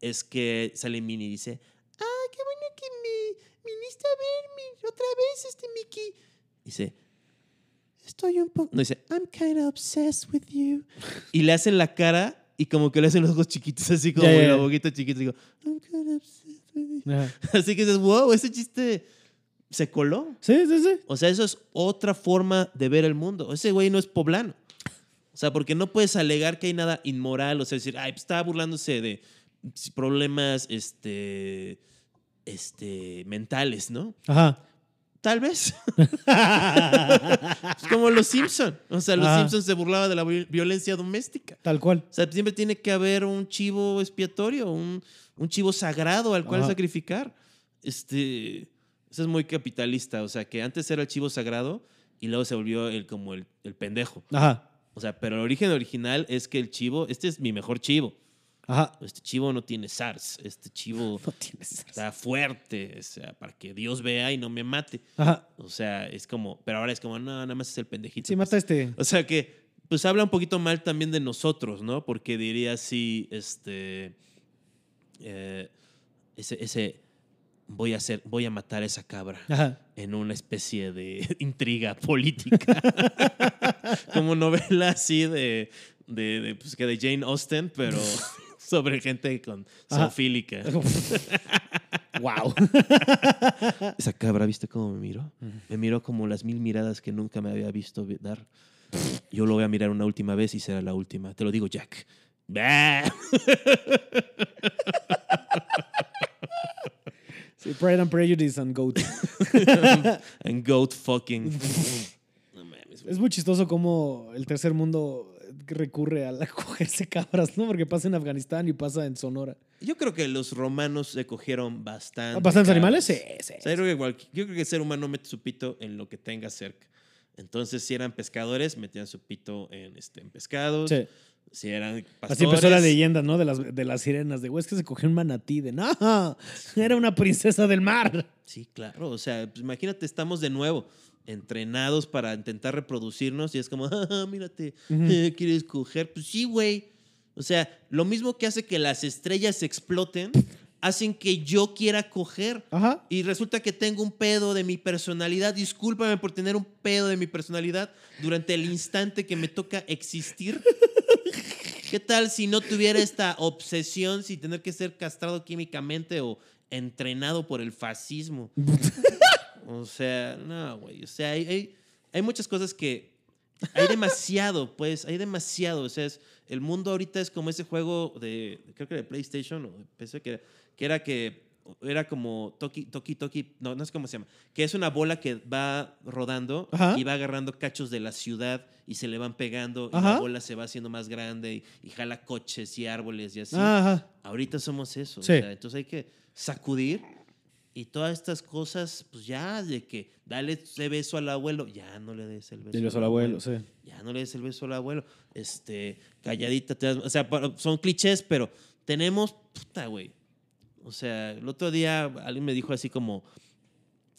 Speaker 2: Es que sale Minnie y dice, ah, qué bueno que me viniste a verme otra vez, este Mickey. Dice, estoy un poco... No, dice, I'm kind of obsessed with you. Y le hacen la cara y como que le hacen los ojos chiquitos, así como
Speaker 1: Ya, ya,
Speaker 2: la boquita chiquita. Digo, I'm kind of obsessed with you.
Speaker 1: Ajá.
Speaker 2: Así que dices, wow, ese chiste se coló.
Speaker 1: Sí, sí, sí.
Speaker 2: O sea, eso es otra forma de ver el mundo. Ese güey no es poblano. O sea, porque no puedes alegar que hay nada inmoral, o sea, decir, ay, pues estaba burlándose de problemas este, este, mentales, ¿no?
Speaker 1: Ajá.
Speaker 2: Tal vez. Es como los Simpson. O sea, los
Speaker 1: Ajá.
Speaker 2: Simpsons se burlaban de la vi- violencia doméstica.
Speaker 1: Tal cual.
Speaker 2: O sea, siempre tiene que haber un chivo expiatorio, un, un chivo sagrado al cual
Speaker 1: Ajá.
Speaker 2: sacrificar. Este, eso es muy capitalista. O sea, que antes era el chivo sagrado y luego se volvió el, como el, el pendejo.
Speaker 1: Ajá.
Speaker 2: O sea, pero el origen original es que el chivo, este es mi mejor chivo.
Speaker 1: Ajá.
Speaker 2: Este chivo no tiene SARS. Este chivo
Speaker 1: No
Speaker 2: está fuerte. O sea, para que Dios vea y no me mate.
Speaker 1: Ajá.
Speaker 2: O sea, es como, pero ahora es como, no, nada más es el pendejito.
Speaker 1: Sí,
Speaker 2: pues.
Speaker 1: mata a este.
Speaker 2: O sea que, pues habla un poquito mal también de nosotros, ¿no? Porque diría así, este, eh, ese, ese, voy a hacer, voy a matar a esa cabra
Speaker 1: Ajá.
Speaker 2: en una especie de intriga política, como novela así de, de, de, pues que de Jane Austen, pero sobre gente con zoofílica.
Speaker 1: wow.
Speaker 2: Esa cabra, ¿viste cómo me miró? Me miró como las mil miradas que nunca me había visto vi- dar. Yo lo voy a mirar una última vez y será la última. Te lo digo, Jack.
Speaker 1: Sí, Pride and Prejudice and Goat.
Speaker 2: And goat fucking. No mames, güey.
Speaker 1: Es muy chistoso cómo el tercer mundo recurre a la- cogerse cabras, ¿no? Porque pasa en Afganistán y pasa en Sonora.
Speaker 2: Yo creo que los romanos se cogieron bastante.
Speaker 1: ¿Bastantes
Speaker 2: cabras.
Speaker 1: animales? Sí, sí.
Speaker 2: O sea, yo, creo que cual- yo creo que el ser humano mete su pito en lo que tenga cerca. Entonces, si eran pescadores, metían su pito en, este, en pescados.
Speaker 1: Sí.
Speaker 2: Si eran pastores.
Speaker 1: Así empezó la leyenda, ¿no? De las, de las sirenas. De, güey, es que se cogió un manatí. De, no, era una princesa del mar.
Speaker 2: Sí, claro. O sea, pues imagínate, estamos de nuevo entrenados para intentar reproducirnos y es como, ah, mírate,
Speaker 1: Ujú.
Speaker 2: eh, ¿quieres coger? Pues sí, güey. O sea, lo mismo que hace que las estrellas exploten, hacen que yo quiera coger.
Speaker 1: Ajá.
Speaker 2: Y resulta que tengo un pedo de mi personalidad. Discúlpame por tener un pedo de mi personalidad durante el instante que me toca existir. ¿Qué tal si no tuviera esta obsesión sin tener que ser castrado químicamente o entrenado por el fascismo? O sea, no, güey. O sea, hay, hay, hay muchas cosas que. Hay demasiado, pues, hay demasiado. O sea, es- el mundo ahorita es como ese juego de, creo que de PlayStation o de PC, que, que era que era como Toki, Toki, Toki, no, no sé cómo se llama, que es una bola que va rodando
Speaker 1: Ajá.
Speaker 2: y va agarrando cachos de la ciudad y se le van pegando y la bola se va haciendo más grande y, y jala coches y árboles y así.
Speaker 1: Ajá.
Speaker 2: Ahorita somos eso. o
Speaker 1: Sí.
Speaker 2: sea, entonces hay que sacudir y todas estas cosas, pues ya de que dale ese beso al abuelo, ya no le des el beso.
Speaker 1: Del beso al abuelo, sí.
Speaker 2: Ya no le des el beso al abuelo. Este, calladita, te das- o sea, son clichés, pero tenemos, puta, güey. O sea, el otro día alguien me dijo así como,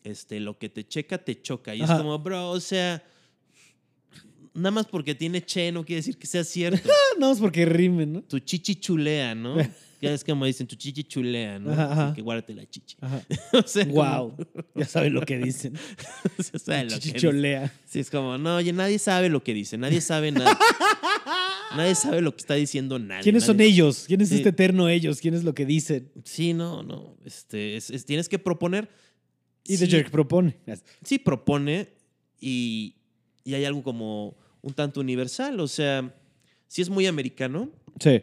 Speaker 2: este, lo que te checa, te choca. Y
Speaker 1: Ajá.
Speaker 2: es como, bro, o sea, nada más porque tiene che no quiere decir que sea cierto.
Speaker 1: No, es porque rimen, ¿no?
Speaker 2: tu chichi chulea, ¿no? Ya es como dicen, tu chichi chulea, ¿no?
Speaker 1: Ajá, ajá.
Speaker 2: Así que guárdate la chichi.
Speaker 1: Ajá.
Speaker 2: o sea, como-
Speaker 1: Wow. Ya saben lo que dicen.
Speaker 2: o sea, lo que dicen.
Speaker 1: Chicholea.
Speaker 2: Sí, es como, no, oye, nadie sabe lo que dice, nadie sabe nada. nadie sabe lo que está diciendo nadie.
Speaker 1: ¿Quiénes son ellos? ¿Quién es
Speaker 2: Sí.
Speaker 1: este eterno ellos? ¿Quién es lo que dicen?
Speaker 2: Sí, no, no. Este, es- es- tienes que proponer.
Speaker 1: Y The
Speaker 2: sí,
Speaker 1: Jerk propone.
Speaker 2: sí propone y, y hay algo como un tanto universal. O sea, sí es muy americano.
Speaker 1: Sí.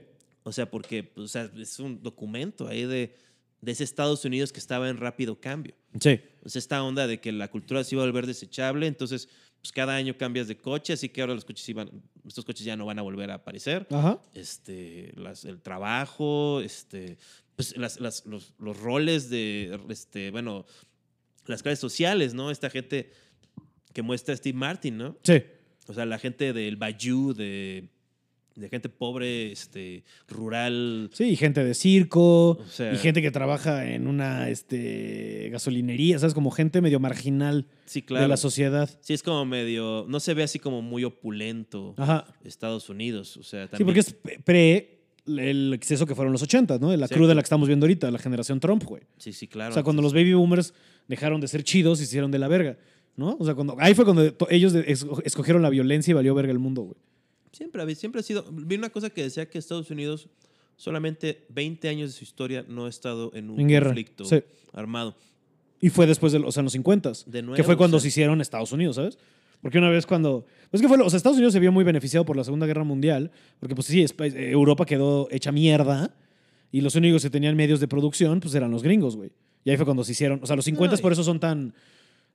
Speaker 2: O sea, porque pues, o sea, es un documento ahí de, de ese Estados Unidos que estaba en rápido cambio.
Speaker 1: Sí.
Speaker 2: Pues esta onda de que la cultura se iba a volver desechable, entonces pues cada año cambias de coche, así que ahora los coches iban, estos coches ya no van a volver a aparecer.
Speaker 1: Ajá.
Speaker 2: Este, las- el trabajo, este, pues las- las- los, los roles de, este, bueno, las clases sociales, ¿no? Esta gente que muestra Steve Martin, ¿no?
Speaker 1: Sí.
Speaker 2: O sea, la gente del Bayou, de, de gente pobre, este, rural.
Speaker 1: Sí, y gente de circo.
Speaker 2: O sea-
Speaker 1: y gente que trabaja en una este, gasolinería, ¿sabes? Como gente medio marginal
Speaker 2: Sí, claro.
Speaker 1: de la sociedad.
Speaker 2: Sí, es como medio, no se ve así como muy opulento
Speaker 1: Ajá.
Speaker 2: Estados Unidos. O sea,
Speaker 1: Sí,
Speaker 2: también.
Speaker 1: porque es pre el exceso que fueron los 80, ¿no? La
Speaker 2: Sí.
Speaker 1: cruda de la que estamos viendo ahorita, la generación Trump, güey.
Speaker 2: Sí, sí, claro.
Speaker 1: O sea, cuando los baby boomers dejaron de ser chidos y se hicieron de la verga, ¿no? O sea, cuando ahí fue cuando ellos escogieron la violencia y valió verga el mundo, güey.
Speaker 2: Siempre, ha- siempre ha sido. Vi una cosa que decía que Estados Unidos, solamente 20 años de su historia, no ha estado en un
Speaker 1: En guerra,
Speaker 2: conflicto
Speaker 1: sí.
Speaker 2: armado.
Speaker 1: Y fue después de, los- o sea, en los 50
Speaker 2: De nuevo,
Speaker 1: que fue cuando
Speaker 2: o sea-
Speaker 1: se hicieron Estados Unidos, ¿sabes? Porque una vez cuando... Pues que fue, o sea, Estados Unidos se vio muy beneficiado por la Segunda Guerra Mundial, porque pues sí, eh, Europa quedó hecha mierda y los únicos que tenían medios de producción, pues eran los gringos, güey. Y ahí fue cuando se hicieron, o sea, los 50
Speaker 2: y-
Speaker 1: por eso son tan,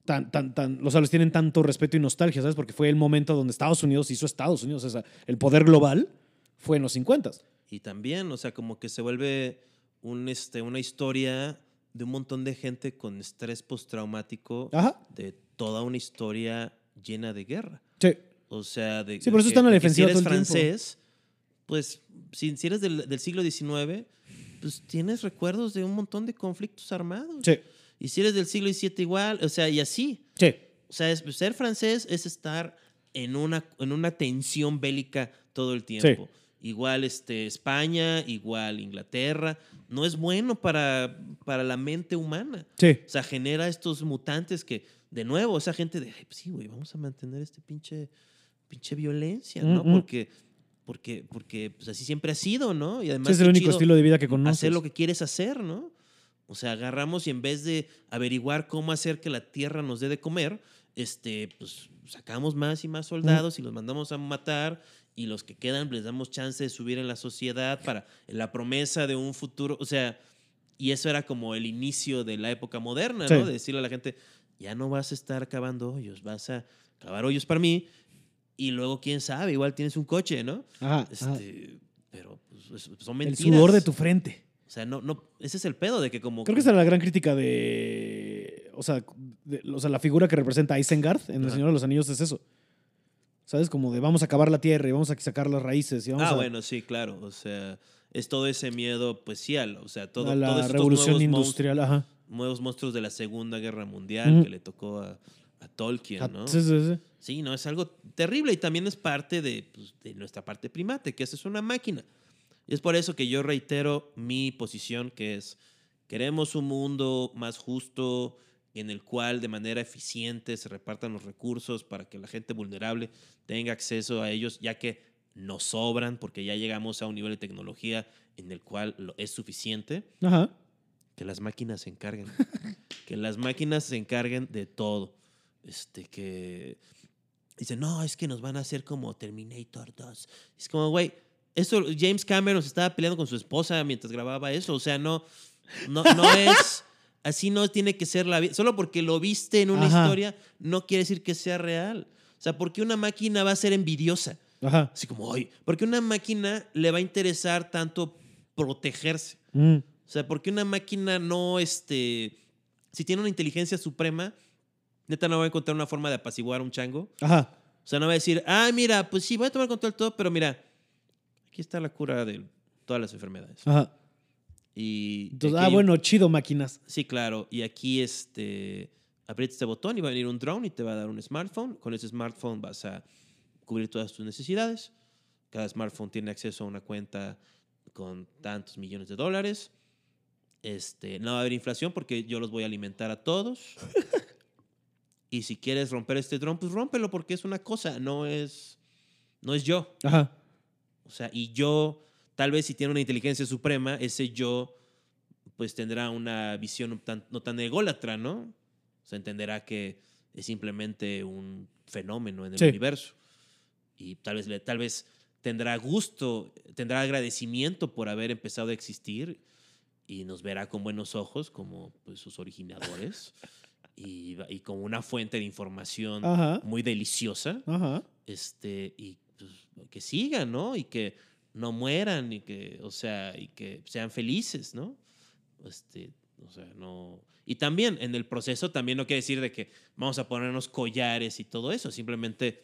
Speaker 1: tan, tan, tan, o sea, les tienen tanto respeto y nostalgia, ¿sabes? Porque fue el momento donde Estados Unidos hizo Estados Unidos, o sea, el poder global fue en los 50.
Speaker 2: Y también, o sea, como que se vuelve un, este, una historia de un montón de gente con estrés postraumático
Speaker 1: Ajá.
Speaker 2: de toda una historia llena de guerra.
Speaker 1: Sí.
Speaker 2: O sea, de
Speaker 1: Sí, por eso
Speaker 2: que-
Speaker 1: están a la defensiva
Speaker 2: si eres
Speaker 1: todo el tiempo.
Speaker 2: francés, pues si, si eres del, del siglo XIX, pues tienes recuerdos de un montón de conflictos armados.
Speaker 1: Sí.
Speaker 2: Y si eres del siglo XVII igual, o sea, y así.
Speaker 1: Sí.
Speaker 2: O sea, es- ser francés es estar en una, en una tensión bélica todo el tiempo. Igual este, España, igual Inglaterra. No es bueno para, para la mente humana.
Speaker 1: Sí.
Speaker 2: O sea, genera estos mutantes que, de nuevo, esa gente de, "Ay, pues sí, güey, vamos a mantener este pinche, pinche violencia, ¿no?
Speaker 1: Mm, mm.
Speaker 2: Porque, porque, porque pues así siempre ha sido, ¿no? Y además
Speaker 1: Sí, es el único estilo de vida que conoces.
Speaker 2: hacer lo que quieres hacer, ¿no? O sea, agarramos y en vez de averiguar cómo hacer que la tierra nos dé de comer, este, pues sacamos más y más soldados y los mandamos a matar y los que quedan les damos chance de subir en la sociedad para la promesa de un futuro, o sea, y eso era como el inicio de la época moderna,
Speaker 1: Sí.
Speaker 2: ¿no? De decirle a la gente, ya no vas a estar cavando hoyos, vas a cavar hoyos para mí y luego quién sabe, igual tienes un coche, ¿no?
Speaker 1: Ajá, ajá.
Speaker 2: Este, pero pues, es- son
Speaker 1: El
Speaker 2: mentiras.
Speaker 1: sudor de tu frente.
Speaker 2: O sea, no, no, ese es el pedo de que como...
Speaker 1: Creo que esa era la gran crítica de. O sea, de- o sea la figura que representa Isengard en El. Señor de los Anillos es eso. ¿Sabes? Como de vamos a acabar la tierra y vamos a sacar las raíces y vamos
Speaker 2: ah,
Speaker 1: a,
Speaker 2: bueno, sí, claro. O sea, es todo ese miedo, pues sí, al- o sea, todo,
Speaker 1: a la
Speaker 2: todos estos
Speaker 1: revolución
Speaker 2: nuevos,
Speaker 1: industrial. Ajá.
Speaker 2: nuevos monstruos de la Segunda Guerra Mundial que le tocó a, a Tolkien,
Speaker 1: Ah,
Speaker 2: ¿no?
Speaker 1: sí, sí, sí.
Speaker 2: Sí, no, es algo terrible y también es parte de, pues, de nuestra parte primate, que es una máquina. Y es por eso que yo reitero mi posición, que es, queremos un mundo más justo en el cual de manera eficiente se repartan los recursos para que la gente vulnerable tenga acceso a ellos, ya que nos sobran, porque ya llegamos a un nivel de tecnología en el cual lo- es suficiente
Speaker 1: Ajá.
Speaker 2: que las máquinas se encarguen. que las máquinas se encarguen de todo. Este, que dicen, no, es que nos van a hacer como Terminator 2. Es como, güey, eso, James Cameron se estaba peleando con su esposa mientras grababa eso. O sea, no, No, no es. Así no tiene que ser la vida. Solo porque lo viste en una
Speaker 1: Ajá.
Speaker 2: historia, no quiere decir que sea real. O sea, porque una máquina va a ser envidiosa.
Speaker 1: Ajá.
Speaker 2: Así como, hoy. Porque una máquina le va a interesar tanto protegerse.
Speaker 1: Mm.
Speaker 2: O sea, porque una máquina no, este. Si tiene una inteligencia suprema, neta no va a encontrar una forma de apaciguar a un chango.
Speaker 1: Ajá.
Speaker 2: O sea, no va a decir, ah, mira, pues sí, voy a tomar control de todo, pero mira, aquí está la cura de todas las enfermedades.
Speaker 1: Ajá.
Speaker 2: Y
Speaker 1: Entonces, ah, bueno, chido, máquinas.
Speaker 2: Sí, claro. Y aquí este, aprietas este botón y va a venir un drone y te va a dar un smartphone. Con ese smartphone vas a cubrir todas tus necesidades. Cada smartphone tiene acceso a una cuenta con tantos millones de dólares. Este, no va a haber inflación porque yo los voy a alimentar a todos. y si quieres romper este drone, pues rómpelo porque es una cosa, no es, no es yo.
Speaker 1: Ajá.
Speaker 2: O sea, y yo, tal vez si tiene una inteligencia suprema, ese yo, pues tendrá una visión no tan, no tan ególatra, ¿no? O sea, entenderá que es simplemente un fenómeno en el
Speaker 1: Sí.
Speaker 2: universo. Y tal vez, tal vez tendrá gusto, tendrá agradecimiento por haber empezado a existir y nos verá con buenos ojos como pues, sus originadores y, y como una fuente de información
Speaker 1: Ajá.
Speaker 2: muy deliciosa
Speaker 1: Ajá.
Speaker 2: este, y que sigan, ¿no? Y que no mueran, y que, o sea, y que sean felices, ¿no? Este, o sea, no. Y también en el proceso también no quiere decir de que vamos a ponernos collares y todo eso, simplemente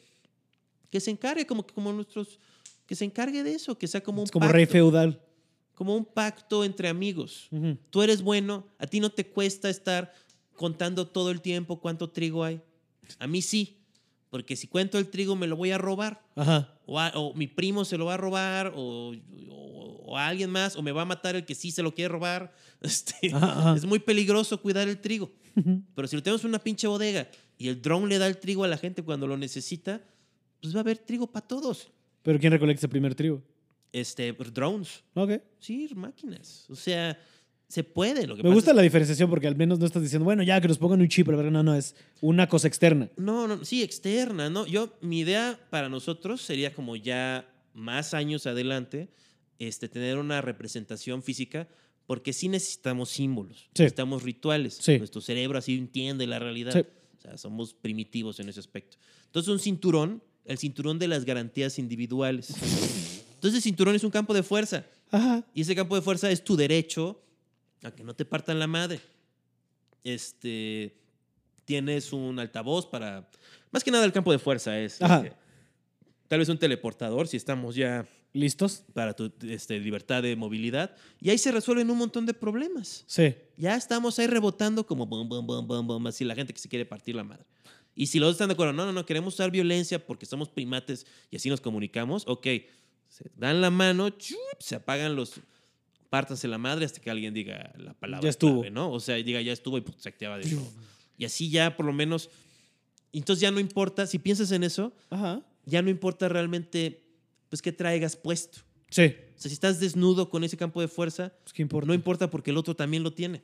Speaker 2: que se encargue como como nuestros que se encargue de eso, que sea como un
Speaker 1: Es como
Speaker 2: pacto,
Speaker 1: rey feudal.
Speaker 2: como un pacto entre amigos. Tú eres bueno, a ti no te cuesta estar contando todo el tiempo cuánto trigo hay. A mí sí, porque si cuento el trigo me lo voy a robar.
Speaker 1: Ajá.
Speaker 2: O, a- o mi primo se lo va a robar, o, o- o a alguien más, o me va a matar el que sí se lo quiere robar. Este,
Speaker 1: Ajá, ajá.
Speaker 2: Es muy peligroso cuidar el trigo. Pero si lo tenemos en una pinche bodega y el drone le da el trigo a la gente cuando lo necesita, pues va a haber trigo para todos.
Speaker 1: Pero ¿quién recolecta ese primer trigo?
Speaker 2: Este, drones,
Speaker 1: Ok.
Speaker 2: sí, máquinas. O sea, se puede. Lo que
Speaker 1: Me
Speaker 2: pasa
Speaker 1: gusta
Speaker 2: es-
Speaker 1: la diferenciación porque al menos no estás diciendo, bueno, ya que nos pongan un chip, pero no, no, es una cosa externa.
Speaker 2: No, no, sí, externa, ¿no? Yo, mi idea para nosotros sería como ya más años adelante, este, tener una representación física, porque sí necesitamos símbolos,
Speaker 1: Sí.
Speaker 2: necesitamos rituales.
Speaker 1: Sí.
Speaker 2: Nuestro cerebro así entiende la realidad.
Speaker 1: Sí.
Speaker 2: O sea, somos primitivos en ese aspecto. Entonces, un cinturón, el cinturón de las garantías individuales. Entonces, el cinturón es un campo de fuerza.
Speaker 1: Ajá.
Speaker 2: Y ese campo de fuerza es tu derecho a que no te partan la madre. Este, tienes un altavoz para... Más que nada el campo de fuerza es...
Speaker 1: Ajá.
Speaker 2: este, tal vez un teleportador si estamos ya
Speaker 1: ¿Listos?
Speaker 2: para tu este, libertad de movilidad. Y ahí se resuelven un montón de problemas.
Speaker 1: Sí.
Speaker 2: Ya estamos ahí rebotando como bum, bum, bum, bum, bum, así la gente que se quiere partir la madre. Y si los dos están de acuerdo, no, no, no, queremos usar violencia porque somos primates y así nos comunicamos, ok, se dan la mano, chup, se apagan los, pártanse la madre hasta que alguien diga la palabra.
Speaker 1: Ya estuvo.
Speaker 2: clave, ¿no? O sea, diga ya estuvo y pues, se activa de nuevo. Y así ya por lo menos, entonces ya no importa, si piensas en eso,
Speaker 1: Ajá.
Speaker 2: ya no importa realmente, pues, qué traigas puesto.
Speaker 1: Sí.
Speaker 2: O sea, si estás desnudo con ese campo de fuerza,
Speaker 1: Pues,
Speaker 2: no importa porque el otro también lo tiene.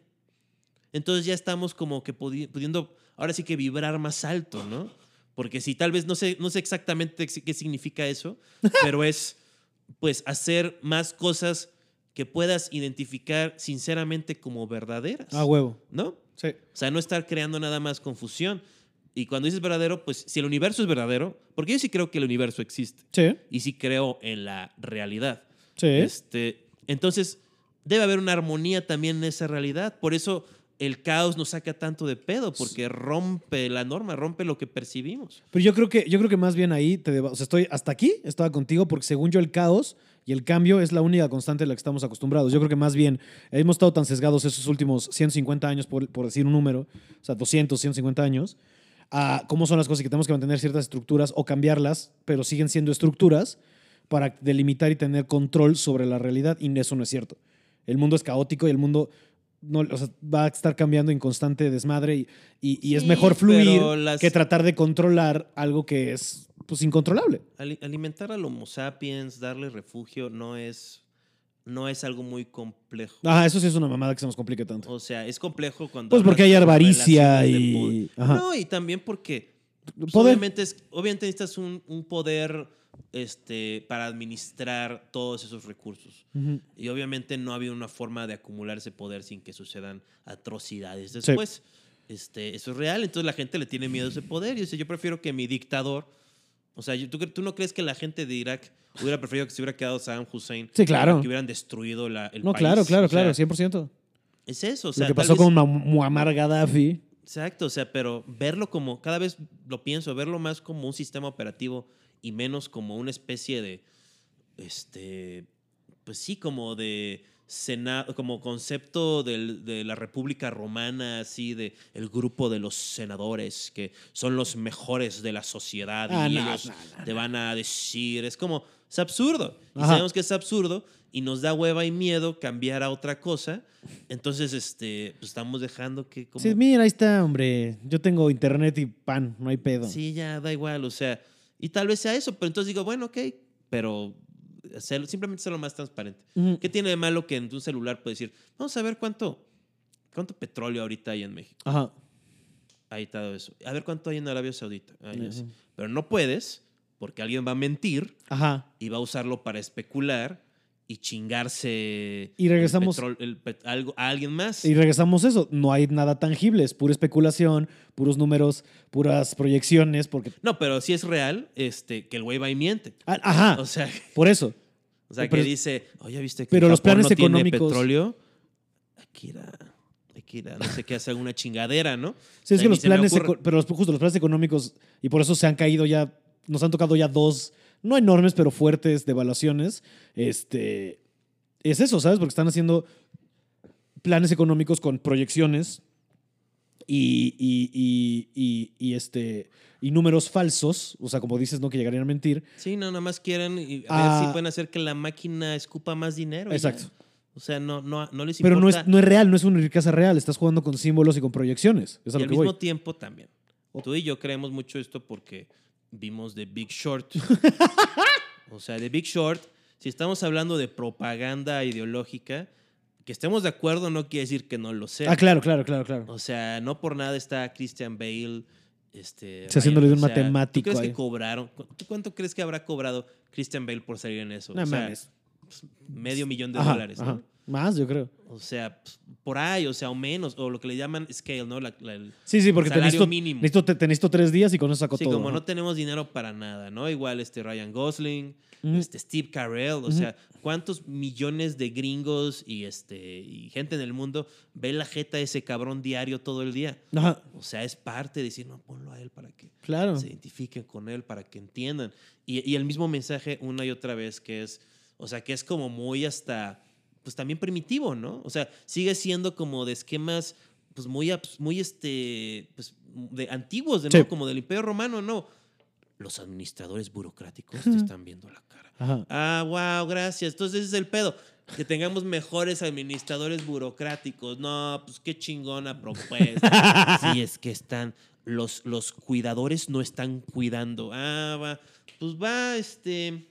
Speaker 2: Entonces ya estamos como que pudi- pudiendo, ahora sí que vibrar más alto, ¿no? Porque si tal vez no sé, no sé exactamente ex- qué significa eso, pero es pues hacer más cosas que puedas identificar sinceramente como verdaderas,
Speaker 1: Ah, huevo.
Speaker 2: ¿no?
Speaker 1: Sí.
Speaker 2: O sea, no estar creando nada más confusión. Y cuando dices verdadero, pues si el universo es verdadero, porque yo sí creo que el universo existe
Speaker 1: Sí.
Speaker 2: y sí creo en la realidad.
Speaker 1: Sí.
Speaker 2: Este, entonces, debe haber una armonía también en esa realidad. Por eso el caos nos saca tanto de pedo, porque rompe la norma, rompe lo que percibimos.
Speaker 1: Pero yo creo que, yo creo que más bien ahí te deba- o sea, estoy hasta aquí, estaba contigo, porque según yo el caos y el cambio es la única constante a la que estamos acostumbrados. Yo creo que más bien hemos estado tan sesgados esos últimos 150 años, por, decir un número, o sea, 200, 150 años, a cómo son las cosas y que tenemos que mantener ciertas estructuras o cambiarlas, pero siguen siendo estructuras para delimitar y tener control sobre la realidad, y eso no es cierto. El mundo es caótico y el mundo no, o sea, va a estar cambiando en constante desmadre y, y- y es mejor fluir
Speaker 2: las-
Speaker 1: que tratar de controlar algo que es pues incontrolable.
Speaker 2: Ali- alimentar al Homo sapiens, darle refugio, no es, no es algo muy complejo.
Speaker 1: Ah, eso sí es una mamada que se nos complique tanto.
Speaker 2: O sea, es complejo cuando.
Speaker 1: Pues porque hay avaricia y-.
Speaker 2: No, y también porque Pues. Obviamente, es, obviamente necesitas un, un poder este, para administrar todos esos recursos.
Speaker 1: Ujú.
Speaker 2: Y obviamente no ha habido una forma de acumular ese poder sin que sucedan atrocidades después. Este, eso es real, entonces la gente le tiene miedo a ese poder. Y dice, yo prefiero que mi dictador, o sea, ¿tú, tú no crees que la gente de Irak hubiera preferido que se hubiera quedado Saddam Hussein?
Speaker 1: Sí, claro.
Speaker 2: Que hubieran destruido la, el
Speaker 1: No,
Speaker 2: país?
Speaker 1: claro, claro,
Speaker 2: O sea,
Speaker 1: claro, 100%.
Speaker 2: Es eso, o
Speaker 1: Lo
Speaker 2: sea,
Speaker 1: que
Speaker 2: tal
Speaker 1: pasó
Speaker 2: vez-
Speaker 1: con Mu- Muammar Gaddafi.
Speaker 2: Exacto, o sea, pero verlo como, cada vez lo pienso, verlo más como un sistema operativo y menos como una especie de, este, pues sí, como de senado, como concepto del- de la República Romana, así de el grupo de los senadores que son los mejores de la sociedad
Speaker 1: Ah,
Speaker 2: y
Speaker 1: no,
Speaker 2: ellos
Speaker 1: no, no,
Speaker 2: te van a decir, es como, es absurdo. Y
Speaker 1: Ajá.
Speaker 2: sabemos que es absurdo y nos da hueva y miedo cambiar a otra cosa. Entonces, este, pues estamos dejando que como...
Speaker 1: Sí, mira, ahí está, hombre. Yo tengo internet y pan, no hay pedo.
Speaker 2: Sí, ya da igual, o sea, y tal vez sea eso, pero entonces digo, bueno, ok, pero hacerlo- simplemente hacerlo más transparente. ¿Qué tiene de malo que en un celular puedes decir, vamos a ver cuánto, cuánto petróleo ahorita hay en México?
Speaker 1: Ajá.
Speaker 2: Ahí está eso. A ver cuánto hay en Arabia Saudita. Ahí así. Pero no puedes, porque alguien va a mentir
Speaker 1: Ajá.
Speaker 2: y va a usarlo para especular y chingarse
Speaker 1: Y regresamos-
Speaker 2: el petrol- el pet- algo, a alguien más.
Speaker 1: Y regresamos a eso. No hay nada tangible, es pura especulación, puros números, puras proyecciones, porque...
Speaker 2: No, pero si es real, este, que el güey va y miente.
Speaker 1: Ah, Ajá,
Speaker 2: O sea,
Speaker 1: por eso.
Speaker 2: O sea,
Speaker 1: Pero-
Speaker 2: que dice, oye, ¿viste que
Speaker 1: pero los
Speaker 2: Japón
Speaker 1: planes
Speaker 2: no tiene
Speaker 1: económicos-
Speaker 2: petróleo? Aquí era, no sé qué, hacer una chingadera, ¿no?
Speaker 1: Sí, es que los planes, pero los- justo los planes económicos, y por eso se han caído ya, nos han tocado ya dos, no enormes, pero fuertes devaluaciones. Este, es eso, ¿sabes? Porque están haciendo planes económicos con proyecciones y, y, y, y- este, y números falsos, o sea, como dices, no que llegarían a mentir.
Speaker 2: Sí, no, nada más quieren y a
Speaker 1: Ah.
Speaker 2: ver si pueden hacer que la máquina escupa más dinero. ya.
Speaker 1: Exacto.
Speaker 2: O sea, no, no, no les
Speaker 1: Pero no
Speaker 2: importa.
Speaker 1: es, no es real, no es una riqueza real, estás jugando con símbolos y con proyecciones. Es a
Speaker 2: y
Speaker 1: lo
Speaker 2: al
Speaker 1: que
Speaker 2: mismo
Speaker 1: voy.
Speaker 2: tiempo también. Tú y yo creemos mucho esto porque vimos The Big Short. o sea, The Big Short, si estamos hablando de propaganda ideológica, que estemos de acuerdo no quiere decir que no lo sea.
Speaker 1: Ah, claro, claro, claro, claro.
Speaker 2: O sea, no por nada está Christian Bale. Este,
Speaker 1: Sí, haciéndole de un
Speaker 2: o sea,
Speaker 1: matemático
Speaker 2: ¿Tú crees
Speaker 1: ahí.
Speaker 2: que cobraron? ¿Cu- ¿Tú cuánto crees que habrá cobrado Christian Bale por salir en eso?
Speaker 1: No
Speaker 2: o sea,
Speaker 1: mames.
Speaker 2: medio millón de
Speaker 1: Ajá,
Speaker 2: dólares,
Speaker 1: ajá.
Speaker 2: ¿no?
Speaker 1: Más, yo creo.
Speaker 2: O sea, pues, por ahí, o sea, o menos, o lo que le llaman scale, ¿no? La- la- el-
Speaker 1: Sí, sí, porque te
Speaker 2: Salario
Speaker 1: necesito,
Speaker 2: mínimo.
Speaker 1: necesito, te, te necesito tres días y con eso saco
Speaker 2: sí,
Speaker 1: todo.
Speaker 2: como
Speaker 1: ajá.
Speaker 2: no tenemos dinero para nada, ¿no? Igual este Ryan Gosling,
Speaker 1: Ujú.
Speaker 2: este Steve Carell, o sea, ¿cuántos millones de gringos y, este, y gente en el mundo ve la jeta de ese cabrón diario todo el día?
Speaker 1: Ajá,
Speaker 2: O sea, es parte de decir, no, ponlo a él para que
Speaker 1: claro.
Speaker 2: se identifiquen con él, para que entiendan. Y, y el mismo mensaje una y otra vez que es, o sea, que es como muy hasta, pues también primitivo, ¿no? O sea, sigue siendo como de esquemas, pues muy, muy este, pues de antiguos, de
Speaker 1: Sí.
Speaker 2: nuevo, como del Imperio Romano, ¿no? Los administradores burocráticos te están viendo la cara.
Speaker 1: Ajá.
Speaker 2: Ah, wow, gracias. Entonces ese es el pedo. Que tengamos mejores administradores burocráticos. No, pues qué chingona propuesta. sí, es que están. Los, los cuidadores no están cuidando. Ah, va. Pues va, este.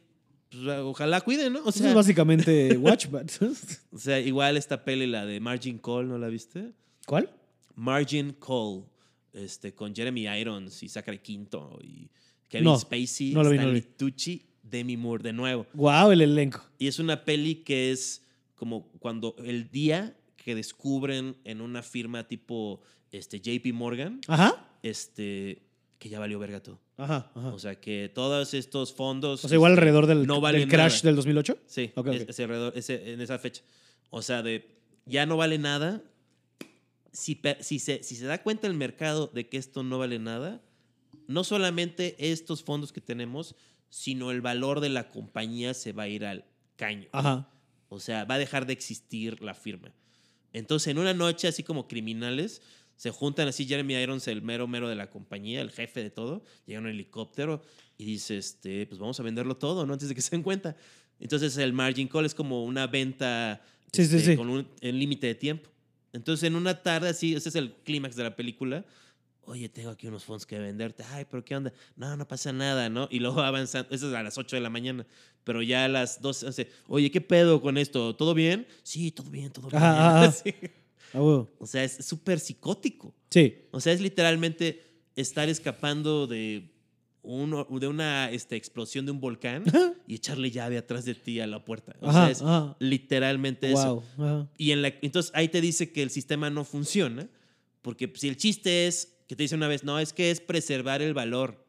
Speaker 2: Pues, ojalá cuiden, ¿no? O
Speaker 1: Eso
Speaker 2: sea,
Speaker 1: es básicamente Watchbat.
Speaker 2: o sea, igual esta peli, la de Margin Call, ¿no la viste?
Speaker 1: ¿Cuál?
Speaker 2: Margin Call. Este, con Jeremy Irons y Zachary Quinto y Kevin
Speaker 1: No,
Speaker 2: Spacey,
Speaker 1: no lo vi, no lo
Speaker 2: Stanley
Speaker 1: vi.
Speaker 2: Tucci, Demi Moore de nuevo.
Speaker 1: Wow, el elenco.
Speaker 2: Y es una peli que es como cuando el día que descubren en una firma tipo este, JP Morgan,
Speaker 1: Ajá.
Speaker 2: este, que ya valió verga todo.
Speaker 1: Ajá, ajá.
Speaker 2: O sea, que todos estos fondos...
Speaker 1: O sea, igual
Speaker 2: este,
Speaker 1: alrededor del,
Speaker 2: no
Speaker 1: del crash
Speaker 2: nada.
Speaker 1: del 2008.
Speaker 2: Sí,
Speaker 1: Ok, ok.
Speaker 2: es- ese alrededor, ese- en esa fecha. O sea, de ya no vale nada. Si, si, se, si se da cuenta el mercado de que esto no vale nada, no solamente estos fondos que tenemos, sino el valor de la compañía se va a ir al caño.
Speaker 1: Ajá.
Speaker 2: O sea, va a dejar de existir la firma. Entonces, en una noche, así como criminales, se juntan así Jeremy Irons, el mero mero de la compañía, el jefe de todo, llega un helicóptero y dice, este, pues vamos a venderlo todo, ¿no? Antes de que se den cuenta. Entonces, el margin call es como una venta
Speaker 1: Sí, sí,
Speaker 2: este,
Speaker 1: sí.
Speaker 2: con un límite de tiempo. Entonces, en una tarde así, ese es el clímax de la película. Oye, tengo aquí unos fondos que venderte. Ay, pero ¿qué onda? No, no pasa nada, ¿no? Y luego avanzando. Eso es a las 8 de la mañana. Pero ya a las 12, once, oye, ¿qué pedo con esto? ¿Todo bien? Sí, todo bien, todo bien.
Speaker 1: Ajá.
Speaker 2: Sí.
Speaker 1: Ah,
Speaker 2: O sea, es súper psicótico.
Speaker 1: Sí.
Speaker 2: O sea, es literalmente estar escapando de, uno, de una este, explosión de un volcán y echarle llave atrás de ti a la puerta. O
Speaker 1: Ajá,
Speaker 2: sea, es
Speaker 1: ajá.
Speaker 2: literalmente eso.
Speaker 1: Wow. ajá.
Speaker 2: Y en la, entonces ahí te dice que el sistema no funciona, porque si el chiste es, que te dice una vez, no, es que es preservar el valor.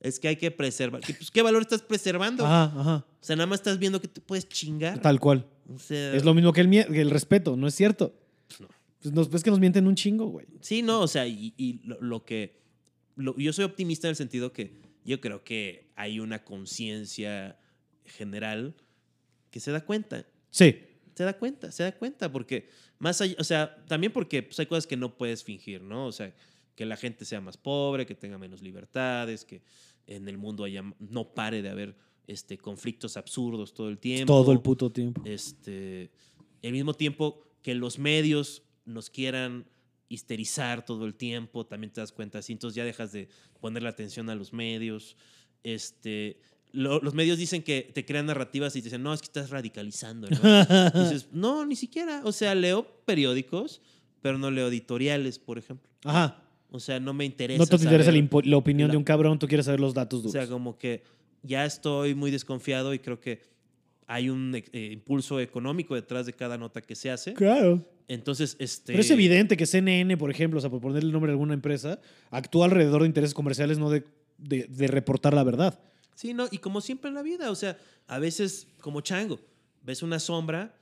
Speaker 2: Es que hay que preservar. ¿Qué, pues, ¿qué valor estás preservando?
Speaker 1: Ajá, ajá.
Speaker 2: O sea, nada más estás viendo que te puedes chingar.
Speaker 1: Tal cual.
Speaker 2: O sea,
Speaker 1: Es lo mismo que el, el respeto, ¿no es cierto?
Speaker 2: Pues no.
Speaker 1: Pues nos, es que nos mienten un chingo, güey.
Speaker 2: Sí, no, o sea, y, y lo, lo que... lo- yo soy optimista en el sentido que yo creo que hay una conciencia general que se da cuenta.
Speaker 1: Sí.
Speaker 2: Se da cuenta, se da cuenta, porque más allá, o sea, también porque pues, hay cosas que no puedes fingir, ¿no? O sea, que la gente sea más pobre, que tenga menos libertades, que en el mundo haya, no pare de haber este, conflictos absurdos todo el tiempo.
Speaker 1: Todo el puto tiempo.
Speaker 2: Este, al mismo tiempo que los medios nos quieran histerizar todo el tiempo, también te das cuenta, así, entonces ya dejas de ponerle atención a los medios. Este, lo- los medios dicen que te crean narrativas y te dicen, no, es que estás radicalizando. ¿no? Y dices, no, ni siquiera. O sea, leo periódicos, pero no leo editoriales, por ejemplo.
Speaker 1: Ajá.
Speaker 2: O sea, no me interesa.
Speaker 1: No te interesa la, la opinión
Speaker 2: la-
Speaker 1: de un cabrón, tú quieres saber los datos
Speaker 2: o
Speaker 1: duros.
Speaker 2: sea, como que ya estoy muy desconfiado y creo que hay un eh, impulso económico detrás de cada nota que se hace.
Speaker 1: claro.
Speaker 2: Entonces, este.
Speaker 1: Pero es evidente que CNN, por ejemplo, o sea, por ponerle el nombre de alguna empresa, actúa alrededor de intereses comerciales, no de, de- de reportar la verdad.
Speaker 2: Sí, no, y como siempre en la vida, o sea, a veces como chango, ves una sombra,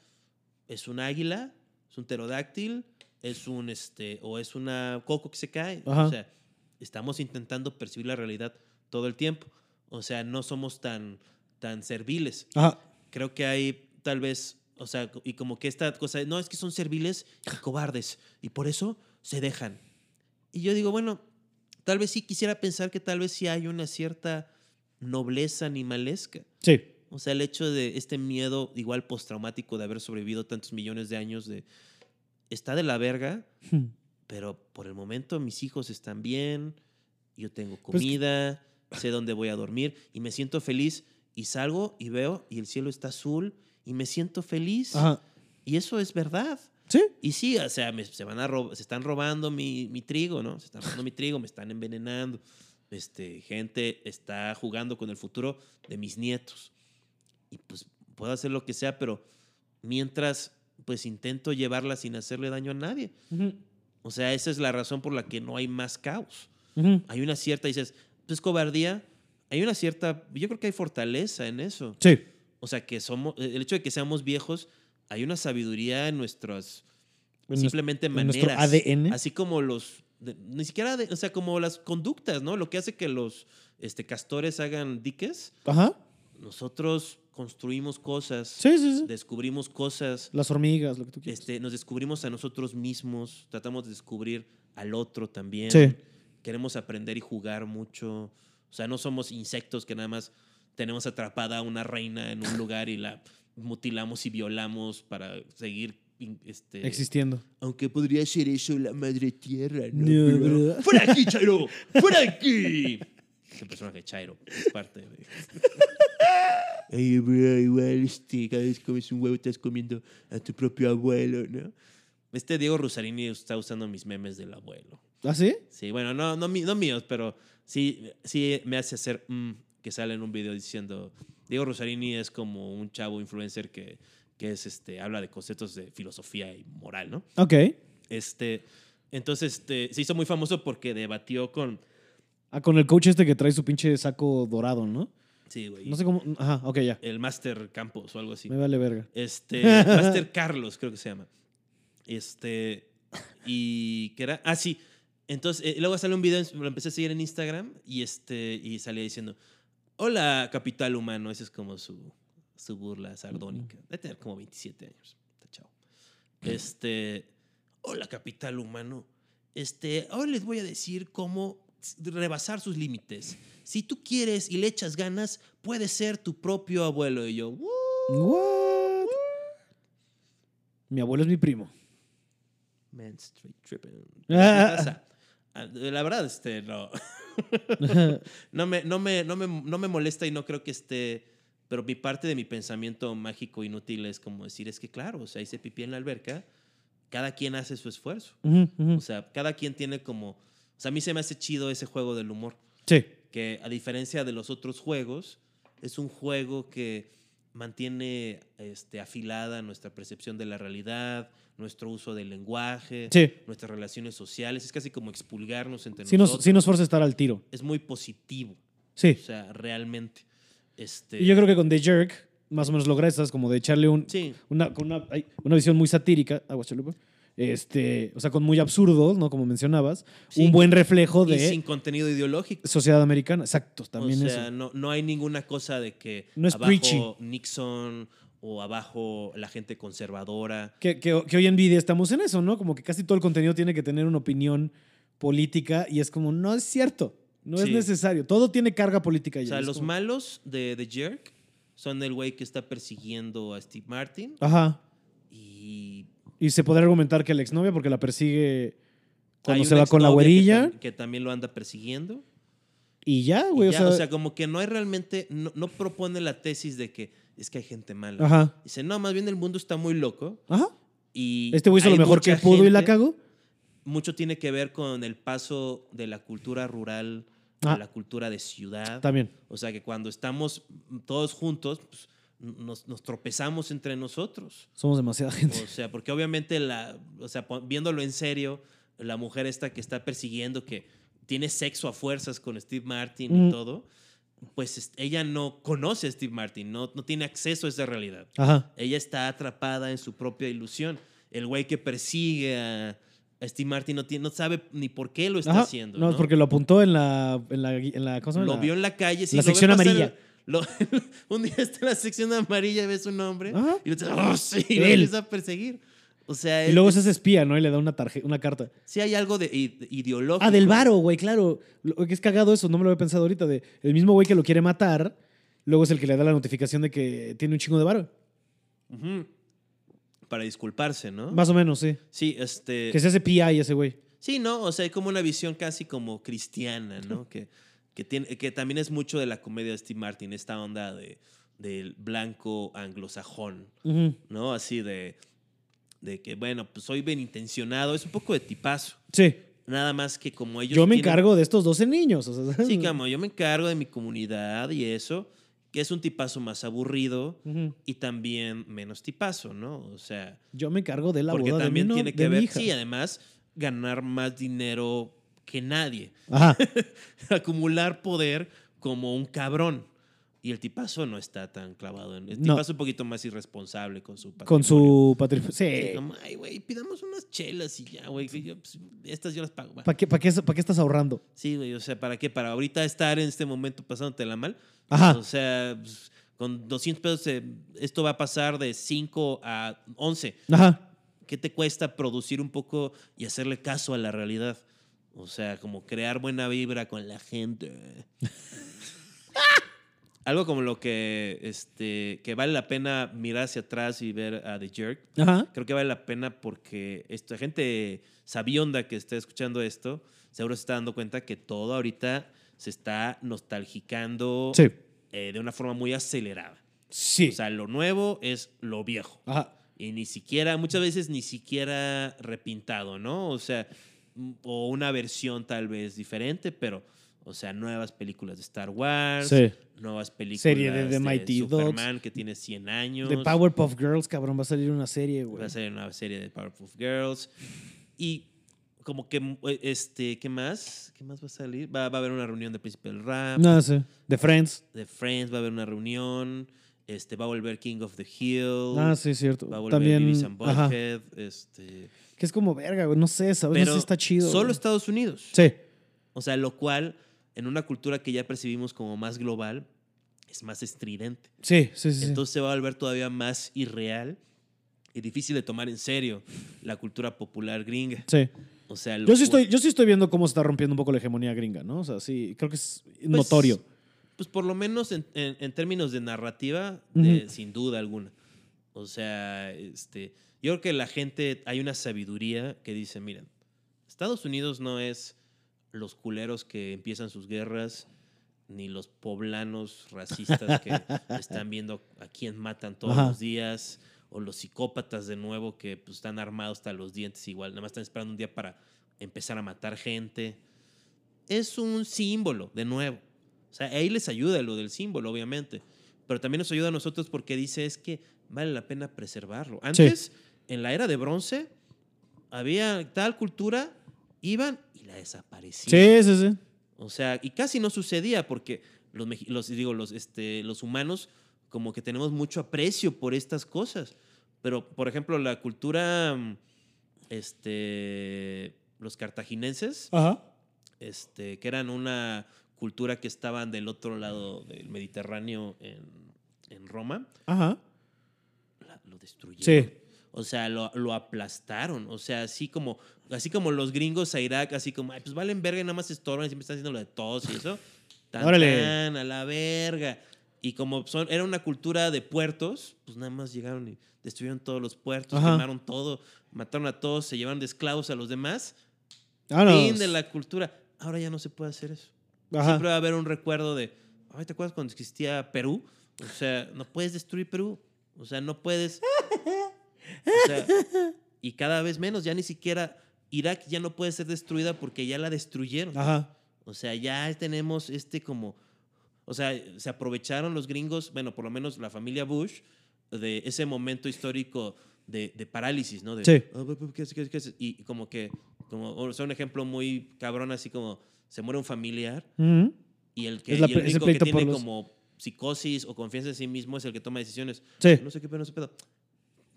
Speaker 2: es un águila, es un pterodáctil, es un este o es una coco que se cae,
Speaker 1: Ajá.
Speaker 2: o sea, estamos intentando percibir la realidad todo el tiempo. O sea, no somos tan tan serviles.
Speaker 1: Ajá.
Speaker 2: Creo que hay tal vez, o sea, y como que esta cosa, de, no, es que son serviles y cobardes y por eso se dejan. Y yo digo, bueno, tal vez sí quisiera pensar que tal vez sí hay una cierta nobleza animalesca.
Speaker 1: Sí.
Speaker 2: O sea, el hecho de este miedo igual postraumático de haber sobrevivido tantos millones de años de está de la verga, pero por el momento mis hijos están bien, yo tengo
Speaker 1: Pues que-
Speaker 2: comida, sé dónde voy a dormir y me siento feliz y salgo y veo y el cielo está azul y me siento feliz
Speaker 1: Ajá.
Speaker 2: y eso es verdad.
Speaker 1: Sí.
Speaker 2: Y sí, o sea, me- se van a rob- se están robando mi, mi trigo, ¿no? Se están robando mi trigo, me están envenenando. Este, gente está jugando con el futuro de mis nietos. Y pues puedo hacer lo que sea, pero mientras pues intento llevarla sin hacerle daño a nadie.
Speaker 1: Ujú.
Speaker 2: O sea, esa es la razón por la que no hay más caos.
Speaker 1: Ujú.
Speaker 2: Hay una cierta, dices, pues cobardía, hay una cierta, yo creo que hay fortaleza en eso.
Speaker 1: Sí.
Speaker 2: O sea, que somos, el hecho de que seamos viejos, hay una sabiduría en nuestras
Speaker 1: En
Speaker 2: simplemente
Speaker 1: en nuestro
Speaker 2: maneras.
Speaker 1: ADN.
Speaker 2: Así como los, de- ni siquiera, de- o sea, como las conductas, ¿no? Lo que hace que los este, castores hagan diques,
Speaker 1: Ajá.
Speaker 2: nosotros construimos cosas,
Speaker 1: Sí, sí, sí.
Speaker 2: descubrimos cosas,
Speaker 1: Las hormigas, lo que tú quieras.
Speaker 2: este, nos descubrimos a nosotros mismos, tratamos de descubrir al otro también.
Speaker 1: Sí.
Speaker 2: Queremos aprender y jugar mucho. O sea, no somos insectos que nada más tenemos atrapada a una reina en un lugar y la mutilamos y violamos para seguir este,
Speaker 1: Existiendo.
Speaker 2: aunque podría ser eso la madre tierra, ¿no?
Speaker 1: No, ¿verdad?
Speaker 2: ¡Fuera de aquí, Chairo! ¡Fuera de aquí! Ese personaje Chairo es parte de. Ay, bro, igual, este, cada vez comes un huevo estás comiendo a tu propio abuelo, ¿no? Este Diego Rusarini está usando mis memes del abuelo.
Speaker 1: ¿Ah, sí?
Speaker 2: Sí, bueno, no, no, no míos, pero sí, sí me hace hacer mm, que sale en un video diciendo Diego Rosarini es como un chavo influencer que, que es este habla de conceptos de filosofía y moral, ¿no?
Speaker 1: Ok.
Speaker 2: Este, entonces este, se hizo muy famoso porque debatió con
Speaker 1: Ah, con el coach este que trae su pinche saco dorado, ¿no?
Speaker 2: sí, güey,
Speaker 1: No sé cómo. Ajá, ok, ya.
Speaker 2: el Master Campos o algo así.
Speaker 1: Me vale verga.
Speaker 2: Este, Master Carlos, creo que se llama. Este, y que era, ah, sí. Entonces, eh, luego sale un video, lo empecé a seguir en Instagram y, este, y salía diciendo, hola, capital humano. Esa es como su, su burla sardónica. Debe tener como 27 años. Está chavo. Este, hola, capital humano. Este, ahora les voy a decir cómo rebasar sus límites. Si tú quieres y le echas ganas, puedes ser tu propio abuelo. Y yo.
Speaker 1: What? Mi abuelo es mi primo.
Speaker 2: Man Street Tripping.
Speaker 1: Ah,
Speaker 2: la verdad, este, no. no, me, no, me, no, me, no me molesta y no creo que esté. Pero mi parte de mi pensamiento mágico inútil es como decir: es que, claro, o sea, hice pipí en la alberca, cada quien hace su esfuerzo.
Speaker 1: Ujú.
Speaker 2: O sea, cada quien tiene como O sea, a mí se me hace chido ese juego del humor.
Speaker 1: Sí.
Speaker 2: Que a diferencia de los otros juegos, es un juego que mantiene este, afilada nuestra percepción de la realidad, nuestro uso del lenguaje,
Speaker 1: Sí.
Speaker 2: nuestras relaciones sociales. Es casi como expulgarnos entre
Speaker 1: Sí nos,
Speaker 2: nosotros.
Speaker 1: sí nos forza a estar al tiro.
Speaker 2: Es muy positivo.
Speaker 1: Sí.
Speaker 2: O sea, realmente. Este,
Speaker 1: Y yo creo que con The Jerk, más o menos logra estas, como de echarle un,
Speaker 2: Sí,
Speaker 1: una, con una, visión muy satírica. Aguas, chalupa. Este, o sea, con muy absurdos, ¿no? Como mencionabas.
Speaker 2: Sí.
Speaker 1: Un buen reflejo
Speaker 2: y
Speaker 1: de
Speaker 2: sin contenido ideológico.
Speaker 1: sociedad americana. Exacto, también
Speaker 2: o sea,
Speaker 1: eso.
Speaker 2: no, no hay ninguna cosa de que
Speaker 1: No es
Speaker 2: abajo
Speaker 1: preachy.
Speaker 2: Nixon o abajo la gente conservadora.
Speaker 1: Que, que- que hoy en día estamos en eso, ¿no? Como que casi todo el contenido tiene que tener una opinión política y es como, no es cierto. No es necesario. Todo tiene carga política ya.
Speaker 2: O sea, los
Speaker 1: como-
Speaker 2: malos de The Jerk son el güey que está persiguiendo a Steve Martin
Speaker 1: Ajá.
Speaker 2: y
Speaker 1: Y se podría argumentar que la exnovia, porque la persigue cuando se va con la
Speaker 2: que
Speaker 1: güerilla.
Speaker 2: que, también lo anda persiguiendo.
Speaker 1: Y ya,
Speaker 2: Y
Speaker 1: güey.
Speaker 2: ya,
Speaker 1: o,
Speaker 2: o,
Speaker 1: sea,
Speaker 2: sea, como que no hay realmente, no, no propone la tesis de que es que hay gente mala.
Speaker 1: Ajá.
Speaker 2: Dice, no, más bien el mundo está muy loco
Speaker 1: Ajá.
Speaker 2: y
Speaker 1: Este güey hizo lo mejor que pudo y la cagó.
Speaker 2: Mucho tiene que ver con el paso de la cultura rural
Speaker 1: Ah.
Speaker 2: a la cultura de ciudad.
Speaker 1: También.
Speaker 2: O sea que cuando estamos todos juntos, pues, nos, nos tropezamos entre nosotros.
Speaker 1: Somos demasiada gente.
Speaker 2: O sea, porque obviamente, la, o sea, viéndolo en serio, la mujer esta que está persiguiendo, que tiene sexo a fuerzas con Steve Martin
Speaker 1: Mm.
Speaker 2: y todo, pues es- ella no conoce a Steve Martin, no, no tiene acceso a esa realidad.
Speaker 1: Ajá.
Speaker 2: Ella está atrapada en su propia ilusión. El güey que persigue a, Steve Martin no, tiene, no sabe ni por qué lo está
Speaker 1: Ajá.
Speaker 2: haciendo.
Speaker 1: no,
Speaker 2: ¿no?
Speaker 1: porque lo apuntó en la, en la, en la ¿cómo se llama?
Speaker 2: Lo
Speaker 1: La-
Speaker 2: vio en la calle. sí,
Speaker 1: la sección amarilla.
Speaker 2: lo- un día está en la sección amarilla, ve su nombre
Speaker 1: Ajá.
Speaker 2: y lo, oh, sí, y lo empieza a perseguir. O sea,
Speaker 1: Y luego se hace espía, ¿no? Y le da una, tarje- una carta.
Speaker 2: sí hay algo de id- ideológico.
Speaker 1: Ah, del varo, güey, claro. Lo que es cagado eso, no me lo había pensado ahorita. De el mismo güey que lo quiere matar, luego es el que le da la notificación de que tiene un chingo de varo.
Speaker 2: Ujú. Para disculparse, ¿no?
Speaker 1: Más o menos, sí.
Speaker 2: Sí, este.
Speaker 1: Que se hace PI ese güey.
Speaker 2: Sí, ¿no? O sea, hay como una visión casi como cristiana, ¿no? que, que, tiene, que también es mucho de la comedia de Steve Martin, esta onda de, del blanco anglosajón. ¿no? Así de, de que, bueno, pues soy bien intencionado, es un poco de tipazo.
Speaker 1: Sí.
Speaker 2: Nada más que como ellos.
Speaker 1: Yo me
Speaker 2: tienen-
Speaker 1: encargo de estos 12 niños. o sea,
Speaker 2: Sí, como yo me encargo de mi comunidad y eso, que es un tipazo más aburrido y también menos tipazo, ¿no? O sea,
Speaker 1: Yo me encargo de la
Speaker 2: porque
Speaker 1: boda
Speaker 2: también
Speaker 1: de mi,
Speaker 2: tiene
Speaker 1: de
Speaker 2: que
Speaker 1: mi
Speaker 2: ver,
Speaker 1: hija.
Speaker 2: sí, además, ganar más dinero que nadie,
Speaker 1: Ajá.
Speaker 2: acumular poder como un cabrón. Y el tipazo no está tan clavado en. El
Speaker 1: No.
Speaker 2: tipazo es un poquito más irresponsable con su
Speaker 1: Con
Speaker 2: patrimonio.
Speaker 1: su patrimonio.
Speaker 2: Sí, ay, güey, pidamos unas chelas y ya, güey. pues, estas yo las pago. va".
Speaker 1: ¿Para qué, para qué, para qué estás ahorrando?
Speaker 2: Sí, güey, o sea, ¿para qué? Para ahorita estar en este momento pasándotela mal.
Speaker 1: Ajá.
Speaker 2: O sea, pues, con 200 pesos eh, esto va a pasar de 5 a 11.
Speaker 1: Ajá.
Speaker 2: ¿Qué te cuesta producir un poco y hacerle caso a la realidad? O sea, como crear buena vibra con la gente. Algo como lo que, este, que vale la pena mirar hacia atrás y ver a The Jerk.
Speaker 1: Ajá.
Speaker 2: Creo que vale la pena porque esta gente sabionda que está escuchando esto, seguro se está dando cuenta que todo ahorita se está nostalgicando
Speaker 1: Sí.
Speaker 2: eh, de una forma muy acelerada.
Speaker 1: Sí.
Speaker 2: O sea, lo nuevo es lo viejo.
Speaker 1: Ajá.
Speaker 2: Y ni siquiera, muchas veces ni siquiera repintado, ¿no? O sea, o una versión tal vez diferente, pero, o sea, nuevas películas de Star Wars,
Speaker 1: Sí.
Speaker 2: nuevas películas
Speaker 1: Serie de The Mighty.
Speaker 2: Superman que tiene 100 años.
Speaker 1: De Powerpuff Girls, cabrón, va a salir una serie, güey.
Speaker 2: Va a ser una serie de Powerpuff Girls. Y como que, este, ¿qué más? ¿Qué más va a salir? Va, va a haber una reunión de Príncipe del Rap,
Speaker 1: No sé. De Friends.
Speaker 2: de Friends va a haber una reunión, este, va a volver King of the Hill,
Speaker 1: Ah, sí, cierto.
Speaker 2: va a volver
Speaker 1: También.
Speaker 2: Beavis and. Butthead, este...
Speaker 1: Que es como verga, güey. No sé, ¿sabes? No sé
Speaker 2: Pero
Speaker 1: está chido.
Speaker 2: solo
Speaker 1: güey.
Speaker 2: Estados Unidos.
Speaker 1: Sí.
Speaker 2: O sea, lo cual, en una cultura que ya percibimos como más global, es más estridente.
Speaker 1: Sí, sí, sí.
Speaker 2: Entonces se va a volver todavía más irreal y difícil de tomar en serio la cultura popular gringa.
Speaker 1: Sí.
Speaker 2: O sea,
Speaker 1: Yo sí, estoy, yo sí estoy viendo cómo se está rompiendo un poco la hegemonía gringa, ¿no? O sea, sí, creo que es
Speaker 2: Pues,
Speaker 1: notorio.
Speaker 2: Pues por lo menos en, en- en términos de narrativa, de- sin duda alguna. O sea, este, yo creo que la gente, hay una sabiduría que dice, miren, Estados Unidos no es los culeros que empiezan sus guerras, ni los poblanos racistas que están viendo a quién matan todos
Speaker 1: Ajá.
Speaker 2: los días, o los psicópatas de nuevo que pues, están armados hasta los dientes igual, nada más están esperando un día para empezar a matar gente. es un símbolo, de nuevo. O sea, ahí les ayuda lo del símbolo, obviamente. Pero también nos ayuda a nosotros porque dice es que vale la pena preservarlo. Antes, en la era de bronce, había tal cultura, iban y la desaparecían.
Speaker 1: Sí, sí, sí.
Speaker 2: O sea, y casi no sucedía porque los, los, digo, los, este, los humanos como que tenemos mucho aprecio por estas cosas. Pero, por ejemplo, la cultura, este, los cartaginenses, Este, que eran una cultura que estaban del otro lado del Mediterráneo en, en Roma,
Speaker 1: Ajá.
Speaker 2: lo destruyeron.
Speaker 1: Sí.
Speaker 2: O sea, lo, lo, aplastaron. O sea, así como, así como los gringos a Irak, así como, Ay, pues valen verga y nada más estorban, siempre están haciendo lo de todos y eso. Tan, tan, a la verga. Y como son, era una cultura de puertos, pues nada más llegaron y destruyeron todos los puertos, Ajá. quemaron todo, mataron a todos, se llevaron de esclavos a los demás. Ah, fin de la cultura. Ahora ya no se puede hacer eso. Ajá. Siempre va a haber un recuerdo de, Ay, ¿te acuerdas cuando existía Perú? O sea, no puedes destruir Perú. O sea, no puedes. O sea, y cada vez menos, ya ni siquiera Irak ya no puede ser destruida porque ya la destruyeron.
Speaker 1: Ajá.
Speaker 2: O sea, ya tenemos este como, o sea, se aprovecharon los gringos, bueno, por lo menos la familia Bush, de ese momento histórico de, de parálisis, ¿no? De,
Speaker 1: sí.
Speaker 2: Oh, ¿qué, qué, qué, y como que, como, o sea, un ejemplo muy cabrón, así como se muere un familiar
Speaker 1: uh -huh.
Speaker 2: y el que, la, y el que tiene los... como psicosis o confianza en sí mismo es el que toma decisiones.
Speaker 1: Sí.
Speaker 2: No sé qué pedo, no sé pedo.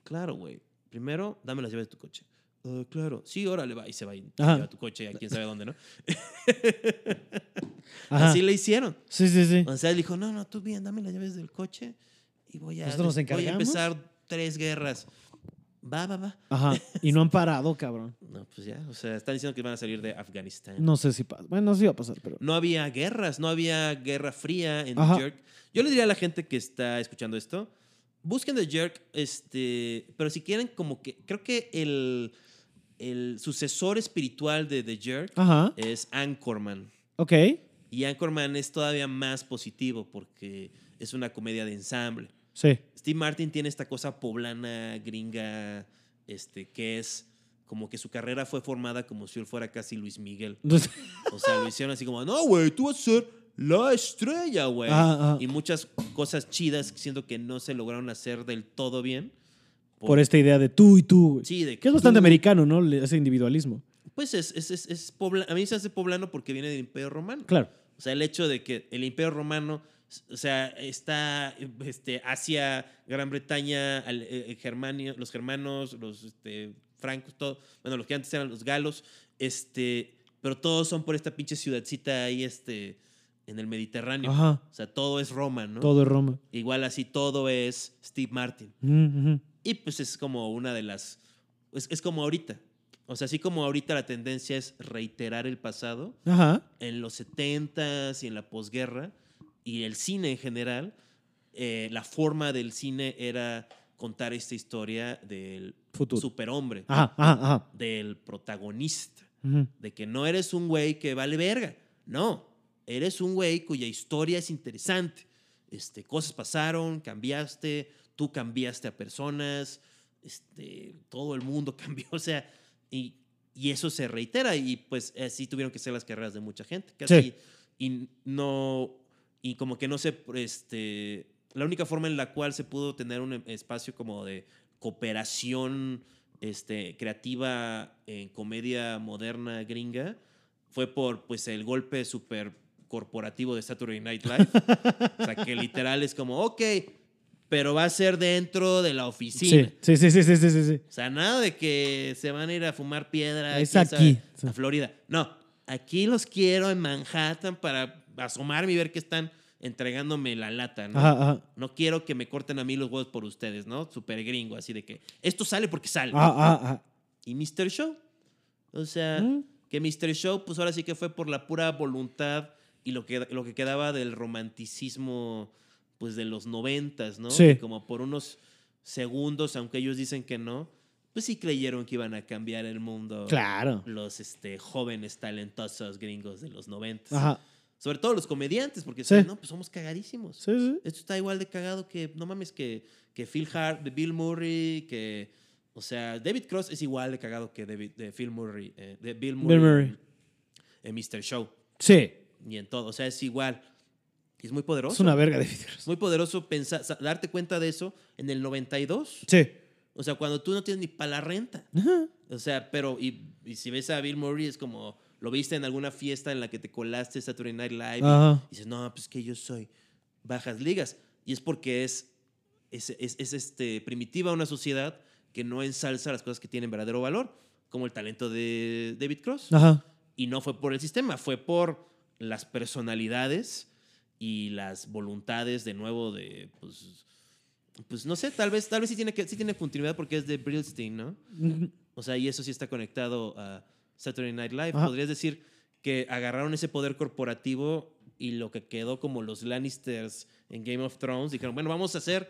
Speaker 2: Claro, güey. Primero, dame las llaves de tu coche. Uh, claro. Sí, órale, va. Y se va y lleva tu coche a quién sabe dónde, ¿no? Así le hicieron.
Speaker 1: Sí, sí, sí.
Speaker 2: O sea, él dijo, no, no, tú bien, dame las llaves del coche y voy a,
Speaker 1: ¿Nosotros nos
Speaker 2: voy a empezar tres guerras. Va, va, va.
Speaker 1: Ajá. Y no han parado, cabrón.
Speaker 2: No, pues ya. O sea, están diciendo que van a salir de Afganistán.
Speaker 1: No sé si pasa. Bueno, sí va a pasar, pero.
Speaker 2: No había guerras, no había guerra fría en Ajá. Jerk. Yo le diría a la gente que está escuchando esto, busquen The Jerk, este, pero si quieren como que, creo que el, el sucesor espiritual de The Jerk
Speaker 1: Ajá.
Speaker 2: es Anchorman.
Speaker 1: Ok.
Speaker 2: Y Anchorman es todavía más positivo porque es una comedia de ensamble.
Speaker 1: Sí.
Speaker 2: Steve Martin tiene esta cosa poblana, gringa, este, que es como que su carrera fue formada como si él fuera casi Luis Miguel. o sea, lo hicieron así como, no, güey, tú vas a ser la estrella, güey.
Speaker 1: Ah, ah.
Speaker 2: Y muchas cosas chidas siento que no se lograron hacer del todo bien.
Speaker 1: Por, por esta idea de tú y tú.
Speaker 2: Sí, de
Speaker 1: que es bastante tú, americano, ¿no? Ese individualismo.
Speaker 2: Pues es, es, es, es pobla, a mí se hace poblano porque viene del Imperio Romano.
Speaker 1: Claro.
Speaker 2: O sea, el hecho de que el Imperio Romano, o sea, está este, hacia Gran Bretaña, al, eh, Germania, los germanos, los este, francos, todo, bueno, los que antes eran los galos, este, pero todos son por esta pinche ciudadcita ahí, este, en el Mediterráneo.
Speaker 1: Ajá.
Speaker 2: O sea, todo es Roma, ¿no?
Speaker 1: Todo es Roma.
Speaker 2: Igual así todo es Steve Martin.
Speaker 1: Uh -huh.
Speaker 2: Y pues es como una de las, es, es como ahorita. O sea, así como ahorita la tendencia es reiterar el pasado,
Speaker 1: Ajá.
Speaker 2: en los 70s y en la posguerra, y el cine en general, eh, la forma del cine era contar esta historia del
Speaker 1: Futuro.
Speaker 2: superhombre,
Speaker 1: ajá, ajá, ajá.
Speaker 2: del protagonista,
Speaker 1: Uh -huh.
Speaker 2: de que no eres un güey que vale verga, no, eres un güey cuya historia es interesante. Este, cosas pasaron, cambiaste, tú cambiaste a personas, este, todo el mundo cambió, o sea, y, y eso se reitera y pues así tuvieron que ser las carreras de mucha gente, casi,
Speaker 1: Sí.
Speaker 2: y no, y como que no se, este, la única forma en la cual se pudo tener un espacio como de cooperación este, creativa en comedia moderna gringa fue por pues el golpe súper corporativo de Saturday Night Live. o sea, que literal es como, ok, pero va a ser dentro de la oficina.
Speaker 1: Sí, sí, sí, sí, sí, sí, sí.
Speaker 2: O sea, nada de que se van a ir a fumar piedra
Speaker 1: Es aquí.
Speaker 2: sabe, a Florida. No, aquí los quiero en Manhattan para asomarme y ver que están entregándome la lata, ¿no?
Speaker 1: Ajá, ajá.
Speaker 2: No quiero que me corten a mí los huevos por ustedes, ¿no? Súper gringo, así de que esto sale porque sale.
Speaker 1: Ajá, ajá, ajá.
Speaker 2: Y Mr. Show. O sea,
Speaker 1: Mm.
Speaker 2: que Mr. Show, pues ahora sí que fue por la pura voluntad y lo que, lo que quedaba del romanticismo, pues de los noventas, ¿no?
Speaker 1: Sí.
Speaker 2: Que como por unos segundos, aunque ellos dicen que no, pues sí creyeron que iban a cambiar el mundo.
Speaker 1: Claro.
Speaker 2: Los este, jóvenes talentosos gringos de los noventas.
Speaker 1: Ajá.
Speaker 2: Sobre todo los comediantes, porque
Speaker 1: Sí.
Speaker 2: no, pues somos cagadísimos.
Speaker 1: Sí, sí.
Speaker 2: Esto está igual de cagado que, no mames, que, que Phil Hart, de Bill Murray, que, o sea, David Cross es igual de cagado que David, de Phil Murray, eh, de Bill Murray,
Speaker 1: Bill Murray.
Speaker 2: en Mr. Show.
Speaker 1: Sí.
Speaker 2: y en todo. O sea, es igual. Y es muy poderoso.
Speaker 1: Es una verga David Cross.
Speaker 2: Es muy poderoso pensar, sa- darte cuenta de eso en el 92.
Speaker 1: Sí.
Speaker 2: O sea, cuando tú no tienes ni para la renta. O sea, pero, y, y si ves a Bill Murray, es como, lo viste en alguna fiesta en la que te colaste Saturday Night Live. y
Speaker 1: Ajá.
Speaker 2: dices, no, pues que yo soy bajas ligas. Y es porque es, es, es- es, este, primitiva una sociedad que no ensalza las cosas que tienen verdadero valor, como el talento de David Cross.
Speaker 1: Ajá.
Speaker 2: Y no fue por el sistema, fue por las personalidades y las voluntades de nuevo de, pues, pues no sé, tal vez, tal vez sí tiene, que, sí tiene continuidad porque es de Brillstein, ¿no? O sea, y eso sí está conectado a Saturday Night Live.
Speaker 1: Ajá.
Speaker 2: Podrías decir que agarraron ese poder corporativo y lo que quedó como los Lannisters en Game of Thrones, dijeron, bueno, vamos a hacer,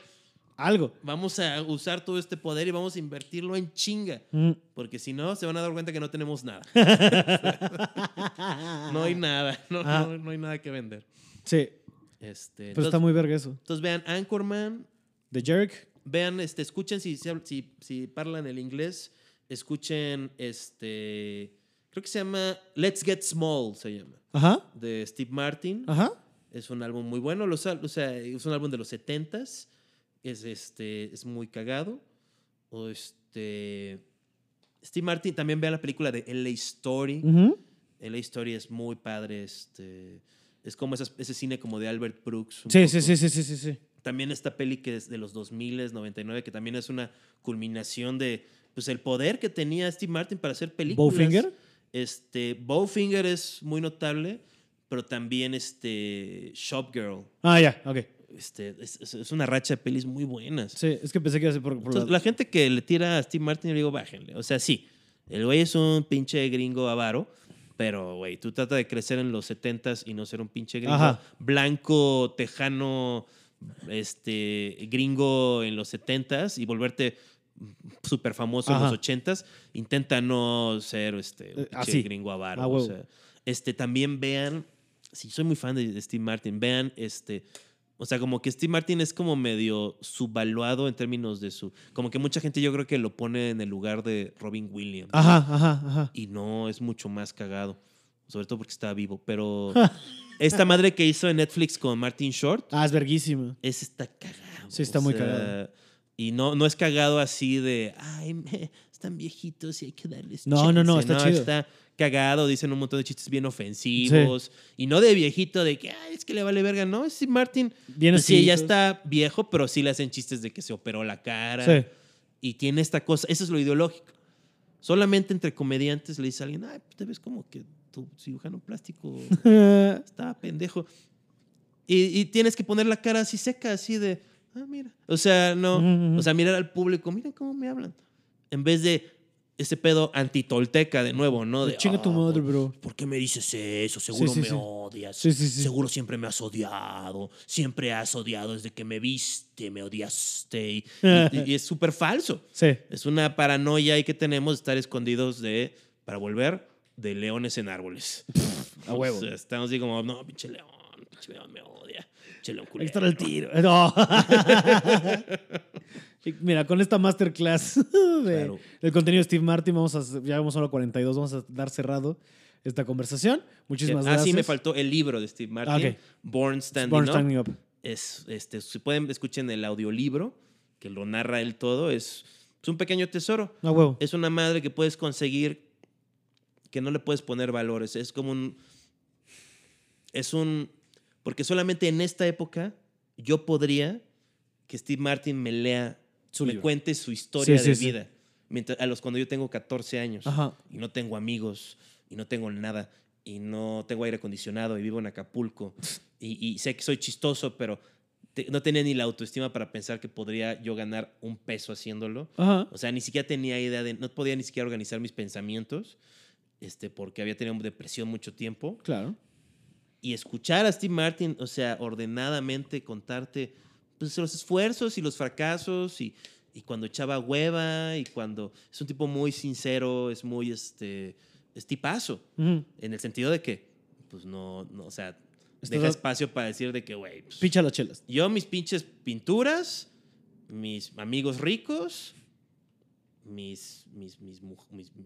Speaker 1: Algo.
Speaker 2: vamos a usar todo este poder y vamos a invertirlo en chinga.
Speaker 1: Mm.
Speaker 2: Porque si no, se van a dar cuenta que no tenemos nada. No hay nada, no,
Speaker 1: Ah.
Speaker 2: no, no hay nada que vender.
Speaker 1: Sí.
Speaker 2: Este,
Speaker 1: Pero
Speaker 2: entonces,
Speaker 1: está muy verga eso.
Speaker 2: entonces vean Anchorman,
Speaker 1: De Jerick.
Speaker 2: vean, este, escuchen si, si, si, hablan el inglés, escuchen este, creo que se llama Let's Get Small, se llama,
Speaker 1: Ajá.
Speaker 2: de Steve Martin.
Speaker 1: Ajá.
Speaker 2: Es un álbum muy bueno, los o sea, es un álbum de los 70s, es, este, es muy cagado. O este, Steve Martin, también vean la película de LA Story.
Speaker 1: Ujú.
Speaker 2: LA Story es muy padre, este, es como esas- ese cine como de Albert Brooks.
Speaker 1: Sí, sí, sí, sí, sí, sí, sí.
Speaker 2: También esta peli que es de los 2000, 99, que también es una culminación de pues, el poder que tenía Steve Martin para hacer películas.
Speaker 1: Bowfinger.
Speaker 2: Este, Bowfinger es muy notable, pero también este, Shop Girl.
Speaker 1: Ah, ya, ok.
Speaker 2: Este, es, es- es una racha de pelis muy buenas.
Speaker 1: Sí, es que pensé que iba a ser por, por
Speaker 2: Entonces,
Speaker 1: la-
Speaker 2: la gente que le tira a Steve Martin, yo le digo, bájenle. O sea, sí, el güey es un pinche gringo avaro, pero, güey, tú trata de crecer en los 70s y no ser un pinche gringo
Speaker 1: Ajá.
Speaker 2: blanco, tejano, este, gringo en los 70s y volverte súper famoso en los 80s. Intenta no ser este, un
Speaker 1: Eh,
Speaker 2: pinche
Speaker 1: así.
Speaker 2: gringo avaro.
Speaker 1: Ah,
Speaker 2: o
Speaker 1: huevo.
Speaker 2: sea, este, también vean, sí, soy muy fan de, de Steve Martin, vean este... O sea, como que Steve Martin es como medio subvaluado en términos de su... Como que mucha gente yo creo que lo pone en el lugar de Robin Williams.
Speaker 1: Ajá, ajá, ajá.
Speaker 2: Y no, es mucho más cagado. Sobre todo porque está vivo. Pero esta madre que hizo en Netflix con Martin Short,
Speaker 1: Ah, es verguísima.
Speaker 2: ese está cagado.
Speaker 1: Sí, está muy
Speaker 2: sea,
Speaker 1: cagado.
Speaker 2: Y no, no es cagado así de, ay, me- están viejitos y hay que darles
Speaker 1: No, no, no,
Speaker 2: chance".
Speaker 1: está chido.
Speaker 2: Está cagado, dicen un montón de chistes bien ofensivos. Y no de viejito, de que, ay, es que le vale verga. No, es Steve Martin.
Speaker 1: Bien
Speaker 2: pues sí, ya está viejo, pero sí le hacen chistes de que se operó la cara.
Speaker 1: Sí.
Speaker 2: Y tiene esta cosa, eso es lo ideológico. Solamente entre comediantes le dice a alguien, ay, pues te ves como que tu cirujano plástico estaba pendejo. Y, y tienes que poner la cara así seca, así de, ah, mira. O sea, no,
Speaker 1: Ujú, ujú.
Speaker 2: o sea, mirar al público, miren cómo me hablan. En vez de ese pedo antitolteca de nuevo, ¿no? De,
Speaker 1: Chinga tu
Speaker 2: "Ah,
Speaker 1: madre,
Speaker 2: ¿por-
Speaker 1: bro.
Speaker 2: ¿Por qué me dices eso? Seguro
Speaker 1: sí,
Speaker 2: me
Speaker 1: sí.
Speaker 2: odias.
Speaker 1: Sí, sí, sí.
Speaker 2: Seguro siempre me has odiado. Siempre has odiado desde que me viste, me odiaste. Y, y- y es súper falso.
Speaker 1: Sí.
Speaker 2: Es una paranoia ahí que tenemos de estar escondidos de, para volver, de leones en árboles.
Speaker 1: A huevo.
Speaker 2: O sea, estamos así como, no, pinche león, pinche león me odia. Pinche león
Speaker 1: Ahí
Speaker 2: culero.
Speaker 1: está el tiro. No. Mira, con esta masterclass de,
Speaker 2: Claro.
Speaker 1: del contenido de Steve Martin, vamos a, ya vamos a la 42, vamos a dar cerrado esta conversación. Muchísimas
Speaker 2: ah,
Speaker 1: gracias.
Speaker 2: sí, me faltó el libro de Steve Martin,
Speaker 1: Ah, ok.
Speaker 2: Born Standing
Speaker 1: Born
Speaker 2: Up.
Speaker 1: Standing Up.
Speaker 2: Es, este, si pueden, escuchen el audiolibro, que lo narra él todo. Es, es un pequeño tesoro.
Speaker 1: A huevo.
Speaker 2: Es una madre que puedes conseguir que no le puedes poner valores. Es como un. Es un. Porque solamente en esta época yo podría que Steve Martin me lea,
Speaker 1: Su
Speaker 2: me
Speaker 1: libro.
Speaker 2: cuente su historia
Speaker 1: Sí, sí,
Speaker 2: de
Speaker 1: sí.
Speaker 2: vida. Mientras, a los cuando yo tengo 14 años
Speaker 1: Ajá.
Speaker 2: y no tengo amigos y no tengo nada y no tengo aire acondicionado y vivo en Acapulco y, y sé que soy chistoso, pero te- no tenía ni la autoestima para pensar que podría yo ganar un peso haciéndolo.
Speaker 1: Ajá.
Speaker 2: O sea, ni siquiera tenía idea de, no podía ni siquiera organizar mis pensamientos, este, porque había tenido depresión mucho tiempo.
Speaker 1: Claro.
Speaker 2: Y escuchar a Steve Martin, o sea, ordenadamente contarte pues, los esfuerzos y los fracasos y, y cuando echaba hueva y cuando es un tipo muy sincero, es muy, este, es tipazo,
Speaker 1: Ujú.
Speaker 2: en el sentido de que, pues no, no o sea,
Speaker 1: Estás
Speaker 2: deja espacio para decir de que, güey, pues,
Speaker 1: Picha las chelas.
Speaker 2: yo mis pinches pinturas, mis amigos ricos, mis, mis, mis,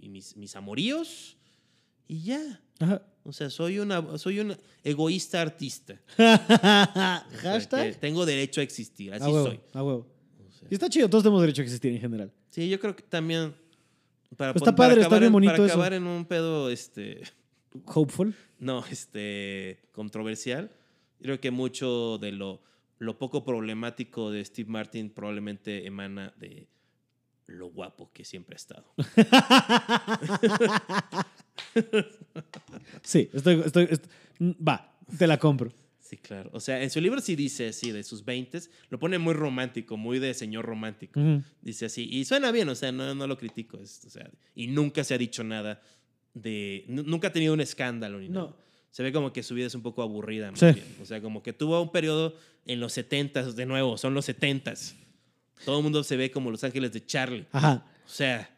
Speaker 2: mis, mis amoríos Y ya.
Speaker 1: Ajá.
Speaker 2: O sea, soy una soy un egoísta artista.
Speaker 1: Hashtag.
Speaker 2: tengo derecho a existir, así
Speaker 1: a huevo,
Speaker 2: soy.
Speaker 1: a huevo.
Speaker 2: O sea,
Speaker 1: Y está chido, todos tenemos derecho a existir en general.
Speaker 2: sí, yo creo que también para,
Speaker 1: Está
Speaker 2: pon- para
Speaker 1: padre, está
Speaker 2: acabar
Speaker 1: bien
Speaker 2: en-
Speaker 1: bonito
Speaker 2: para
Speaker 1: eso.
Speaker 2: acabar en un pedo este
Speaker 1: Hopeful.
Speaker 2: no, este controversial. Creo que mucho de lo lo poco problemático de Steve Martin probablemente emana de lo guapo que siempre ha estado.
Speaker 1: Sí, estoy, estoy, est- mm, va, te la compro.
Speaker 2: Sí, claro. O sea, en su libro sí dice así, de sus 20 lo pone muy romántico, muy de señor romántico.
Speaker 1: Ujú.
Speaker 2: Dice así, y suena bien, o sea, no, no lo critico. es- o sea, y nunca se ha dicho nada de. nu- Nunca ha tenido un escándalo ni
Speaker 1: No.
Speaker 2: nada. Se ve como que su vida es un poco aburrida.
Speaker 1: Sí.
Speaker 2: bien. O sea, como que tuvo un periodo en los 70s, de nuevo, son los 70s. Todo el mundo se ve como Los Ángeles de Charlie.
Speaker 1: Ajá.
Speaker 2: O sea,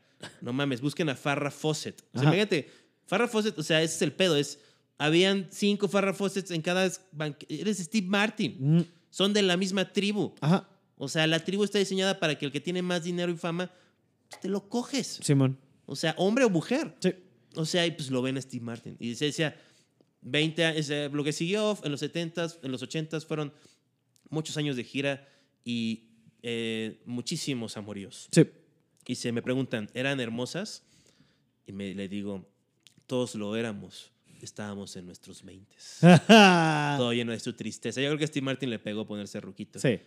Speaker 2: no mames, busquen a Farrah Fawcett. O sea,
Speaker 1: Ajá.
Speaker 2: imagínate, Farrah Fawcett, o sea, ese es el pedo, es. Habían cinco Farrah Fawcett's en cada banque. Eres Steve Martin.
Speaker 1: Mm,
Speaker 2: Son de la misma tribu.
Speaker 1: Ajá.
Speaker 2: O sea, la tribu está diseñada para que el que tiene más dinero y fama, pues, te lo coges.
Speaker 1: Simón.
Speaker 2: O sea, hombre o mujer.
Speaker 1: Sí.
Speaker 2: O sea, y pues lo ven a Steve Martin. Y se decía, 20 años, lo que siguió en los 70s, en los 80s fueron muchos años de gira y eh, muchísimos amoríos.
Speaker 1: Sí.
Speaker 2: Y se me preguntan, ¿eran hermosas? Y me, le digo, todos lo éramos. Estábamos en nuestros 20 Todo lleno de su tristeza. Yo creo que a Steve Martin le pegó ponerse ruquito.
Speaker 1: Sí,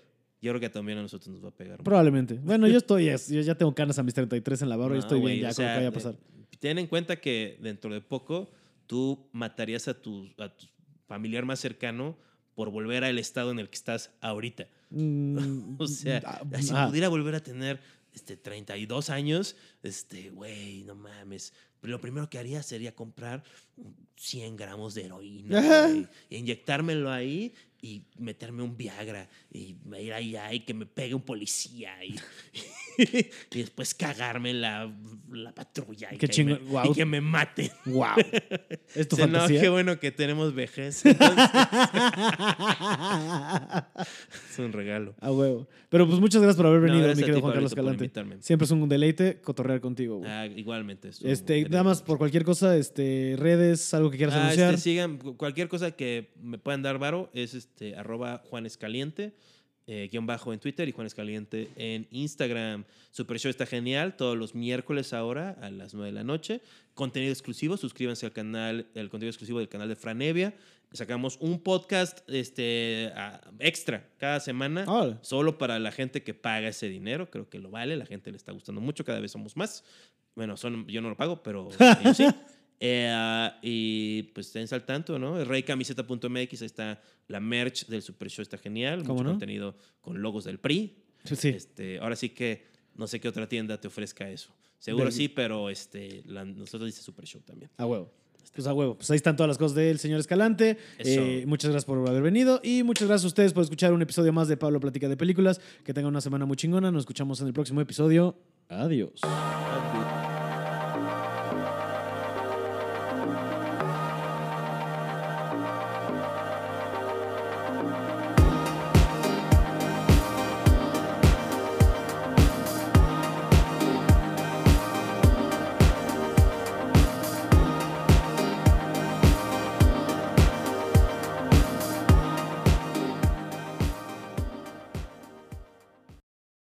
Speaker 2: Yo creo que también a nosotros nos va a pegar.
Speaker 1: probablemente. Bueno, yo estoy, es- yo ya tengo canas a mis 33 en la barba y
Speaker 2: No,
Speaker 1: estoy
Speaker 2: güey,
Speaker 1: bien ya
Speaker 2: o
Speaker 1: con lo que vaya a pasar.
Speaker 2: eh, Ten en cuenta que dentro de poco tú matarías a tu, a tu familiar más cercano por volver al estado en el que estás ahorita.
Speaker 1: Mm,
Speaker 2: O sea,
Speaker 1: ah,
Speaker 2: si
Speaker 1: ajá.
Speaker 2: pudiera volver a tener este, 32 años, este, güey, no mames. Lo primero que haría sería comprar 100 gramos de heroína, e inyectármelo ahí y meterme un Viagra y ir allá y que me pegue un policía y, y después cagarme la, la patrulla y, que me,
Speaker 1: guau.
Speaker 2: y que me maten.
Speaker 1: Wow. ¿Es tu
Speaker 2: Dice, no,
Speaker 1: fantasía?
Speaker 2: qué bueno que tenemos vejez. Es un regalo.
Speaker 1: A huevo. Pero pues muchas gracias por haber
Speaker 2: No,
Speaker 1: venido, mi querido Juan Carlos Calante. Siempre es un deleite cotorrear contigo.
Speaker 2: Ah, igualmente.
Speaker 1: este, nada más por cualquier cosa, este, redes, algo que quieras
Speaker 2: Ah,
Speaker 1: anunciar.
Speaker 2: este, sigan cu- cualquier cosa que me puedan dar varo es este arroba Juan Escaliente, eh, guion bajo en Twitter y Juan Escaliente en Instagram. Super Show está genial, todos los miércoles ahora a las 9 de la noche. Contenido exclusivo, suscríbanse al canal, el contenido exclusivo del canal de Franevia. Sacamos un podcast este, extra cada semana. Solo para la gente que paga ese dinero, creo que lo vale, la gente le está gustando mucho, cada vez somos más. Bueno, son, yo no lo pago, pero ellos sí. Eh, ah, y pues estén al tanto, ¿no? Reycamiseta.mx, ahí está la merch del Super Show, está genial.
Speaker 1: ¿Cómo
Speaker 2: Mucho
Speaker 1: no?
Speaker 2: contenido con logos del PRI.
Speaker 1: Sí.
Speaker 2: Este, ahora sí que no sé qué otra tienda te ofrezca eso. Seguro
Speaker 1: Del-
Speaker 2: sí, pero este, la- nosotros dice Super Show también.
Speaker 1: A huevo. Pues a huevo. Pues ahí están todas las cosas del señor Escalante. Eh, muchas gracias por haber venido y muchas gracias a ustedes por escuchar un episodio más de Pablo Platica de Películas. Que tengan una semana muy chingona. Nos escuchamos en el próximo episodio. Adiós.
Speaker 2: Adiós.